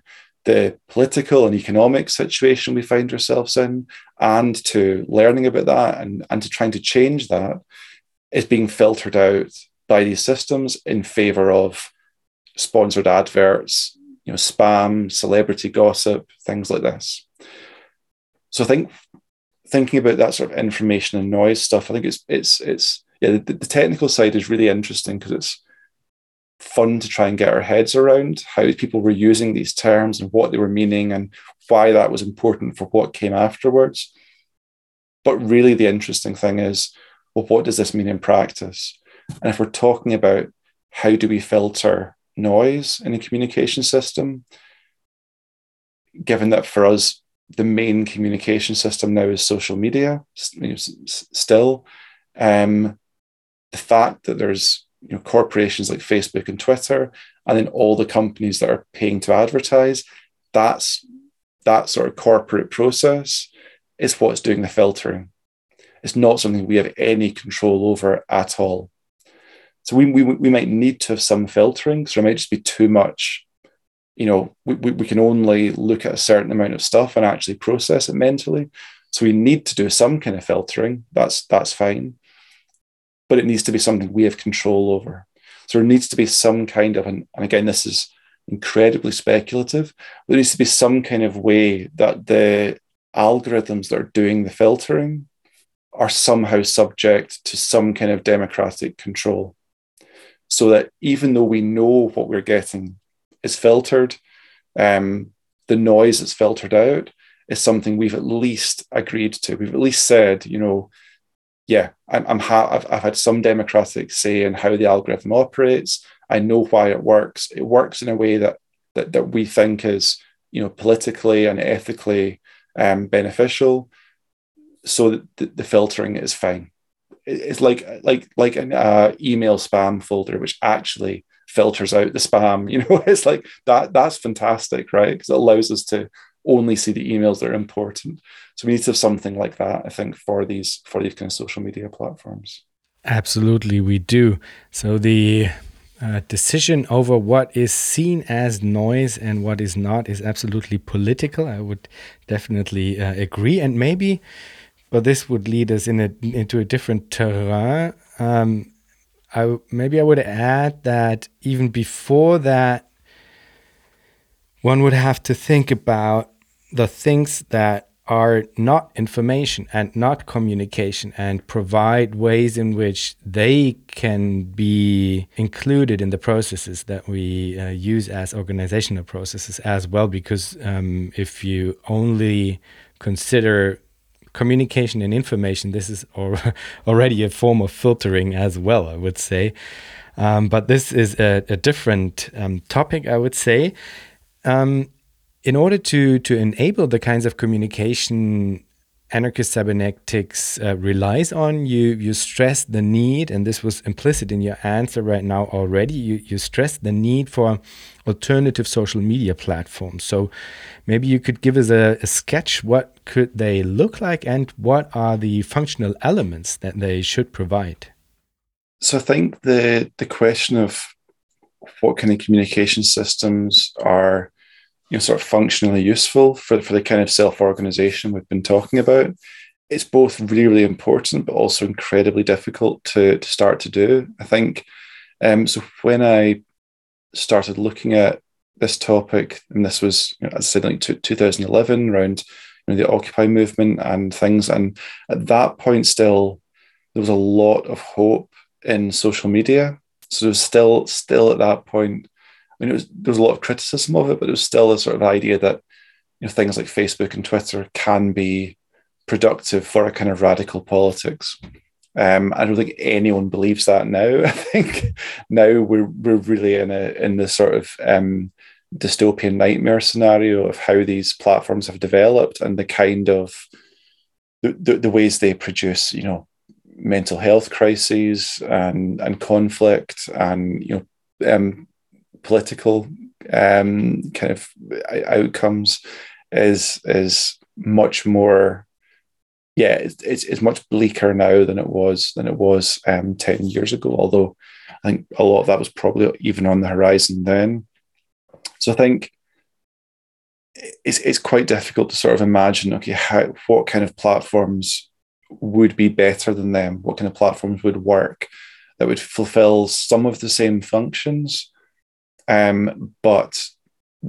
the political and economic situation we find ourselves in and to learning about that and, and to trying to change that is being filtered out by these systems in favor of sponsored adverts, you know, spam, celebrity gossip, things like this. So I think thinking about that sort of information and noise stuff, I think it's it's it's yeah, the, the technical side is really interesting because it's fun to try and get our heads around how people were using these terms and what they were meaning and why that was important for what came afterwards. But really, the interesting thing is, well, what does this mean in practice? And if we're talking about how do we filter noise in a communication system, given that for us, the main communication system now is social media, still, um, the fact that there's you know, corporations like Facebook and Twitter, and then all the companies that are paying to advertise, that's that sort of corporate process is what's doing the filtering. It's not something we have any control over at all. So we, we, we might need to have some filtering. So it might just be too much. You know, we, we, we can only look at a certain amount of stuff and actually process it mentally. So we need to do some kind of filtering. That's that's fine. But it needs to be something we have control over. So there needs to be some kind of, and, and again, this is incredibly speculative, there needs to be some kind of way that the algorithms that are doing the filtering are somehow subject to some kind of democratic control. So that even though we know what we're getting is filtered, um, the noise that's filtered out is something we've at least agreed to. We've at least said, you know, yeah, I'm, I'm ha- I've, I've had some democratic say in how the algorithm operates. I know why it works. It works in a way that that, that we think is, you know, politically and ethically um, beneficial so the, the filtering is fine. It's like like like an uh, email spam folder, which actually filters out the spam. (laughs) You know, it's like that. That's fantastic, right? Because it allows us to only see the emails that are important. So we need to have something like that, I think, for these for these kind of social media platforms. Absolutely, we do. So the uh, decision over what is seen as noise and what is not is absolutely political. I would definitely uh, agree, and maybe but this would lead us in a, into a different terrain. Um, I maybe I would add that even before that, one would have to think about the things that are not information and not communication and provide ways in which they can be included in the processes that we uh, use as organizational processes as well because um, if you only consider communication and information, this is (laughs) already a form of filtering as well, I would say. Um, but this is a, a different um, topic, I would say. Um, in order to to enable the kinds of communication anarchist cybernetics uh, relies on, you you stress the need, and this was implicit in your answer right now already. You you stress the need for alternative social media platforms. So maybe you could give us a, a sketch. What could they look like, and what are the functional elements that they should provide? So I think the the question of what kind of communication systems are you know sort of functionally useful for, for the kind of self-organization we've been talking about. It's both really really important but also incredibly difficult to, to start to do i think. Um, so when i started looking at this topic and this was you know, as i said like 2011 around you know, the occupy movement and things and at that point still there was a lot of hope in social media so there was still still at that point I mean, it was, there was a lot of criticism of it, but it was still a sort of idea that you know things like Facebook and Twitter can be productive for a kind of radical politics. Um, I don't think anyone believes that now. (laughs) I think now we're we're really in a in the sort of um, dystopian nightmare scenario of how these platforms have developed and the kind of the, the, the ways they produce, you know, mental health crises and and conflict and you know um, political um, kind of outcomes is is much more yeah it's, it's, it's much bleaker now than it was than it was um, 10 years ago although i think a lot of that was probably even on the horizon then. So i think it's, it's quite difficult to sort of imagine okay how what kind of platforms would be better than them what kind of platforms would work that would fulfill some of the same functions um, but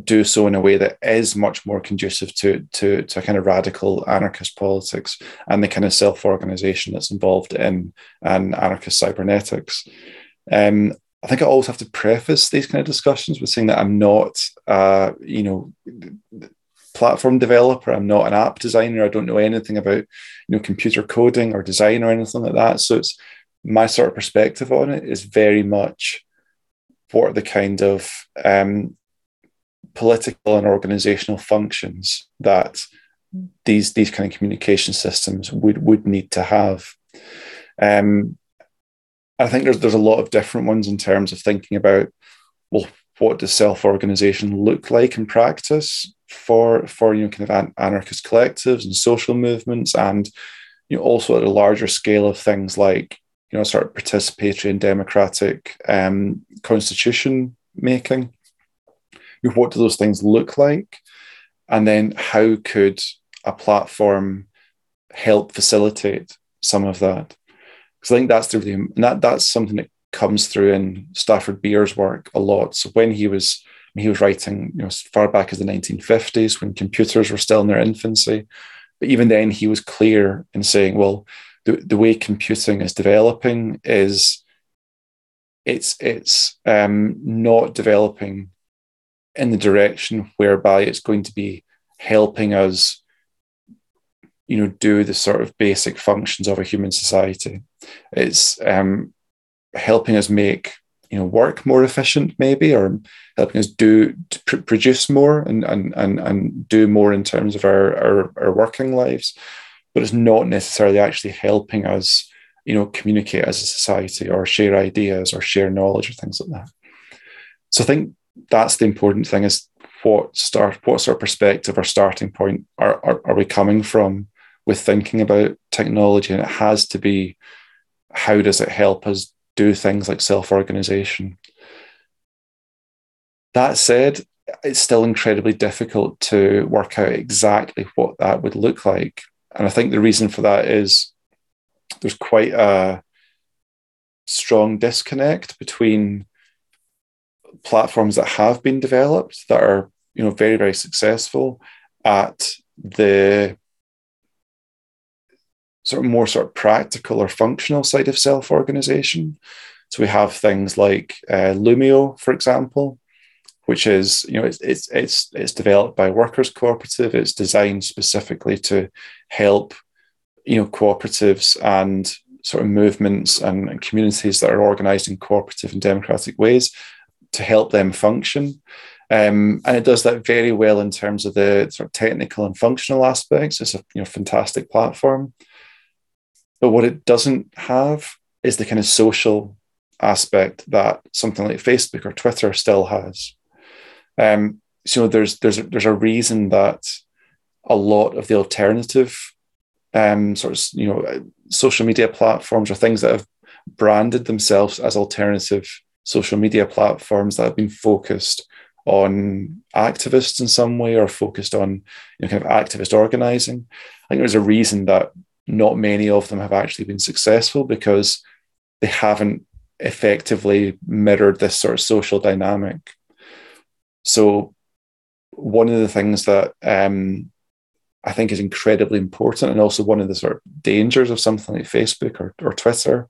do so in a way that is much more conducive to, to, to a kind of radical anarchist politics and the kind of self-organization that's involved in an anarchist cybernetics. Um, I think I always have to preface these kind of discussions with saying that I'm not, uh, you know, platform developer. I'm not an app designer. I don't know anything about, you know, computer coding or design or anything like that. So it's my sort of perspective on it is very much what are the kind of um, political and organizational functions that these these kind of communication systems would would need to have. Um, I think there's there's a lot of different ones in terms of thinking about well, what does self organization look like in practice for for you know kind of anarchist collectives and social movements, and you know also at a larger scale of things like you know sort of participatory and democratic um, constitution making what do those things look like? And then how could a platform help facilitate some of that? Because I think that's the really, that, that's something that comes through in Stafford Beer's work a lot. So when he was he was writing, you know, as far back as the 1950s when computers were still in their infancy. But even then, he was clear in saying, well, the, the way computing is developing is it's it's um, not developing in the direction whereby it's going to be helping us you know do the sort of basic functions of a human society it's um, helping us make you know work more efficient maybe or helping us do pr- produce more and, and and and do more in terms of our, our our working lives. But it's not necessarily actually helping us you know communicate as a society or share ideas or share knowledge or things like that. So i think that's the important thing is what start what sort of perspective or starting point are, are, are we coming from with thinking about technology? And it has to be how does it help us do things like self-organization. That said it's still incredibly difficult to work out exactly what that would look like. And i think the reason for that is there's quite a strong disconnect between platforms that have been developed that are you know very very successful at the sort of more sort of practical or functional side of self-organization so we have things like uh, loomio for example which is you know it's, it's it's it's developed by workers cooperative it's designed specifically to help you know cooperatives and sort of movements and, and communities that are organized in cooperative and democratic ways to help them function. Um, and it does that very well in terms of the sort of technical and functional aspects. It's a you know fantastic platform. But what it doesn't have is the kind of social aspect that something like Facebook or Twitter still has. Um, so there's there's there's a reason that a lot of the alternative um, sort of you know social media platforms or things that have branded themselves as alternative social media platforms that have been focused on activists in some way or focused on you know, kind of activist organizing. I think there's a reason that not many of them have actually been successful because they haven't effectively mirrored this sort of social dynamic. So, one of the things that um, I think is incredibly important, and also one of the sort of dangers of something like Facebook or, or Twitter,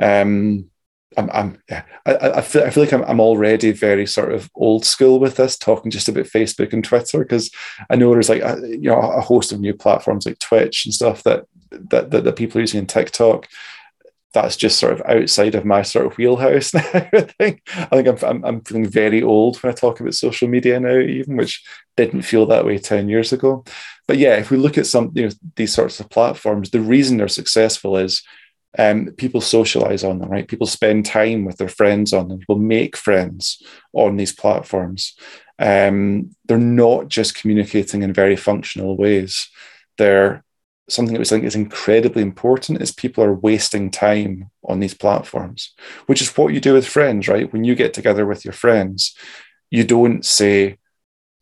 um, I'm, I'm yeah, I, I, feel, I feel like I'm, I'm already very sort of old school with this, talking just about Facebook and Twitter, because I know there's like a, you know a host of new platforms like Twitch and stuff that that that, that people using in TikTok. that's just sort of outside of my sort of wheelhouse (laughs) now. I think I think I'm, I'm, I'm feeling very old when I talk about social media now, even which didn't feel that way ten years ago. But yeah, if we look at some you know these sorts of platforms, the reason they're successful is um, people socialize on them, right? People spend time with their friends on them. People make friends on these platforms. Um, they're not just communicating in very functional ways. They're something that was think is incredibly important is people are wasting time on these platforms, which is what you do with friends, right? When you get together with your friends, you don't say,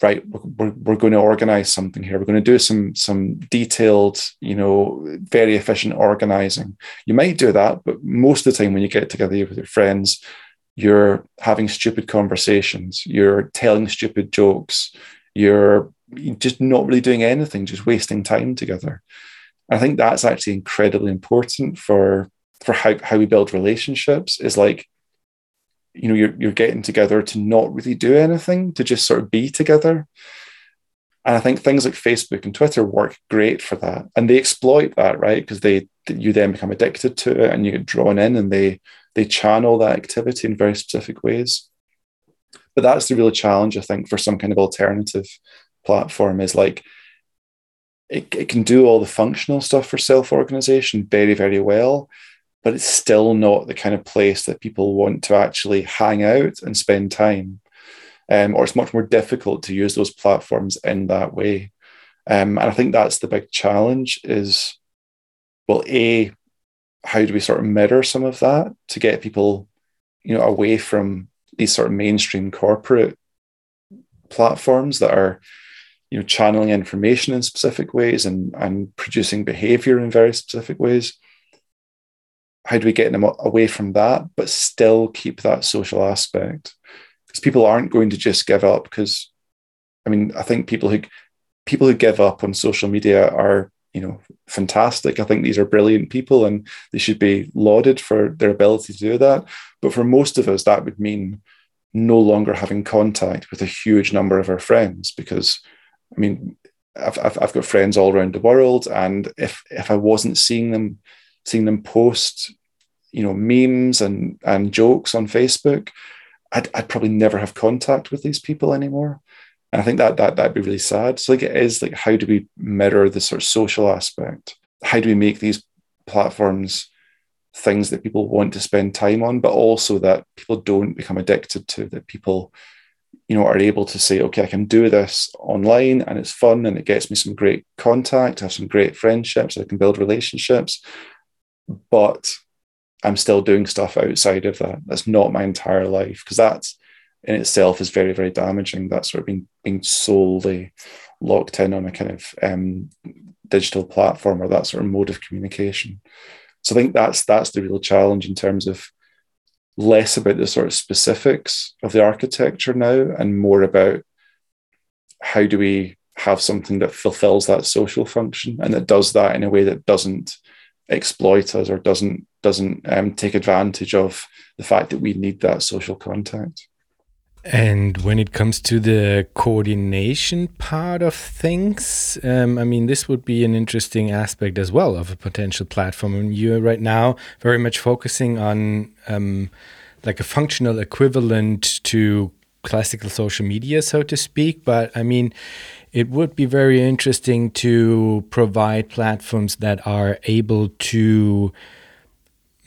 right, we're, we're going to organize something here. We're going to do some some detailed, you know, very efficient organizing. You might do that, but most of the time when you get together with your friends, you're having stupid conversations, you're telling stupid jokes, you're just not really doing anything, just wasting time together. I think that's actually incredibly important for for how, how we build relationships is like you know you're, you're getting together to not really do anything to just sort of be together. And i think things like facebook and twitter work great for that. And they exploit that right? Because they you then become addicted to it and you get drawn in and they they channel that activity in very specific ways. But that's the real challenge i think for some kind of alternative platform is like it, it can do all the functional stuff for self-organization very very well but it's still not the kind of place that people want to actually hang out and spend time. Um, or it's much more difficult to use those platforms in that way. Um, and i think that's the big challenge is well a how do we sort of mirror some of that to get people you know away from these sort of mainstream corporate platforms that are you know channeling information in specific ways and and producing behavior in very specific ways. How do we get them away from that but still keep that social aspect? Because people aren't going to just give up because i mean i think people who people who give up on social media are you know fantastic. I think these are brilliant people and they should be lauded for their ability to do that. But for most of us that would mean no longer having contact with a huge number of our friends because i mean I've, I've, got friends all around the world and if if i wasn't seeing them seeing them post you know memes and and jokes on facebook I'd, I'd probably never have contact with these people anymore and I think that that that'd be really sad. So like it is like how do we mirror the sort of social aspect? How do we make these platforms things that people want to spend time on, but also that people don't become addicted to, that people, you know, are able to say, okay, I can do this online and it's fun and it gets me some great contact, I have some great friendships, I can build relationships, but I'm still doing stuff outside of that. That's not my entire life because that in itself is very, very damaging. That sort of being being solely locked in on a kind of um, digital platform or that sort of mode of communication. So I think that's that's the real challenge in terms of less about the sort of specifics of the architecture now and more about how do we have something that fulfills that social function and that does that in a way that doesn't exploit us or doesn't doesn't um, take advantage of the fact that we need that social contact. And when it comes to the coordination part of things, um, I mean, this would be an interesting aspect as well of a potential platform. And you're right now very much focusing on um, like a functional equivalent to classical social media, so to speak. But I mean, it would be very interesting to provide platforms that are able to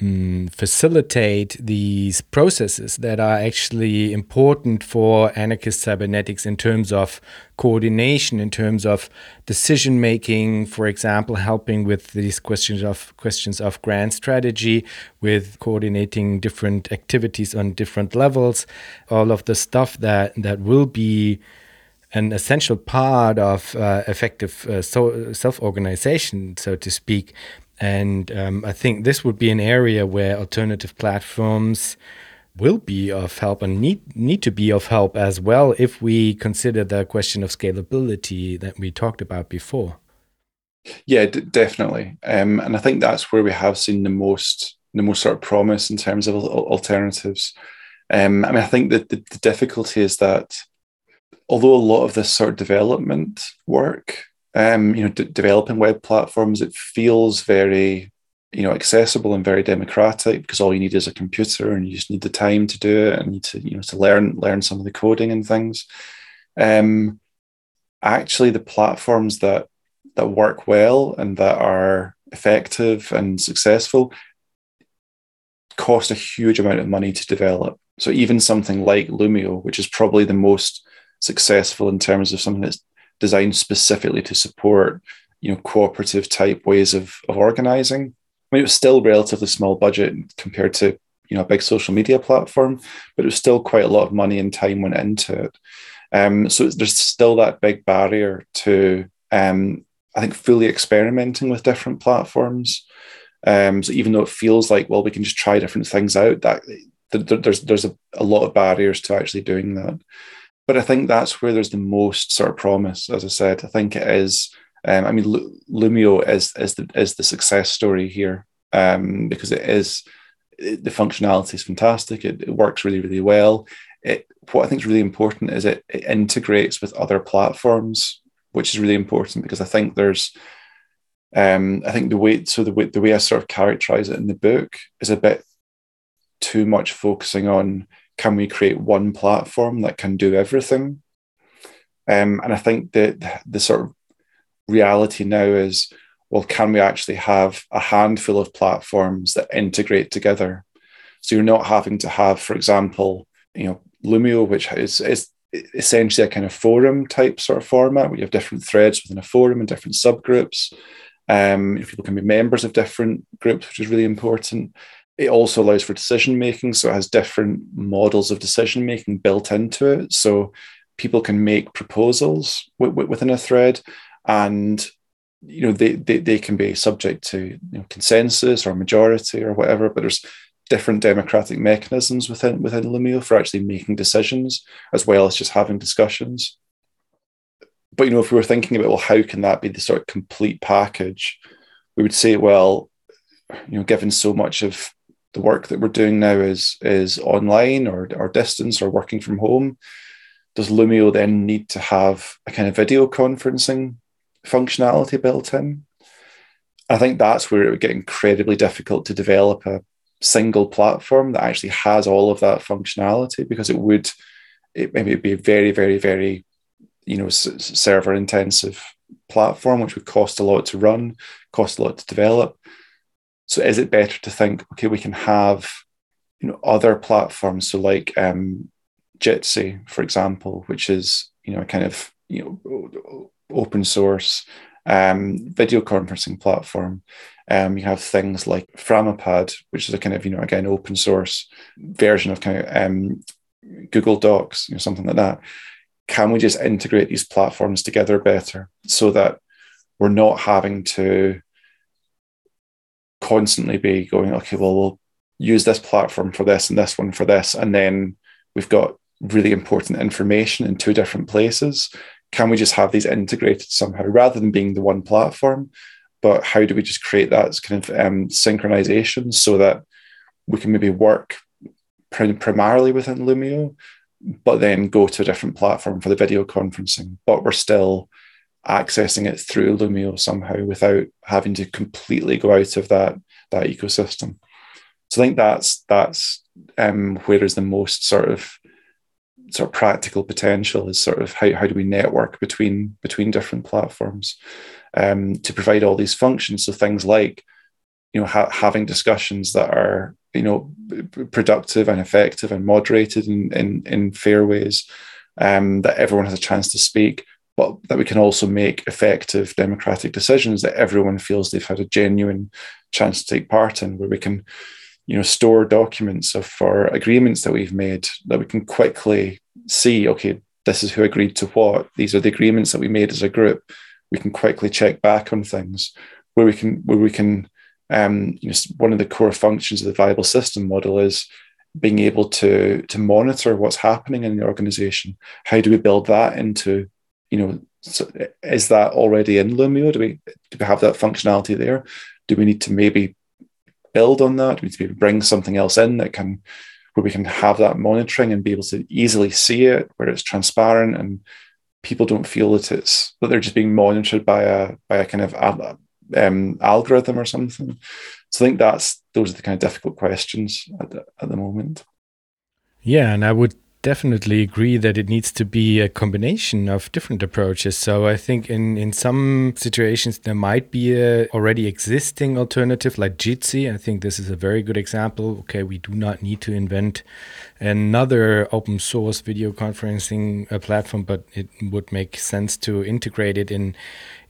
um, facilitate these processes that are actually important for anarchist cybernetics in terms of coordination, in terms of decision making, for example, helping with these questions of questions of grand strategy, with coordinating different activities on different levels, all of the stuff that that will be an essential part of uh, effective uh, so self-organization, so to speak. And um, I think this would be an area where alternative platforms will be of help and need need to be of help as well if we consider the question of scalability that we talked about before. Yeah, definitely, um, and I think that's where we have seen the most the most sort of promise in terms of alternatives. Um, I mean, I think that the, the difficulty is that although a lot of this sort of development work um, you know, d- developing web platforms, it feels very, you know accessible and very democratic because all you need is a computer and you just need the time to do it and need to you know to learn learn some of the coding and things. Um actually the platforms that that work well and that are effective and successful cost a huge amount of money to develop. So even something like loomio which is probably the most successful in terms of something that's designed specifically to support you know cooperative type ways of, of organizing I mean, it was still relatively small budget compared to you know a big social media platform, but it was still quite a lot of money and time went into it. Um, so there's still that big barrier to um, I think fully experimenting with different platforms. Um, so even though it feels like well we can just try different things out, that there's there's a, a lot of barriers to actually doing that. But I think that's where there's the most sort of promise. As I said, I think it is um, I mean, Loomio is is the is the success story here um, because it is it, the functionality is fantastic. It, it, works really really well. It what I think is really important is it, it integrates with other platforms, which is really important because I think there's um, I think the way so the way the way I sort of characterize it in the book is a bit too much focusing on can we create one platform that can do everything um, and I think that the, sort of reality now is well, can we actually have a handful of platforms that integrate together? So you're not having to have, for example, you know, Loomio, which is, is essentially a kind of forum type sort of format where you have different threads within a forum and different subgroups. Um, people can be members of different groups, which is really important. It also allows for decision making, so it has different models of decision making built into it. So people can make proposals within a thread, and you know they, they, they can be subject to you know, consensus or majority or whatever but there's different democratic mechanisms within within Loomio for actually making decisions as well as just having discussions but you know if we were thinking about well how can that be the sort of complete package we would say well you know given so much of the work that we're doing now is is online or, or distance or working from home does Loomio then need to have a kind of video conferencing functionality built in. I think that's where it would get incredibly difficult to develop a single platform that actually has all of that functionality because it would it maybe be a very very very you know s- server intensive platform which would cost a lot to run cost a lot to develop so is it better to think okay we can have you know other platforms so like um jitsi for example which is you know a kind of you know open source um, video conferencing platform. Um, you have things like Framapad, which is a kind of, you know, again, open source version of kind of um, Google Docs, you know, something like that. Can we just integrate these platforms together better so that we're not having to constantly be going, okay, well, we'll use this platform for this and this one for this. And then we've got really important information in two different places can we just have these integrated somehow rather than being the one platform? But how do we just create that kind of um, synchronization so that we can maybe work primarily within Loomio, but then go to a different platform for the video conferencing, but we're still accessing it through Loomio somehow without having to completely go out of that that ecosystem. So I think that's that's um, where is the most sort of sort of practical potential is sort of how, how do we network between between different platforms um, to provide all these functions so things like you know ha- having discussions that are you know productive and effective and moderated in in, in fair ways um, that everyone has a chance to speak but that we can also make effective democratic decisions that everyone feels they've had a genuine chance to take part in where we can you know store documents of for agreements that we've made that we can quickly see okay this is who agreed to what. These are the agreements that we made as a group. We can quickly check back on things where we can where we can um, you know, one of the core functions of the viable system model is being able to to monitor what's happening in the organization. How do we build that into you know so is that already in loomio do we do we have that functionality there do we need to maybe build on that? Do We need to bring something else in that can where we can have that monitoring and be able to easily see it, where it's transparent and people don't feel that it's that they're just being monitored by a by a kind of um, algorithm or something. So I think that's those are the kind of difficult questions at the, at the moment. Yeah, and I would definitely agree that it needs to be a combination of different approaches. So I think in, in some situations there might be a already existing alternative like Jitsi. I think this is a very good example. Okay, we do not need to invent another open source video conferencing uh, platform, but it would make sense to integrate it in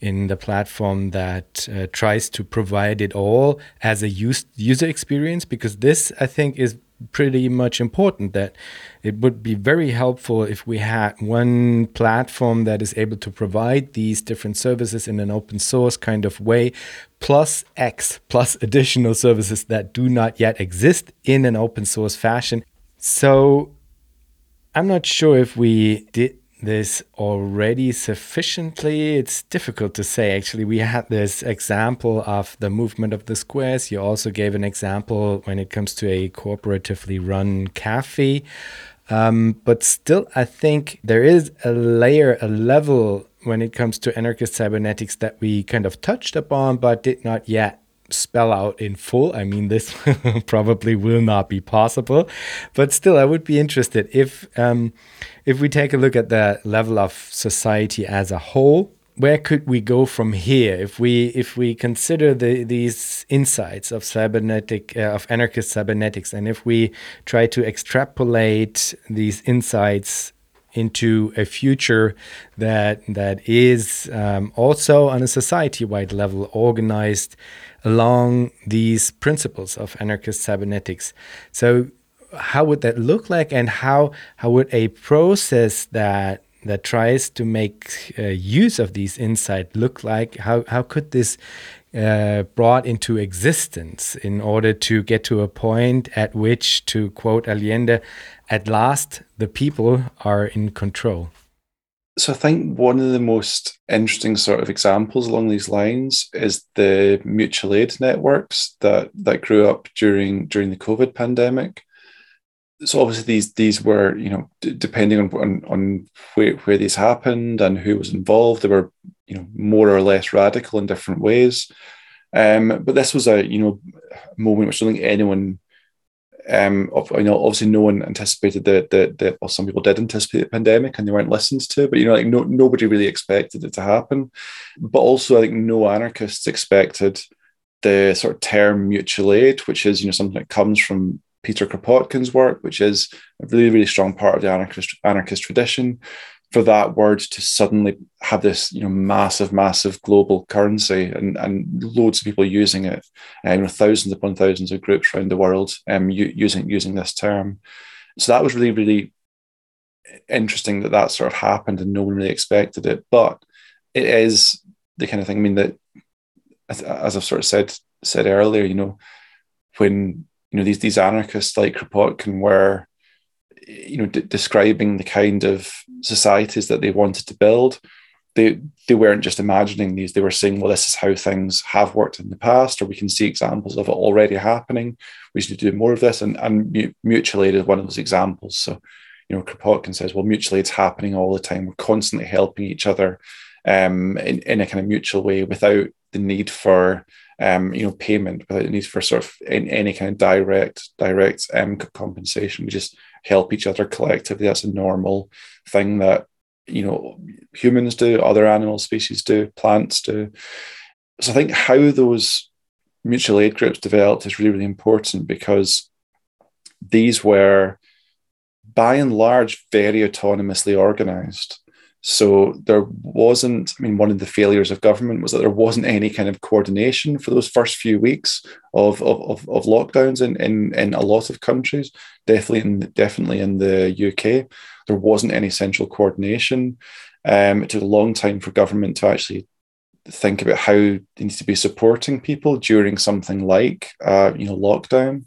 in the platform that uh, tries to provide it all as a use, user experience because this I think is pretty much important that it would be very helpful if we had one platform that is able to provide these different services in an open source kind of way plus x plus (laughs) additional services that do not yet exist in an open source fashion. So i'm not sure if we did this already sufficiently? It's difficult to say. Actually, we had this example of the movement of the squares. You also gave an example when it comes to a cooperatively run cafe. Um, but still, I think there is a layer, a level when it comes to anarchist cybernetics that we kind of touched upon, but did not yet spell out in full. I mean, this (laughs) probably will not be possible, but still, I would be interested if um, if we take a look at the level of society as a whole. Where could we go from here if we if we consider the, these insights of cybernetic uh, of anarchist cybernetics and if we try to extrapolate these insights into a future that that is um, also on a society-wide level organized along these principles of anarchist cybernetics. So, how would that look like, and how how would a process that that tries to make uh, use of these insights look like? How how could this uh, brought into existence in order to get to a point at which, to quote Allende, at last the people are in control? So I think one of the most interesting sort of examples along these lines is the mutual aid networks that that grew up during during the COVID pandemic. So obviously these these were you know d- depending on, on on where where these happened and who was involved, they were you know more or less radical in different ways. Um, but this was a you know moment which I don't think anyone um, you know, obviously no one anticipated that, that, that, well, some people did anticipate the pandemic and they weren't listened to, but, you know, like no, nobody really expected it to happen. But also, I think no anarchists expected the sort of term mutual aid, which is, you know, something that comes from Peter Kropotkin's work, which is a really, really strong part of the anarchist, anarchist tradition for that word to suddenly have this you know massive massive global currency and and loads of people using it and thousands upon thousands of groups around the world um, using using this term. So that was really really interesting that that sort of happened and no one really expected it. But it is the kind of thing i mean that as i've sort of said said earlier you know when you know these these anarchists like kropotkin were you know, d- describing the kind of societies that they wanted to build. They they weren't just imagining these; they were saying, "Well, this is how things have worked in the past, or we can see examples of it already happening. We should do more of this." And and mutual aid is one of those examples. So, you know, Kropotkin says, "Well, mutual aid's happening all the time. We're constantly helping each other um, in in a kind of mutual way without the need for um, you know, payment without the need for sort of any kind of direct direct um, compensation. We just help each other collectively. That's a normal thing that you know humans do, other animal species do, plants do. So I think how those mutual aid groups developed is really, really important because these were by and large very autonomously organized. So there wasn't, I mean, one of the failures of government was that there wasn't any kind of coordination for those first few weeks of, of, of, lockdowns in, in, in a lot of countries, definitely in, definitely in the UK. There wasn't any central coordination. Um, it took a long time for government to actually think about how they need to be supporting people during something like, uh, you know, lockdown.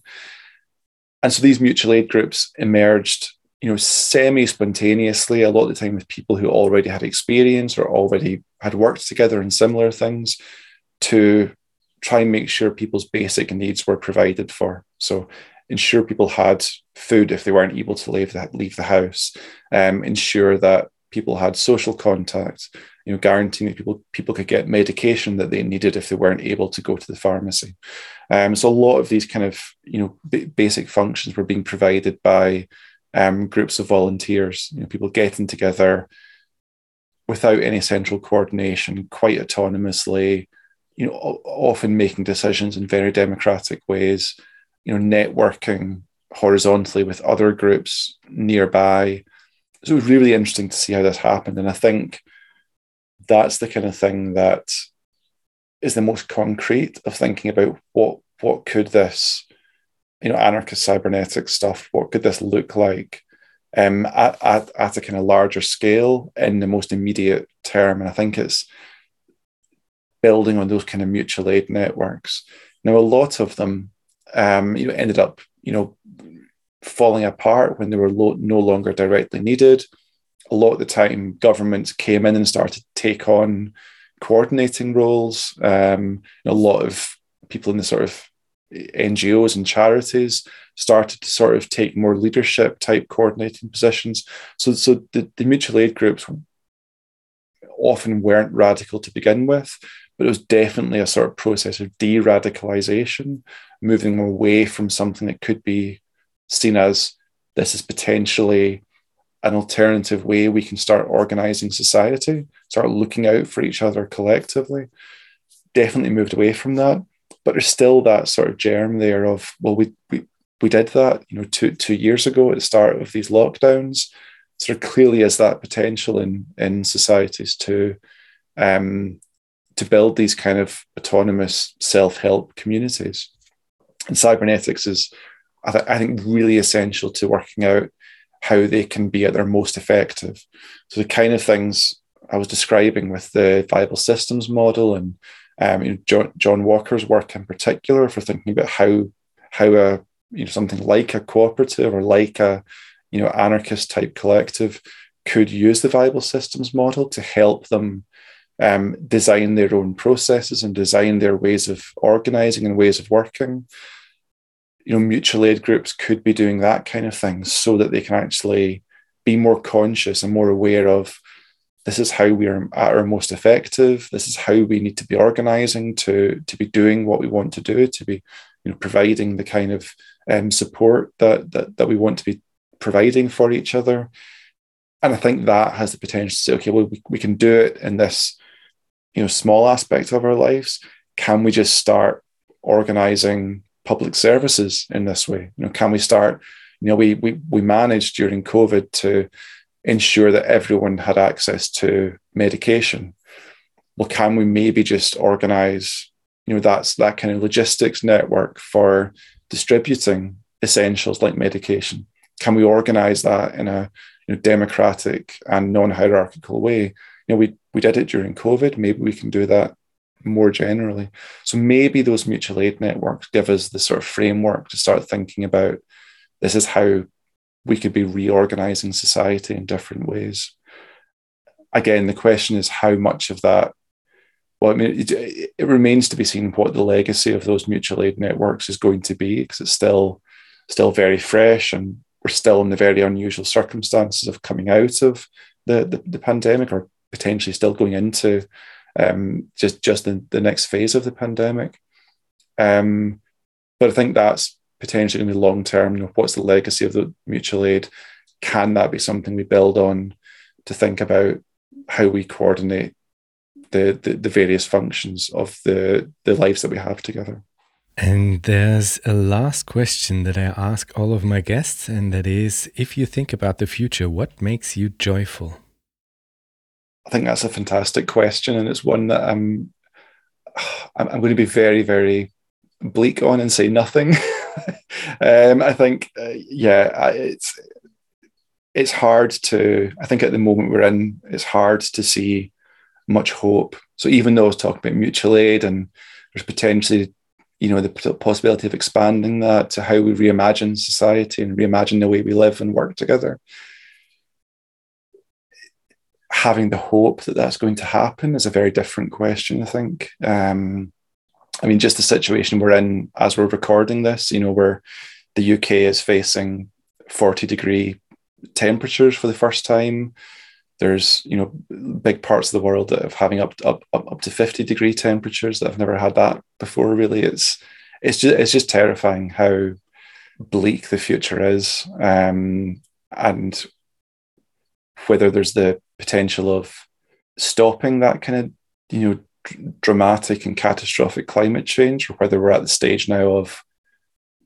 And so these mutual aid groups emerged you know, semi spontaneously, a lot of the time with people who already had experience or already had worked together in similar things to try and make sure people's basic needs were provided for. So ensure people had food if they weren't able to leave the, leave the house, um, ensure that people had social contact, you know, guaranteeing that people people could get medication that they needed if they weren't able to go to the pharmacy. Um, so a lot of these kind of you know b- basic functions were being provided by um, groups of volunteers, you know, people getting together without any central coordination, quite autonomously, you know, often making decisions in very democratic ways, you know, networking horizontally with other groups nearby. So it was really interesting to see how this happened. And I think that's the kind of thing that is the most concrete of thinking about what what could this, you know, anarchist cybernetics stuff, what could this look like um, at, at, at a kind of larger scale in the most immediate term. And I think it's building on those kind of mutual aid networks. Now, a lot of them, um, you know, ended up, you know, falling apart when they were lo- no longer directly needed. A lot of the time, governments came in and started to take on coordinating roles. Um, a lot of people in the sort of NGOs and charities started to sort of take more leadership type coordinating positions. So, so the, the mutual aid groups often weren't radical to begin with, but it was definitely a sort of process of de radicalization, moving away from something that could be seen as this is potentially an alternative way we can start organizing society, start looking out for each other collectively. Definitely moved away from that but there's still that sort of germ there of well we we, we did that you know two two years ago at the start of these lockdowns. So there clearly is that potential in in societies to um to build these kind of autonomous self-help communities. And cybernetics is I, th- I think really essential to working out how they can be at their most effective. So the kind of things I was describing with the viable systems model and um, you know, Jon, Jon Walker's work in particular for thinking about how how a you know something like a cooperative or like a you know anarchist type collective could use the viable systems model to help them um, design their own processes and design their ways of organizing and ways of working. You know, mutual aid groups could be doing that kind of thing so that they can actually be more conscious and more aware of this is how we are at our most effective. This is how we need to be organizing to to be doing what we want to do to be you know providing the kind of um, support that, that that we want to be providing for each other. And i think that has the potential to say okay well we, we can do it in this you know small aspect of our lives. Can we just start organizing public services in this way? You know can we start you know we we, we managed during covid to ensure that everyone had access to medication. Well, can we maybe just organize, you know, that's that kind of logistics network for distributing essentials like medication? Can we organize that in a you know, democratic and non-hierarchical way? You know, we we did it during COVID. Maybe we can do that more generally. So maybe those mutual aid networks give us the sort of framework to start thinking about this is how we could be reorganizing society in different ways. Again, the question is how much of that. Well, I mean, it, it remains to be seen what the legacy of those mutual aid networks is going to be because it's still still very fresh and we're still in the very unusual circumstances of coming out of the, the, the pandemic or potentially still going into um, just just the, the next phase of the pandemic. Um, but I think that's potentially going to be long term? You know, what's the legacy of the mutual aid? Can that be something we build on to think about how we coordinate the, the, the various functions of the, the lives that we have together? And there's a last question that I ask all of my guests, and that is if you think about the future, what makes you joyful? I think that's a fantastic question, and it's one that I'm (sighs) I'm, I'm going to be very, very bleak on and say nothing. (laughs) um, I think, uh, yeah, it's it's hard to. I think at the moment we're in, it's hard to see much hope. So even though I was talking about mutual aid and there's potentially, you know, the possibility of expanding that to how we reimagine society and reimagine the way we live and work together. Having the hope that that's going to happen is a very different question. I think. Um, I mean, just the situation we're in as we're recording this, you know, where the UK is facing 40 degree temperatures for the first time. there's you know big parts of the world that have having up up up, up to 50 degree temperatures that have never had that before really it's it's just it's just terrifying how bleak the future is um, and whether there's the potential of stopping that kind of you know dramatic and catastrophic climate change or whether we're at the stage now of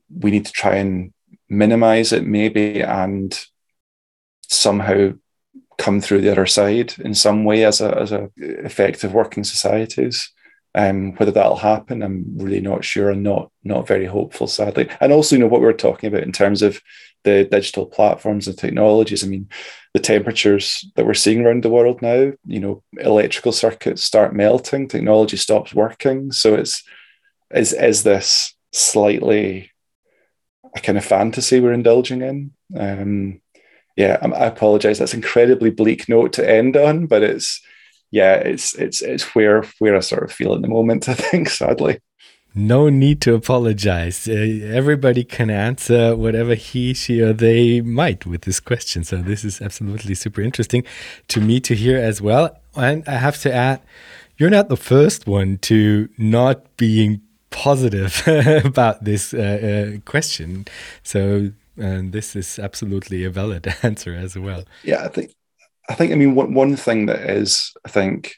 we need to try and minimize it maybe and somehow come through the other side in some way as a as a effective working societies. Um, whether that'll happen, I'm really not sure and not not very hopeful, sadly. And also, you know, what we were talking about in terms of the digital platforms and technologies. I mean, the temperatures that we're seeing around the world now, you know, electrical circuits start melting, technology stops working. So it's is is this slightly a kind of fantasy we're indulging in? Um, yeah, I apologize. That's incredibly bleak note to end on, but it's yeah, it's it's it's where where I sort of feel at the moment. (laughs) I think, sadly. No need to apologize. Uh, everybody can answer whatever he, she, or they might with this question. So this is absolutely super interesting to me to hear as well. And I have to add, you're not the first one to not being positive (laughs) about this uh, uh, question. So and this is absolutely a valid (laughs) answer as well. Yeah, I think I think I mean one one thing that is I think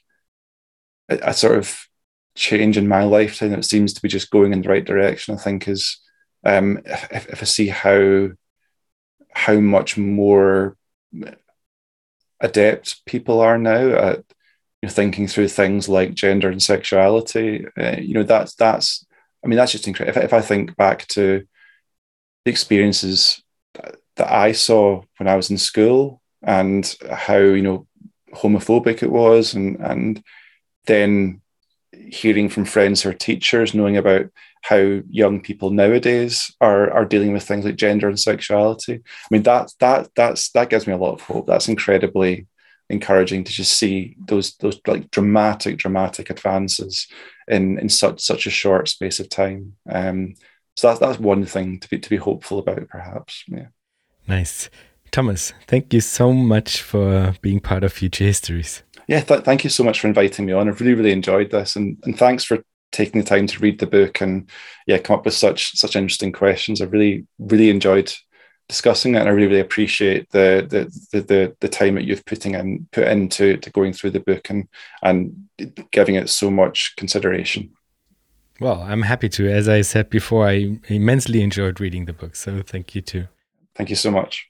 a, a sort of change in my lifetime that seems to be just going in the right direction. I think is um, if, if I see how how much more adept people are now at you know, thinking through things like gender and sexuality. Uh, you know, that's that's I mean that's just incredible. If, if I think back to the experiences that I saw when I was in school and how you know homophobic it was, and and then hearing from friends or teachers, knowing about how young people nowadays are are dealing with things like gender and sexuality. I mean that that that's that gives me a lot of hope. That's incredibly encouraging to just see those those like dramatic dramatic advances in in such such a short space of time. Um, so that's that's one thing to be to be hopeful about, perhaps. Yeah. Nice, Thomas. Thank you so much for being part of Future Histories. Yeah, th- thank you so much for inviting me on. I've really really enjoyed this, and and thanks for taking the time to read the book and yeah, come up with such such interesting questions. I really really enjoyed discussing it, and I really, really appreciate the the the the, time that you've putting in put into to going through the book and and giving it so much consideration. Well, I'm happy to. As I said before, I immensely enjoyed reading the book. So thank you too. Thank you so much.